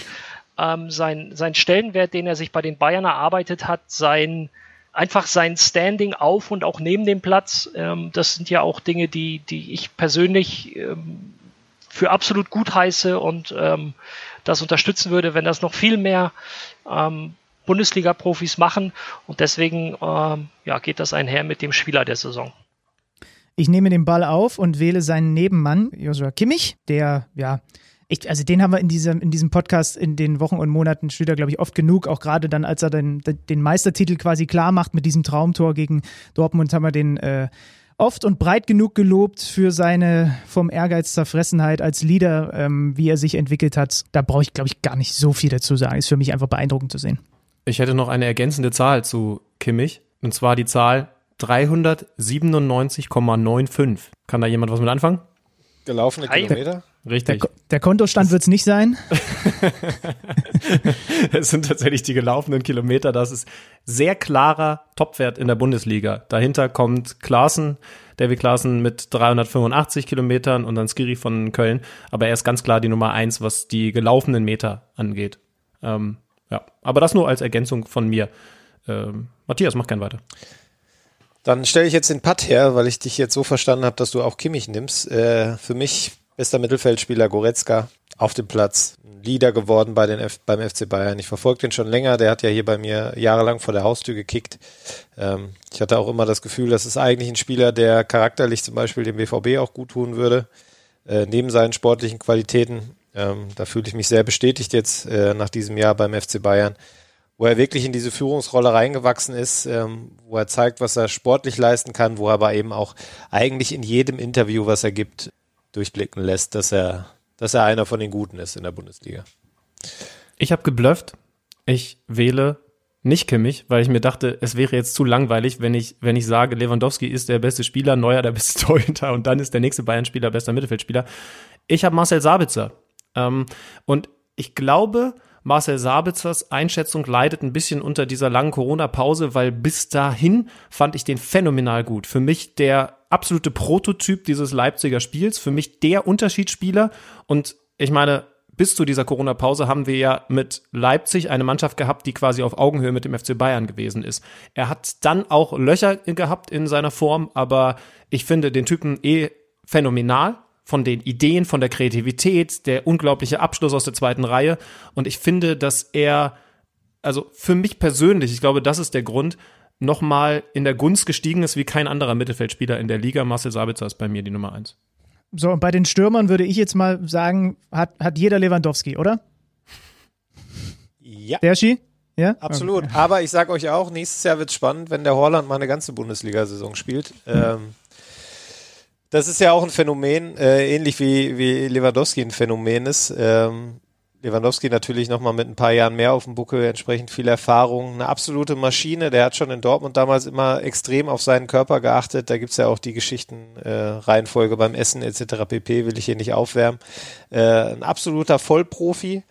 ähm, sein, sein Stellenwert, den er sich bei den Bayern erarbeitet hat, sein einfach sein Standing auf und auch neben dem Platz, ähm, das sind ja auch Dinge, die, die ich persönlich ähm, für absolut gut heiße und ähm, das unterstützen würde, wenn das noch viel mehr ähm, Bundesliga-Profis machen. Und deswegen ähm, ja, geht das einher mit dem Spieler der Saison. Ich nehme den Ball auf und wähle seinen Nebenmann, Joshua Kimmich, der, ja, ich, also den haben wir in diesem, in diesem Podcast in den Wochen und Monaten steht glaube ich, oft genug, auch gerade dann, als er den, den Meistertitel quasi klar macht mit diesem Traumtor gegen Dortmund, haben wir den äh, oft und breit genug gelobt für seine vom Ehrgeiz Zerfressenheit als Leader, ähm, wie er sich entwickelt hat. Da brauche ich, glaube ich, gar nicht so viel dazu sagen. Ist für mich einfach beeindruckend zu sehen. Ich hätte noch eine ergänzende Zahl zu Kimmich, und zwar die Zahl 397,95. Kann da jemand was mit anfangen? Gelaufene Kilometer? Richtig. Der, der Kontostand wird es nicht sein. es sind tatsächlich die gelaufenen Kilometer. Das ist sehr klarer Topwert in der Bundesliga. Dahinter kommt Klaassen, David Klaassen mit 385 Kilometern und dann Skiri von Köln. Aber er ist ganz klar die Nummer eins, was die gelaufenen Meter angeht. Ähm, ja, aber das nur als Ergänzung von mir. Ähm, Matthias, mach gern weiter. Dann stelle ich jetzt den Putt her, weil ich dich jetzt so verstanden habe, dass du auch Kimmich nimmst. Äh, für mich bester Mittelfeldspieler Goretzka auf dem Platz. Leader geworden bei den F beim FC Bayern. Ich verfolge den schon länger. Der hat ja hier bei mir jahrelang vor der Haustür gekickt. Ähm, ich hatte auch immer das Gefühl, das ist eigentlich ein Spieler, der charakterlich zum Beispiel dem BVB auch gut tun würde, äh, neben seinen sportlichen Qualitäten. Ähm, da fühle ich mich sehr bestätigt jetzt äh, nach diesem Jahr beim FC Bayern, wo er wirklich in diese Führungsrolle reingewachsen ist, ähm, wo er zeigt, was er sportlich leisten kann, wo er aber eben auch eigentlich in jedem Interview, was er gibt, durchblicken lässt, dass er, dass er einer von den Guten ist in der Bundesliga. Ich habe geblufft. Ich wähle nicht Kimmich, weil ich mir dachte, es wäre jetzt zu langweilig, wenn ich, wenn ich sage, Lewandowski ist der beste Spieler, Neuer der beste Torhüter und dann ist der nächste Bayern-Spieler bester Mittelfeldspieler. Ich habe Marcel Sabitzer. Ähm, und ich glaube, Marcel Sabitzers Einschätzung leidet ein bisschen unter dieser langen Corona-Pause, weil bis dahin fand ich den phänomenal gut. Für mich der absolute Prototyp dieses Leipziger Spiels, für mich der Unterschiedsspieler. Und ich meine, bis zu dieser Corona-Pause haben wir ja mit Leipzig eine Mannschaft gehabt, die quasi auf Augenhöhe mit dem FC Bayern gewesen ist. Er hat dann auch Löcher gehabt in seiner Form, aber ich finde den Typen eh phänomenal von den Ideen, von der Kreativität, der unglaubliche Abschluss aus der zweiten Reihe. Und ich finde, dass er, also für mich persönlich, ich glaube, das ist der Grund, nochmal in der Gunst gestiegen ist wie kein anderer Mittelfeldspieler in der Liga. Marcel Sabitzer ist bei mir die Nummer eins. So, und bei den Stürmern würde ich jetzt mal sagen, hat, hat jeder Lewandowski, oder? Ja. Der Ski? Ja? Absolut. Okay. Aber ich sage euch auch, nächstes Jahr wird es spannend, wenn der Horland mal eine ganze Bundesliga-Saison spielt. Mhm. Ähm, das ist ja auch ein Phänomen, äh, ähnlich wie, wie Lewandowski ein Phänomen ist. Ähm, Lewandowski natürlich nochmal mit ein paar Jahren mehr auf dem Buckel, entsprechend viel Erfahrung. Eine absolute Maschine, der hat schon in Dortmund damals immer extrem auf seinen Körper geachtet. Da gibt's ja auch die Geschichten, äh, Reihenfolge beim Essen etc. pp. will ich hier nicht aufwärmen. Äh, ein absoluter Vollprofi.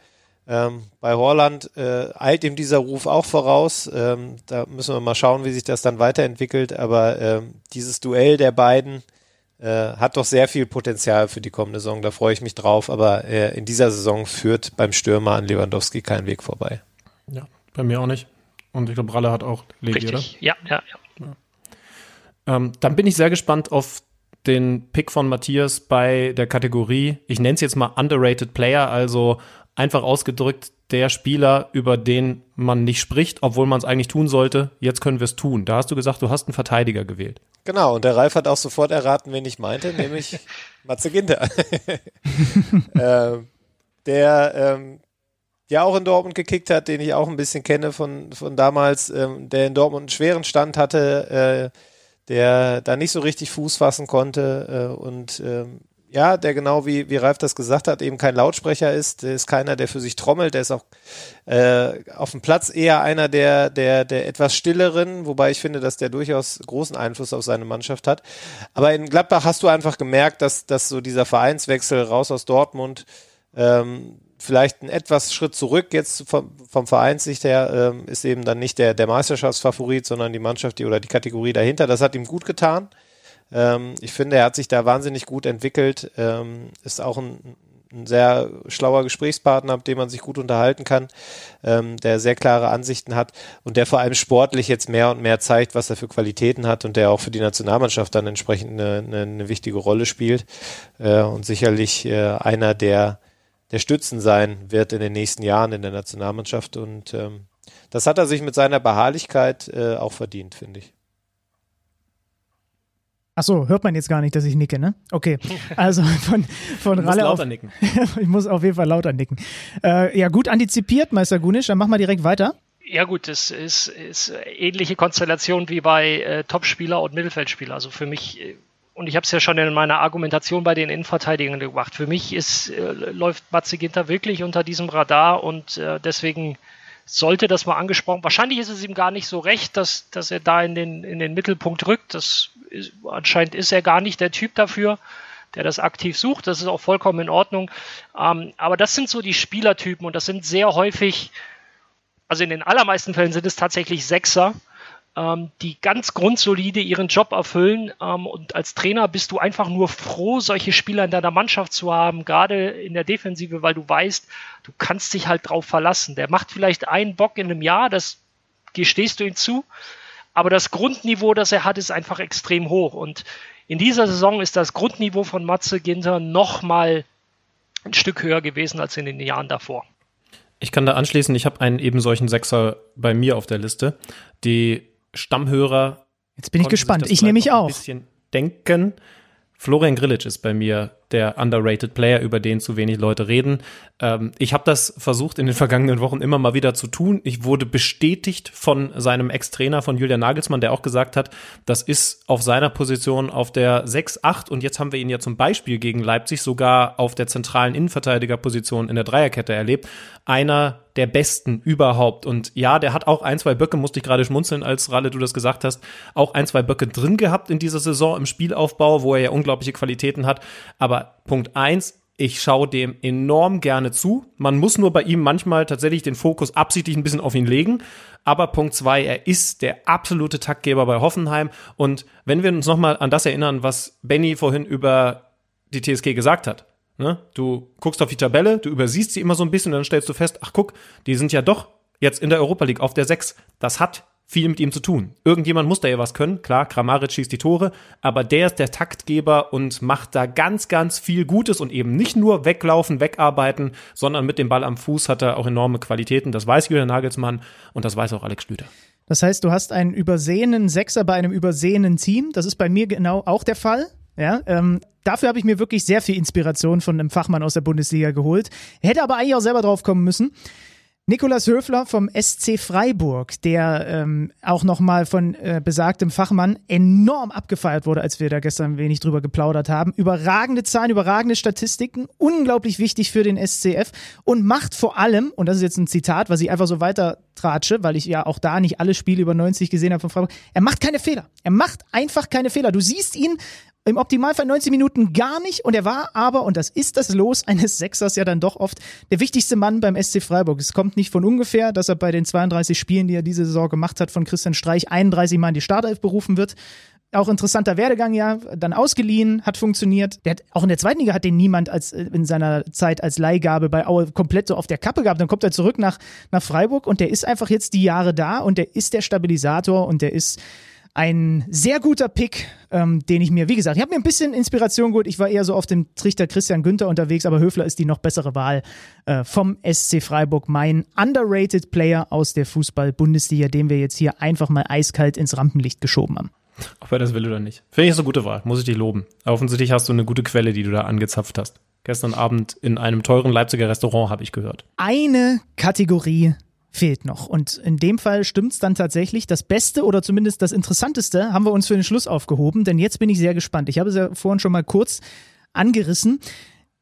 Ähm, bei Horland äh, eilt ihm dieser Ruf auch voraus. Ähm, da müssen wir mal schauen, wie sich das dann weiterentwickelt. Aber ähm, dieses Duell der beiden, äh, hat doch sehr viel Potenzial für die kommende Saison. Da freue ich mich drauf. Aber äh, in dieser Saison führt beim Stürmer an Lewandowski kein Weg vorbei. Ja, bei mir auch nicht. Und ich glaube, Ralle hat auch Legi, oder? Ja, ja, ja. ja. Ähm, dann bin ich sehr gespannt auf den Pick von Matthias bei der Kategorie, ich nenne es jetzt mal Underrated Player, also einfach ausgedrückt der Spieler, über den man nicht spricht, obwohl man es eigentlich tun sollte. Jetzt können wir es tun. Da hast du gesagt, du hast einen Verteidiger gewählt. Genau, und der Ralf hat auch sofort erraten, wen ich meinte, nämlich Matze Ginter. ähm, der ähm, ja auch in Dortmund gekickt hat, den ich auch ein bisschen kenne von, von damals, ähm, der in Dortmund einen schweren Stand hatte, äh, der da nicht so richtig Fuß fassen konnte äh, und ähm, ja, der genau wie, wie Ralf das gesagt hat, eben kein Lautsprecher ist, der ist keiner, der für sich trommelt, der ist auch äh, auf dem Platz eher einer der, der, der etwas stilleren, wobei ich finde, dass der durchaus großen Einfluss auf seine Mannschaft hat. Aber in Gladbach hast du einfach gemerkt, dass, dass so dieser Vereinswechsel raus aus Dortmund ähm, vielleicht ein etwas Schritt zurück jetzt vom, vom Vereinssicht her ähm, ist eben dann nicht der, der Meisterschaftsfavorit, sondern die Mannschaft die, oder die Kategorie dahinter. Das hat ihm gut getan. Ähm, ich finde, er hat sich da wahnsinnig gut entwickelt, ähm, ist auch ein, ein sehr schlauer Gesprächspartner, mit dem man sich gut unterhalten kann, ähm, der sehr klare Ansichten hat und der vor allem sportlich jetzt mehr und mehr zeigt, was er für Qualitäten hat und der auch für die Nationalmannschaft dann entsprechend eine, eine, eine wichtige Rolle spielt äh, und sicherlich äh, einer der, der Stützen sein wird in den nächsten Jahren in der Nationalmannschaft und ähm, das hat er sich mit seiner Beharrlichkeit äh, auch verdient, finde ich. Ach so, hört man jetzt gar nicht, dass ich nicke, ne? Okay. Also von, von du Ralle lauter auf, nicken. ich muss auf jeden Fall lauter nicken. Äh, ja, gut antizipiert, Meister Gunisch. Dann machen wir direkt weiter. Ja gut, es ist, ist ähnliche Konstellation wie bei äh, Topspieler und Mittelfeldspieler. Also für mich, äh, und ich habe es ja schon in meiner Argumentation bei den Innenverteidigern gemacht, für mich ist, äh, läuft Matze Ginter wirklich unter diesem Radar und äh, deswegen sollte das mal angesprochen. Wahrscheinlich ist es ihm gar nicht so recht, dass, dass er da in den, in den Mittelpunkt rückt. Das ist, anscheinend ist er gar nicht der Typ dafür, der das aktiv sucht. Das ist auch vollkommen in Ordnung. Ähm, aber das sind so die Spielertypen und das sind sehr häufig, also in den allermeisten Fällen sind es tatsächlich Sechser, ähm, die ganz grundsolide ihren Job erfüllen. Ähm, und als Trainer bist du einfach nur froh, solche Spieler in deiner Mannschaft zu haben, gerade in der Defensive, weil du weißt, du kannst dich halt drauf verlassen. Der macht vielleicht einen Bock in einem Jahr, das gestehst du ihm zu. Aber das Grundniveau, das er hat, ist einfach extrem hoch. Und in dieser Saison ist das Grundniveau von Matze Ginter nochmal ein Stück höher gewesen als in den Jahren davor. Ich kann da anschließen, ich habe einen eben solchen Sechser bei mir auf der Liste. Die Stammhörer. Jetzt bin ich gespannt. Ich nehme mich auch. Ein bisschen denken. Florian Grillitsch ist bei mir der underrated Player, über den zu wenig Leute reden. Ähm, ich habe das versucht in den vergangenen Wochen immer mal wieder zu tun. Ich wurde bestätigt von seinem Ex-Trainer, von Julian Nagelsmann, der auch gesagt hat, das ist auf seiner Position auf der 6-8 und jetzt haben wir ihn ja zum Beispiel gegen Leipzig sogar auf der zentralen Innenverteidigerposition in der Dreierkette erlebt. Einer der besten überhaupt. Und ja, der hat auch ein, zwei Böcke, musste ich gerade schmunzeln, als Ralle du das gesagt hast, auch ein, zwei Böcke drin gehabt in dieser Saison im Spielaufbau, wo er ja unglaubliche Qualitäten hat. Aber Punkt eins, ich schaue dem enorm gerne zu. Man muss nur bei ihm manchmal tatsächlich den Fokus absichtlich ein bisschen auf ihn legen. Aber Punkt zwei, er ist der absolute Taktgeber bei Hoffenheim. Und wenn wir uns nochmal an das erinnern, was Benny vorhin über die TSG gesagt hat. Ne? Du guckst auf die Tabelle, du übersiehst sie immer so ein bisschen und dann stellst du fest, ach guck, die sind ja doch jetzt in der Europa League auf der 6. Das hat viel mit ihm zu tun. Irgendjemand muss da ja was können. Klar, Kramaric schießt die Tore, aber der ist der Taktgeber und macht da ganz, ganz viel Gutes und eben nicht nur weglaufen, wegarbeiten, sondern mit dem Ball am Fuß hat er auch enorme Qualitäten. Das weiß Julian Nagelsmann und das weiß auch Alex Schlüter. Das heißt, du hast einen übersehenen Sechser bei einem übersehenen Team. Das ist bei mir genau auch der Fall. Ja, ähm, dafür habe ich mir wirklich sehr viel Inspiration von einem Fachmann aus der Bundesliga geholt. Hätte aber eigentlich auch selber drauf kommen müssen. Nikolas Höfler vom SC Freiburg, der ähm, auch nochmal von äh, besagtem Fachmann enorm abgefeiert wurde, als wir da gestern wenig drüber geplaudert haben. Überragende Zahlen, überragende Statistiken, unglaublich wichtig für den SCF und macht vor allem, und das ist jetzt ein Zitat, was ich einfach so weiter tratsche, weil ich ja auch da nicht alle Spiele über 90 gesehen habe von Freiburg, er macht keine Fehler. Er macht einfach keine Fehler. Du siehst ihn im Optimalfall 90 Minuten gar nicht und er war aber, und das ist das Los eines Sechsers ja dann doch oft, der wichtigste Mann beim SC Freiburg. Es kommt nicht von ungefähr, dass er bei den 32 Spielen, die er diese Saison gemacht hat, von Christian Streich 31 Mal in die Startelf berufen wird. Auch interessanter Werdegang, ja, dann ausgeliehen, hat funktioniert. Der hat, auch in der zweiten Liga hat den niemand als äh, in seiner Zeit als Leihgabe bei Aue komplett so auf der Kappe gehabt. Dann kommt er zurück nach, nach Freiburg und der ist einfach jetzt die Jahre da und der ist der Stabilisator und der ist ein sehr guter Pick, ähm, den ich mir, wie gesagt, ich habe mir ein bisschen Inspiration geholt. Ich war eher so auf dem Trichter Christian Günther unterwegs, aber Höfler ist die noch bessere Wahl äh, vom SC Freiburg. Mein underrated Player aus der Fußball-Bundesliga, den wir jetzt hier einfach mal eiskalt ins Rampenlicht geschoben haben. Ob er das will oder nicht. Finde ich eine gute Wahl, muss ich dich loben. Offensichtlich hast du eine gute Quelle, die du da angezapft hast. Gestern Abend in einem teuren Leipziger Restaurant habe ich gehört. Eine Kategorie fehlt noch. Und in dem Fall stimmt es dann tatsächlich. Das Beste oder zumindest das Interessanteste haben wir uns für den Schluss aufgehoben, denn jetzt bin ich sehr gespannt. Ich habe es ja vorhin schon mal kurz angerissen.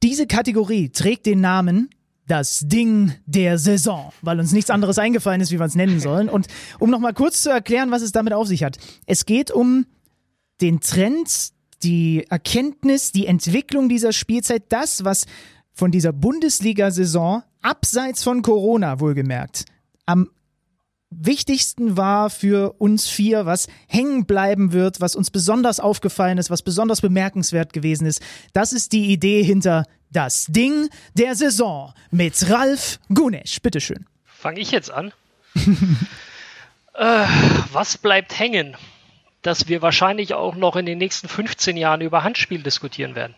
Diese Kategorie trägt den Namen das Ding der Saison, weil uns nichts anderes eingefallen ist, wie wir es nennen sollen. Und um nochmal kurz zu erklären, was es damit auf sich hat. Es geht um den Trend, die Erkenntnis, die Entwicklung dieser Spielzeit, das, was von dieser Bundesliga-Saison abseits von Corona wohlgemerkt am wichtigsten war für uns vier, was hängen bleiben wird, was uns besonders aufgefallen ist, was besonders bemerkenswert gewesen ist. Das ist die Idee hinter das Ding der Saison mit Ralf Gunesch. Bitteschön. Fange ich jetzt an? äh, was bleibt hängen? Dass wir wahrscheinlich auch noch in den nächsten 15 Jahren über Handspiel diskutieren werden.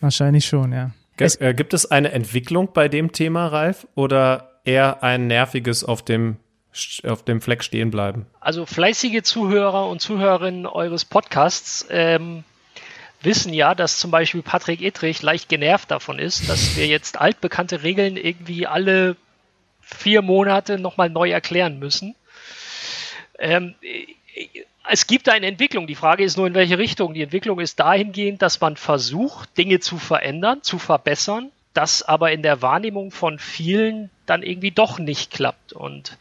Wahrscheinlich schon, ja. Es, äh, gibt es eine Entwicklung bei dem Thema, Ralf, oder eher ein nerviges auf dem auf dem Fleck stehen bleiben? Also fleißige Zuhörer und Zuhörerinnen eures Podcasts ähm, wissen ja, dass zum Beispiel Patrick Ittrich leicht genervt davon ist, dass wir jetzt altbekannte Regeln irgendwie alle vier Monate nochmal neu erklären müssen. Ähm, es gibt eine Entwicklung. Die Frage ist nur, in welche Richtung. Die Entwicklung ist dahingehend, dass man versucht, Dinge zu verändern, zu verbessern, das aber in der Wahrnehmung von vielen dann irgendwie doch nicht klappt. Und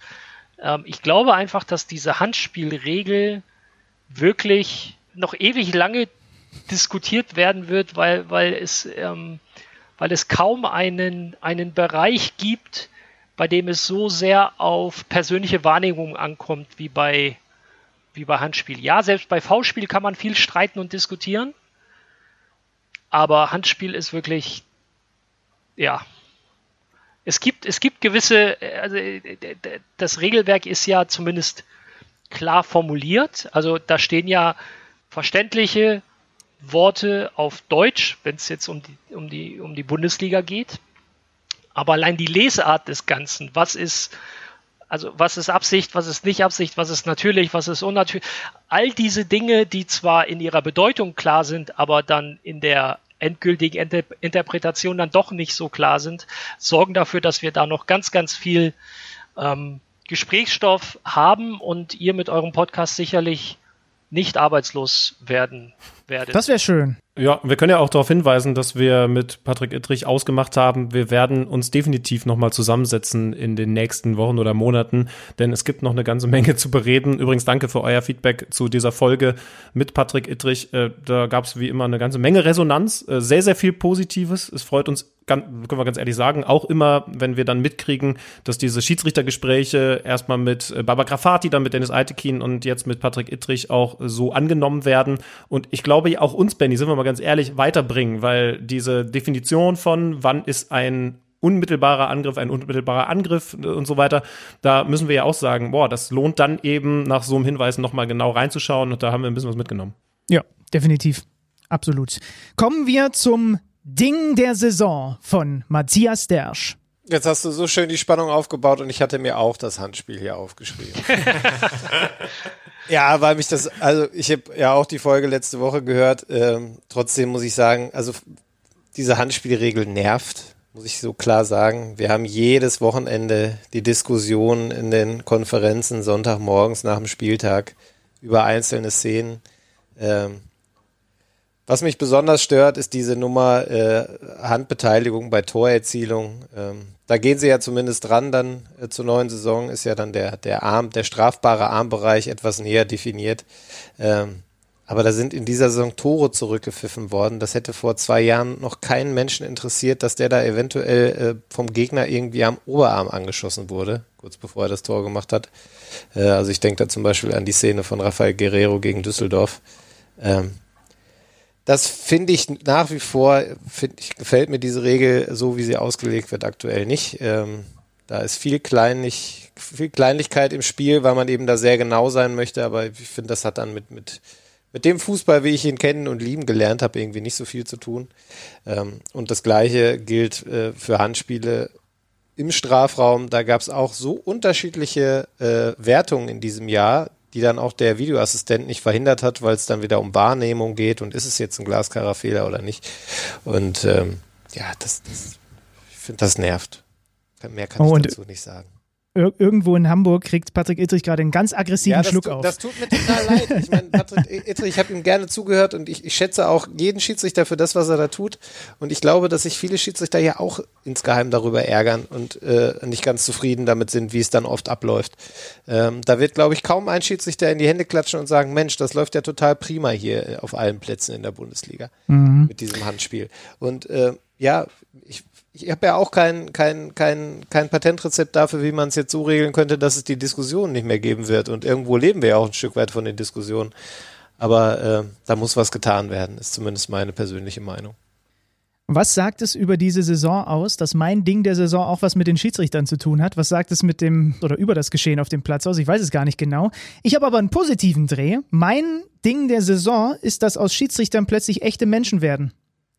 ähm, ich glaube einfach, dass diese Handspielregel wirklich noch ewig lange diskutiert werden wird, weil, weil, es, ähm, weil es kaum einen, einen Bereich gibt, bei dem es so sehr auf persönliche Wahrnehmung ankommt wie bei, wie bei Handspiel. Ja, selbst bei V-Spiel kann man viel streiten und diskutieren, aber Handspiel ist wirklich, ja, es gibt, es gibt gewisse, also das Regelwerk ist ja zumindest klar formuliert. Also da stehen ja verständliche Worte auf Deutsch, wenn es jetzt um die, um, die, um die Bundesliga geht. Aber allein die Lesart des Ganzen, was ist, also was ist Absicht, was ist nicht Absicht, was ist natürlich, was ist unnatürlich, all diese Dinge, die zwar in ihrer Bedeutung klar sind, aber dann in der endgültigen Inter Interpretation dann doch nicht so klar sind, sorgen dafür, dass wir da noch ganz, ganz viel ähm, Gesprächsstoff haben und ihr mit eurem Podcast sicherlich nicht arbeitslos werden werdet. Das wäre schön. Ja, wir können ja auch darauf hinweisen, dass wir mit Patrick Ittrich ausgemacht haben, wir werden uns definitiv nochmal zusammensetzen in den nächsten Wochen oder Monaten, denn es gibt noch eine ganze Menge zu bereden. Übrigens danke für euer Feedback zu dieser Folge mit Patrick Ittrich. Äh, da gab es wie immer eine ganze Menge Resonanz, äh, sehr, sehr viel Positives. Es freut uns können wir ganz ehrlich sagen, auch immer, wenn wir dann mitkriegen, dass diese Schiedsrichtergespräche erstmal mit äh, Baba Grafati, dann mit Dennis Eitekin und jetzt mit Patrick Ittrich auch so angenommen werden. Und ich glaube, auch uns, Benny, sind wir mal ganz ehrlich, weiterbringen, weil diese Definition von, wann ist ein unmittelbarer Angriff, ein unmittelbarer Angriff und so weiter. Da müssen wir ja auch sagen, boah, das lohnt dann eben nach so einem Hinweis nochmal genau reinzuschauen und da haben wir ein bisschen was mitgenommen. Ja, definitiv. Absolut. Kommen wir zum Ding der Saison von Matthias Dersch. Jetzt hast du so schön die Spannung aufgebaut und ich hatte mir auch das Handspiel hier aufgeschrieben. ja, weil mich das, also ich habe ja auch die Folge letzte Woche gehört. Ähm, trotzdem muss ich sagen, also diese Handspielregel nervt, muss ich so klar sagen. Wir haben jedes Wochenende die Diskussion in den Konferenzen Sonntagmorgens nach dem Spieltag über einzelne Szenen. Ähm, was mich besonders stört, ist diese Nummer äh, Handbeteiligung bei Torerzielung. Ähm, da gehen sie ja zumindest dran dann äh, zur neuen Saison, ist ja dann der, der Arm, der strafbare Armbereich etwas näher definiert. Ähm, aber da sind in dieser Saison Tore zurückgepfiffen worden. Das hätte vor zwei Jahren noch keinen Menschen interessiert, dass der da eventuell äh, vom Gegner irgendwie am Oberarm angeschossen wurde, kurz bevor er das Tor gemacht hat. Äh, also ich denke da zum Beispiel an die Szene von Rafael Guerrero gegen Düsseldorf. Ähm, das finde ich nach wie vor, find ich, gefällt mir diese Regel so, wie sie ausgelegt wird, aktuell nicht. Ähm, da ist viel, Kleinlich, viel Kleinlichkeit im Spiel, weil man eben da sehr genau sein möchte, aber ich finde, das hat dann mit, mit, mit dem Fußball, wie ich ihn kennen und lieben gelernt habe, irgendwie nicht so viel zu tun. Ähm, und das Gleiche gilt äh, für Handspiele im Strafraum. Da gab es auch so unterschiedliche äh, Wertungen in diesem Jahr, die dann auch der Videoassistent nicht verhindert hat, weil es dann wieder um Wahrnehmung geht und ist es jetzt ein glasklarer Fehler oder nicht. Und ähm, ja, das, das ich finde, das nervt. Mehr kann oh, ich dazu nicht sagen irgendwo in Hamburg kriegt Patrick Ittrich gerade einen ganz aggressiven ja, Schluck tu, auf. Das tut mir total leid. Ich meine, Patrick Ittrich, ich habe ihm gerne zugehört und ich, ich, schätze auch jeden Schiedsrichter für das, was er da tut. Und ich glaube, dass sich viele Schiedsrichter ja auch insgeheim darüber ärgern und äh, nicht ganz zufrieden damit sind, wie es dann oft abläuft. Ähm, da wird, glaube ich, kaum ein Schiedsrichter in die Hände klatschen und sagen, Mensch, das läuft ja total prima hier auf allen Plätzen in der Bundesliga mhm. mit diesem Handspiel. Und äh, ja, ich ich habe ja auch kein, kein, kein, kein Patentrezept dafür, wie man es jetzt so regeln könnte, dass es die Diskussion nicht mehr geben wird. Und irgendwo leben wir ja auch ein Stück weit von den Diskussionen. Aber äh, da muss was getan werden, ist zumindest meine persönliche Meinung. Was sagt es über diese Saison aus, dass mein Ding der Saison auch was mit den Schiedsrichtern zu tun hat? Was sagt es mit dem oder über das Geschehen auf dem Platz aus? Ich weiß es gar nicht genau. Ich habe aber einen positiven Dreh. Mein Ding der Saison ist, dass aus Schiedsrichtern plötzlich echte Menschen werden.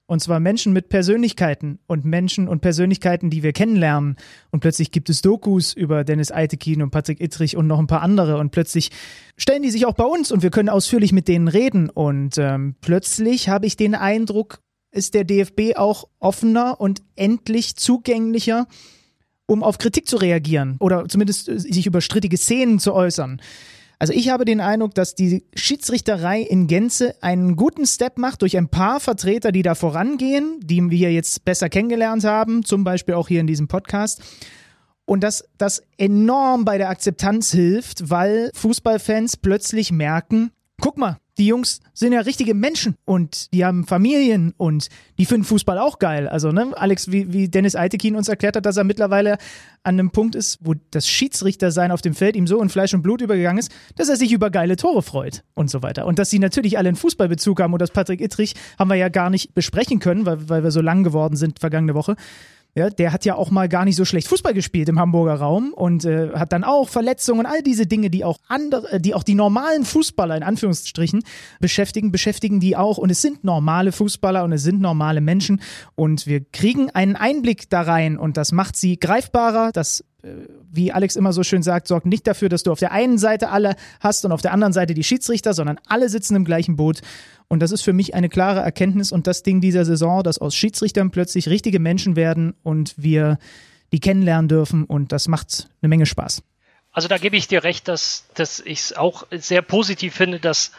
Und zwar Menschen mit Persönlichkeiten und Menschen und Persönlichkeiten, die wir kennenlernen. Und plötzlich gibt es Dokus über Dennis Eitekin und Patrick Ittrich und noch ein paar andere. Und plötzlich stellen die sich auch bei uns und wir können ausführlich mit denen reden. Und ähm, plötzlich habe ich den Eindruck, ist der DFB auch offener und endlich zugänglicher, um auf Kritik zu reagieren oder zumindest sich über strittige Szenen zu äußern. Also ich habe den Eindruck, dass die Schiedsrichterei in Gänze einen guten Step macht durch ein paar Vertreter, die da vorangehen, die wir jetzt besser kennengelernt haben, zum Beispiel auch hier in diesem Podcast. Und dass das enorm bei der Akzeptanz hilft, weil Fußballfans plötzlich merken, guck mal, die Jungs sind ja richtige Menschen und die haben Familien und die finden Fußball auch geil. Also, ne, Alex, wie, wie Dennis Eitekin uns erklärt hat, dass er mittlerweile an einem Punkt ist, wo das Schiedsrichtersein auf dem Feld ihm so in Fleisch und Blut übergegangen ist, dass er sich über geile Tore freut und so weiter. Und dass sie natürlich alle einen Fußballbezug haben und das Patrick Ittrich haben wir ja gar nicht besprechen können, weil, weil wir so lang geworden sind vergangene Woche. Ja, der hat ja auch mal gar nicht so schlecht Fußball gespielt im Hamburger Raum und äh, hat dann auch Verletzungen und all diese Dinge, die auch andere, äh, die auch die normalen Fußballer in Anführungsstrichen beschäftigen, beschäftigen die auch. Und es sind normale Fußballer und es sind normale Menschen und wir kriegen einen Einblick da rein und das macht sie greifbarer. Das wie Alex immer so schön sagt, sorgt nicht dafür, dass du auf der einen Seite alle hast und auf der anderen Seite die Schiedsrichter, sondern alle sitzen im gleichen Boot. Und das ist für mich eine klare Erkenntnis und das Ding dieser Saison, dass aus Schiedsrichtern plötzlich richtige Menschen werden und wir die kennenlernen dürfen und das macht eine Menge Spaß. Also da gebe ich dir recht, dass, dass ich es auch sehr positiv finde, dass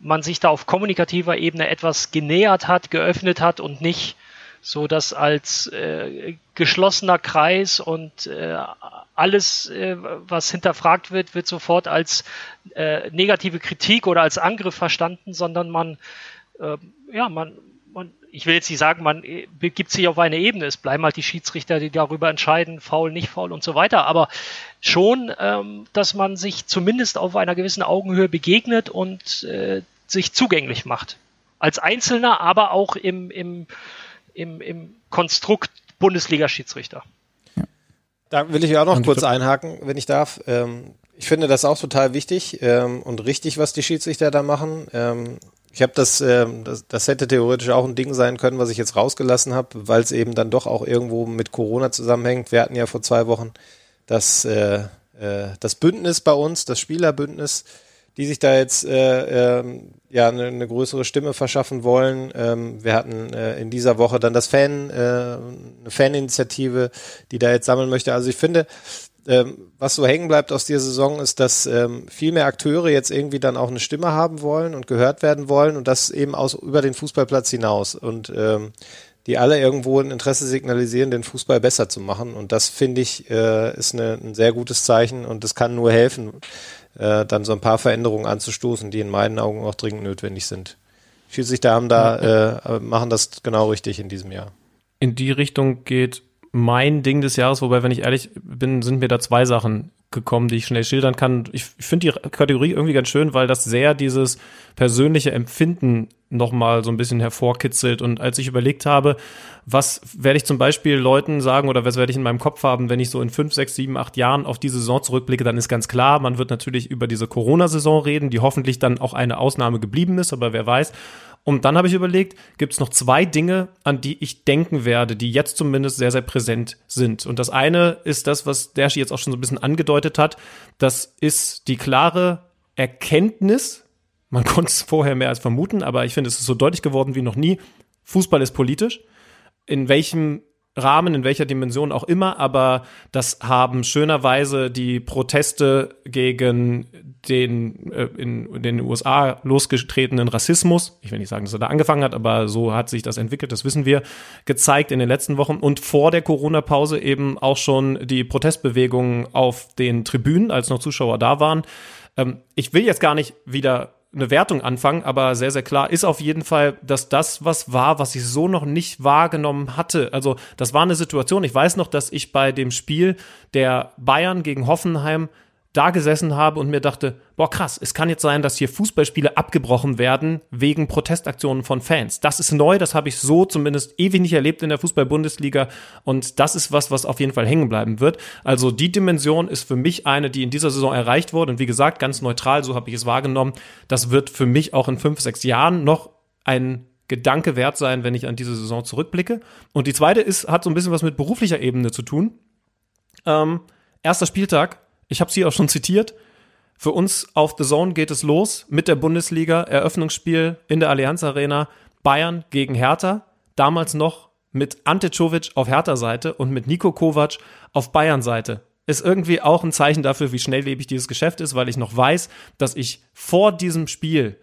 man sich da auf kommunikativer Ebene etwas genähert hat, geöffnet hat und nicht so dass als äh, geschlossener Kreis und äh, alles, äh, was hinterfragt wird, wird sofort als äh, negative Kritik oder als Angriff verstanden, sondern man, äh, ja, man, man, ich will jetzt nicht sagen, man äh, begibt sich auf eine Ebene. Es bleiben halt die Schiedsrichter, die darüber entscheiden, faul, nicht faul und so weiter. Aber schon, ähm, dass man sich zumindest auf einer gewissen Augenhöhe begegnet und sich zugänglich macht. Als Einzelner, aber auch im, im im, im Konstrukt Bundesliga-Schiedsrichter. Da will ich auch noch kurz einhaken, wenn ich darf. Ähm, ich finde das auch total wichtig ähm, und richtig, was die Schiedsrichter da machen. Ähm, ich habe das, ähm, das, das hätte theoretisch auch ein Ding sein können, was ich jetzt rausgelassen habe, weil es eben dann doch auch irgendwo mit Corona zusammenhängt. Wir hatten ja vor zwei Wochen das, äh, äh, das Bündnis bei uns, das Spielerbündnis, die sich da jetzt äh, äh, ja eine, eine größere Stimme verschaffen wollen. Ähm, wir hatten äh, in dieser Woche dann das Fan, äh, eine Faninitiative, die da jetzt sammeln möchte. Also ich finde, ähm, was so hängen bleibt aus dieser Saison ist, dass ähm, viel mehr Akteure jetzt irgendwie dann auch eine Stimme haben wollen und gehört werden wollen und das eben aus über den Fußballplatz hinaus und ähm, die alle irgendwo ein Interesse signalisieren, den Fußball besser zu machen. Und das finde ich äh, ist eine, ein sehr gutes Zeichen und das kann nur helfen, äh, dann so ein paar Veränderungen anzustoßen, die in meinen Augen auch dringend notwendig sind. Schiedsrichter haben da, äh, machen das genau richtig in diesem Jahr. In die Richtung geht mein Ding des Jahres, wobei, wenn ich ehrlich bin, sind mir da zwei Sachen gekommen, die ich schnell schildern kann. Ich, ich finde die Kategorie irgendwie ganz schön, weil das sehr dieses persönliche Empfinden nochmal so ein bisschen hervorkitzelt. Und als ich überlegt habe, was werde ich zum Beispiel Leuten sagen oder was werde ich in meinem Kopf haben, wenn ich so in fünf, sechs, sieben, acht Jahren auf die Saison zurückblicke, dann ist ganz klar, man wird natürlich über diese Corona-Saison reden, die hoffentlich dann auch eine Ausnahme geblieben ist, aber wer weiß. Und dann habe ich überlegt, gibt es noch zwei Dinge, an die ich denken werde, die jetzt zumindest sehr, sehr präsent sind. Und das eine ist das, was Dershi jetzt auch schon so ein bisschen angedeutet hat. Das ist die klare Erkenntnis, man konnte es vorher mehr als vermuten, aber ich finde, es ist so deutlich geworden wie noch nie. Fußball ist politisch. In welchem Rahmen, in welcher Dimension auch immer, aber das haben schönerweise die Proteste gegen den äh, in, den USA losgetretenen Rassismus, ich will nicht sagen, dass er da angefangen hat, aber so hat sich das entwickelt, das wissen wir, gezeigt in den letzten Wochen und vor der Corona-Pause eben auch schon die Protestbewegungen auf den Tribünen, als noch Zuschauer da waren. Ähm, ich will jetzt gar nicht wieder eine Wertung anfangen, aber sehr, sehr klar ist auf jeden Fall, dass das was war, was ich so noch nicht wahrgenommen hatte. Also das war eine Situation, ich weiß noch, dass ich bei dem Spiel der Bayern gegen Hoffenheim da gesessen habe und mir dachte, boah krass, es kann jetzt sein, dass hier Fußballspiele abgebrochen werden wegen Protestaktionen von Fans. Das ist neu, das habe ich so zumindest ewig nicht erlebt in der Fußball-Bundesliga und das ist was, was auf jeden Fall hängen bleiben wird. Also die Dimension ist für mich eine, die in dieser Saison erreicht wurde und wie gesagt, ganz neutral, so habe ich es wahrgenommen. Das wird für mich auch in fünf, sechs Jahren noch ein Gedanke wert sein, wenn ich an diese Saison zurückblicke. Und die zweite ist, hat so ein bisschen was mit beruflicher Ebene zu tun. Ähm, erster Spieltag, ich habe sie auch schon zitiert. Für uns auf The Zone geht es los mit der Bundesliga, Eröffnungsspiel in der Allianz Arena, Bayern gegen Hertha, damals noch mit Ante Czovic auf Hertha-Seite und mit Nico Kovac auf Bayern-Seite. Ist irgendwie auch ein Zeichen dafür, wie schnelllebig dieses Geschäft ist, weil ich noch weiß, dass ich vor diesem Spiel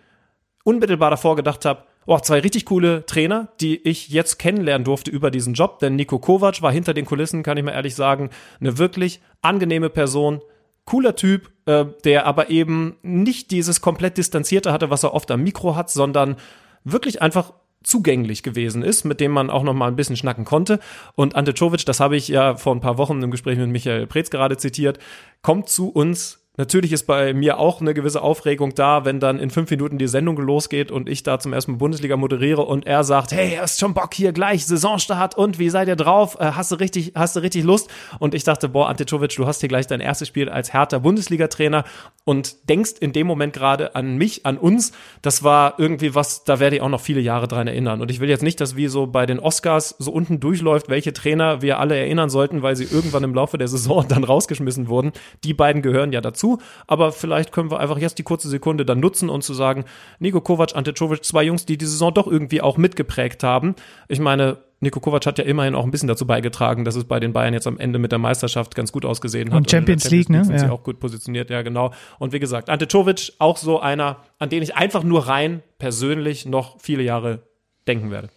unmittelbar davor gedacht habe, oh, zwei richtig coole Trainer, die ich jetzt kennenlernen durfte über diesen Job, denn Nico Kovac war hinter den Kulissen, kann ich mal ehrlich sagen, eine wirklich angenehme Person, cooler Typ, äh, der aber eben nicht dieses komplett distanzierte hatte, was er oft am Mikro hat, sondern wirklich einfach zugänglich gewesen ist, mit dem man auch noch mal ein bisschen schnacken konnte. Und Ante Czovic, das habe ich ja vor ein paar Wochen im Gespräch mit Michael Preetz gerade zitiert, kommt zu uns Natürlich ist bei mir auch eine gewisse Aufregung da, wenn dann in fünf Minuten die Sendung losgeht und ich da zum ersten Mal Bundesliga moderiere und er sagt, hey, hast schon Bock hier gleich, Saisonstart und wie seid ihr drauf? Äh, hast du richtig, hast du richtig Lust? Und ich dachte, boah, Ante Czovic, du hast hier gleich dein erstes Spiel als härter Bundesliga-Trainer und denkst in dem Moment gerade an mich, an uns. Das war irgendwie was, da werde ich auch noch viele Jahre dran erinnern. Und ich will jetzt nicht, dass wie so bei den Oscars so unten durchläuft, welche Trainer wir alle erinnern sollten, weil sie irgendwann im Laufe der Saison dann rausgeschmissen wurden. Die beiden gehören ja dazu dazu. Aber vielleicht können wir einfach jetzt die kurze Sekunde dann nutzen und zu sagen, Nico Kovac, Ante Czovic, zwei Jungs, die die Saison doch irgendwie auch mitgeprägt haben. Ich meine, Nico Kovac hat ja immerhin auch ein bisschen dazu beigetragen, dass es bei den Bayern jetzt am Ende mit der Meisterschaft ganz gut ausgesehen hat. Und Champions, und Champions League, League, ne? Sind ja. sie auch gut positioniert, ja, genau. Und wie gesagt, Ante Czovic auch so einer, an den ich einfach nur rein persönlich noch viele Jahre denken werde.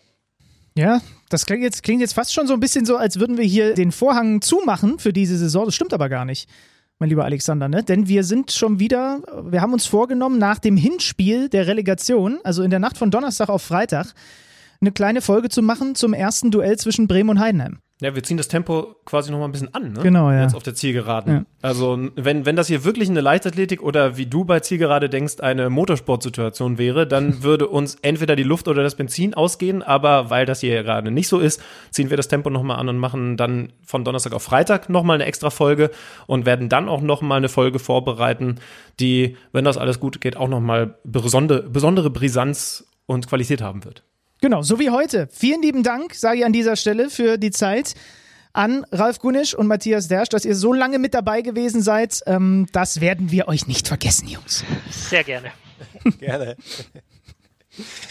Ja, das klingt jetzt, klingt jetzt fast schon so ein bisschen so, als würden wir hier den Vorhang zumachen für diese Saison. Das stimmt aber gar nicht mein lieber Alexander, ne? Denn wir sind schon wieder, wir haben uns vorgenommen, nach dem Hinspiel der Relegation, also in der Nacht von Donnerstag auf Freitag, eine kleine Folge zu machen zum ersten Duell zwischen Bremen und Heidenheim. Ja, wir ziehen das Tempo quasi noch mal ein bisschen an, ne? Genau, ja. Jetzt auf der Zielgeraden. Ja. Also, wenn, wenn das hier wirklich eine Leichtathletik oder wie du bei Zielgerade denkst, eine Motorsportsituation wäre, dann würde uns entweder die Luft oder das Benzin ausgehen, aber weil das hier gerade nicht so ist, ziehen wir das Tempo noch mal an und machen dann von Donnerstag auf Freitag noch mal eine extra Folge und werden dann auch noch mal eine Folge vorbereiten, die, wenn das alles gut geht, auch noch mal besondere, besondere Brisanz und Qualität haben wird. Genau, so wie heute. Vielen lieben Dank, sage ich an dieser Stelle, für die Zeit an Ralf Gunisch und Matthias Dersch, dass ihr so lange mit dabei gewesen seid. Ähm, das werden wir euch nicht vergessen, Jungs. Sehr gerne. gerne.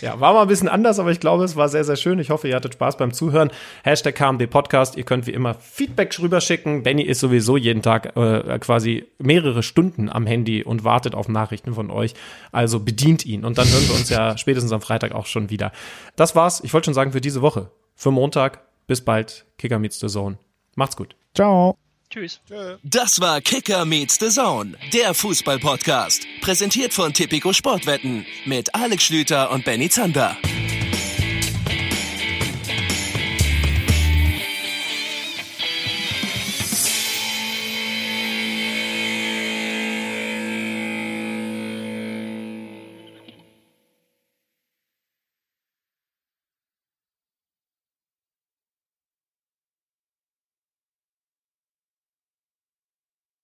Ja, war mal ein bisschen anders, aber ich glaube, es war sehr, sehr schön. Ich hoffe, ihr hattet Spaß beim Zuhören. Hashtag KMD Podcast. Ihr könnt wie immer Feedback rüberschicken. Benny ist sowieso jeden Tag äh, quasi mehrere Stunden am Handy und wartet auf Nachrichten von euch. Also bedient ihn. Und dann hören wir uns ja spätestens am Freitag auch schon wieder. Das war's. Ich wollte schon sagen, für diese Woche. Für Montag. Bis bald. Kicker meets the Zone. Macht's gut. Ciao. Tschüss. Das war Kicker meets the Zone, der Fußball-Podcast. Präsentiert von Tipico Sportwetten mit Alex Schlüter und Benny Zander.